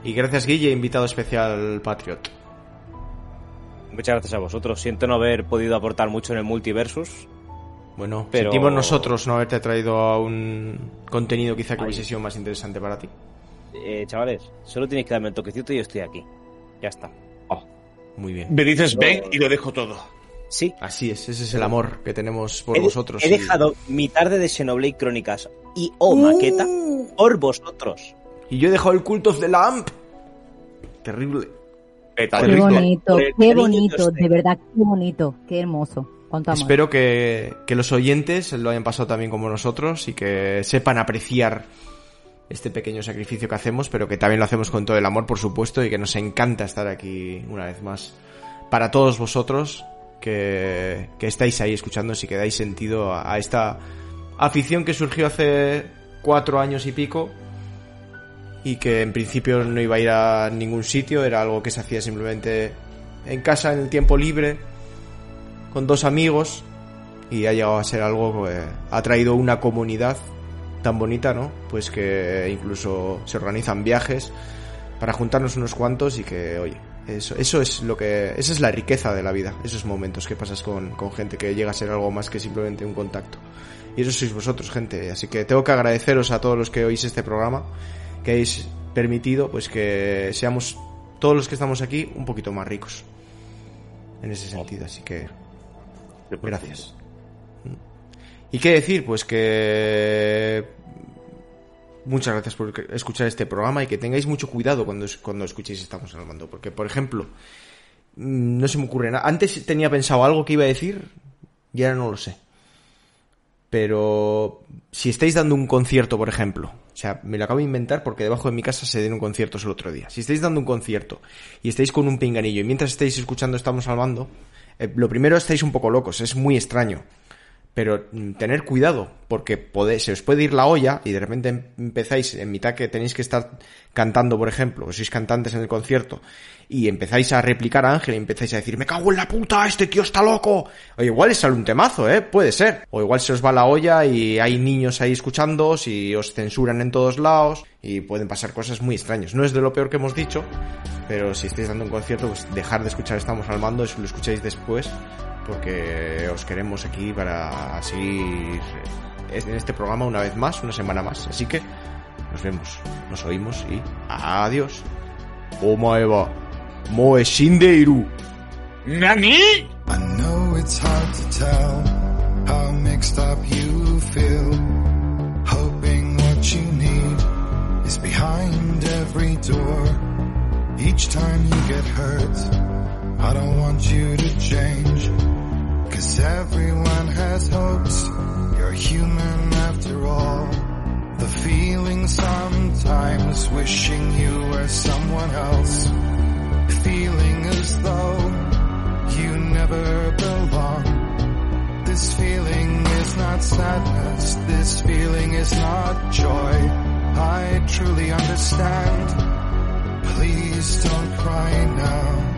Y gracias Guille, invitado especial Patriot. Muchas gracias a vosotros. Siento no haber podido aportar mucho en el multiversus. Bueno, Pero- sentimos nosotros no haberte traído a un contenido quizá que hubiese sido más interesante para ti. Eh, chavales, solo tenéis que darme el toquecito y yo estoy aquí. Ya está. Muy bien. Me dices ven y lo dejo todo. Sí. Así es, ese es el amor que tenemos por he, vosotros. he y- dejado mi tarde de Xenoblade Crónicas y o maqueta por vosotros. Y yo he dejado el Cult of the Lamp. Terrible. Peta, Qué bonito, qué bonito, que os de verdad, qué bonito, qué hermoso. Espero que, que los oyentes lo hayan pasado también como nosotros y que sepan apreciar este pequeño sacrificio que hacemos, pero que también lo hacemos con todo el amor, por supuesto, y que nos encanta estar aquí una vez más. Para todos vosotros que, que estáis ahí escuchando y que dais sentido a, a esta afición que surgió hace cuatro años y pico y que en principio no iba a ir a ningún sitio, era algo que se hacía simplemente en casa, en el tiempo libre, con dos amigos y ha llegado a ser algo que ha traído una comunidad tan bonita, ¿no? Pues que incluso se organizan viajes para juntarnos unos cuantos y que, oye, eso, eso es lo que, esa es la riqueza de la vida, esos momentos que pasas con, con gente que llega a ser algo más que simplemente un contacto. Y eso sois vosotros, gente. Así que tengo que agradeceros a todos los que oís este programa, que habéis permitido, pues que seamos todos los que estamos aquí un poquito más ricos. En ese sentido, así que Gracias. ¿Y qué decir? Pues que muchas gracias por escuchar este programa y que tengáis mucho cuidado cuando, cuando escuchéis Estamos al mando. Porque, por ejemplo, mm, no se me ocurre nada. Antes tenía pensado algo que iba a decir y ahora no lo sé. Pero si estáis dando un concierto, por ejemplo, o sea, me lo acabo de inventar porque debajo de mi casa se dieron conciertos el otro día. Si estáis dando un concierto y estáis con un pinganillo y mientras estáis escuchando Estamos al mando, eh, lo primero estáis un poco locos, es muy extraño. Pero mm, tener cuidado, porque se os puede ir la olla y de repente em- empezáis en mitad que tenéis que estar cantando, por ejemplo, o sois cantantes en el concierto, y empezáis a replicar a Ángel y empezáis a decir, me cago en la puta, este tío está loco. O igual sale un temazo, ¿eh? Puede ser. O igual se os va la olla y hay niños ahí escuchándoos y os censuran en todos lados y pueden pasar cosas muy extrañas. No es de lo peor que hemos dicho, pero si estáis dando un concierto, pues dejar de escuchar Estamos al mando, eso lo escucháis después, porque os queremos aquí para seguir en este programa una vez más, una semana más. Así que nos vemos, nos oímos y adiós. Omaeva, moe shindeiru. ¿Nani? I know it's hard to tell how mixed up you feel. Hoping what you need is behind every door. Each time you get hurt, I don't want you to change. Cause everyone has hopes. You're human after all. The feeling sometimes wishing you were someone else. feeling as though you never belong. This feeling is not sadness, this feeling is not joy. I truly understand. Please don't cry now.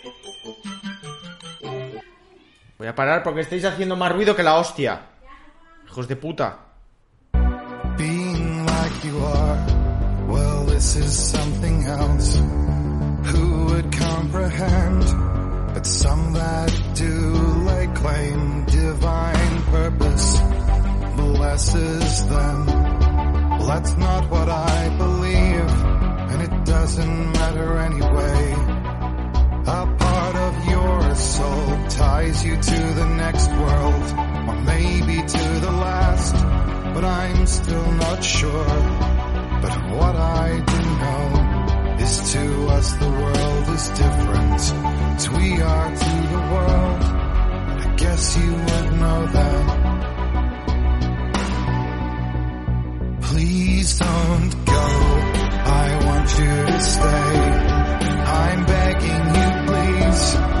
Voy a parar porque estáis haciendo más ruido que la hostia. Hijos de puta. Being like you are, well, this is something else. Who would comprehend? But some that do lay claim divine purpose blesses them. Well, that's not what I believe, and it doesn't matter anyway. A part of your soul ties you to the next world, or maybe to the last, but I'm still not sure. But what I do know is to us the world is different, as we are to the world. I guess you would know that. Please don't go. I want you to stay. I'm begging you, please.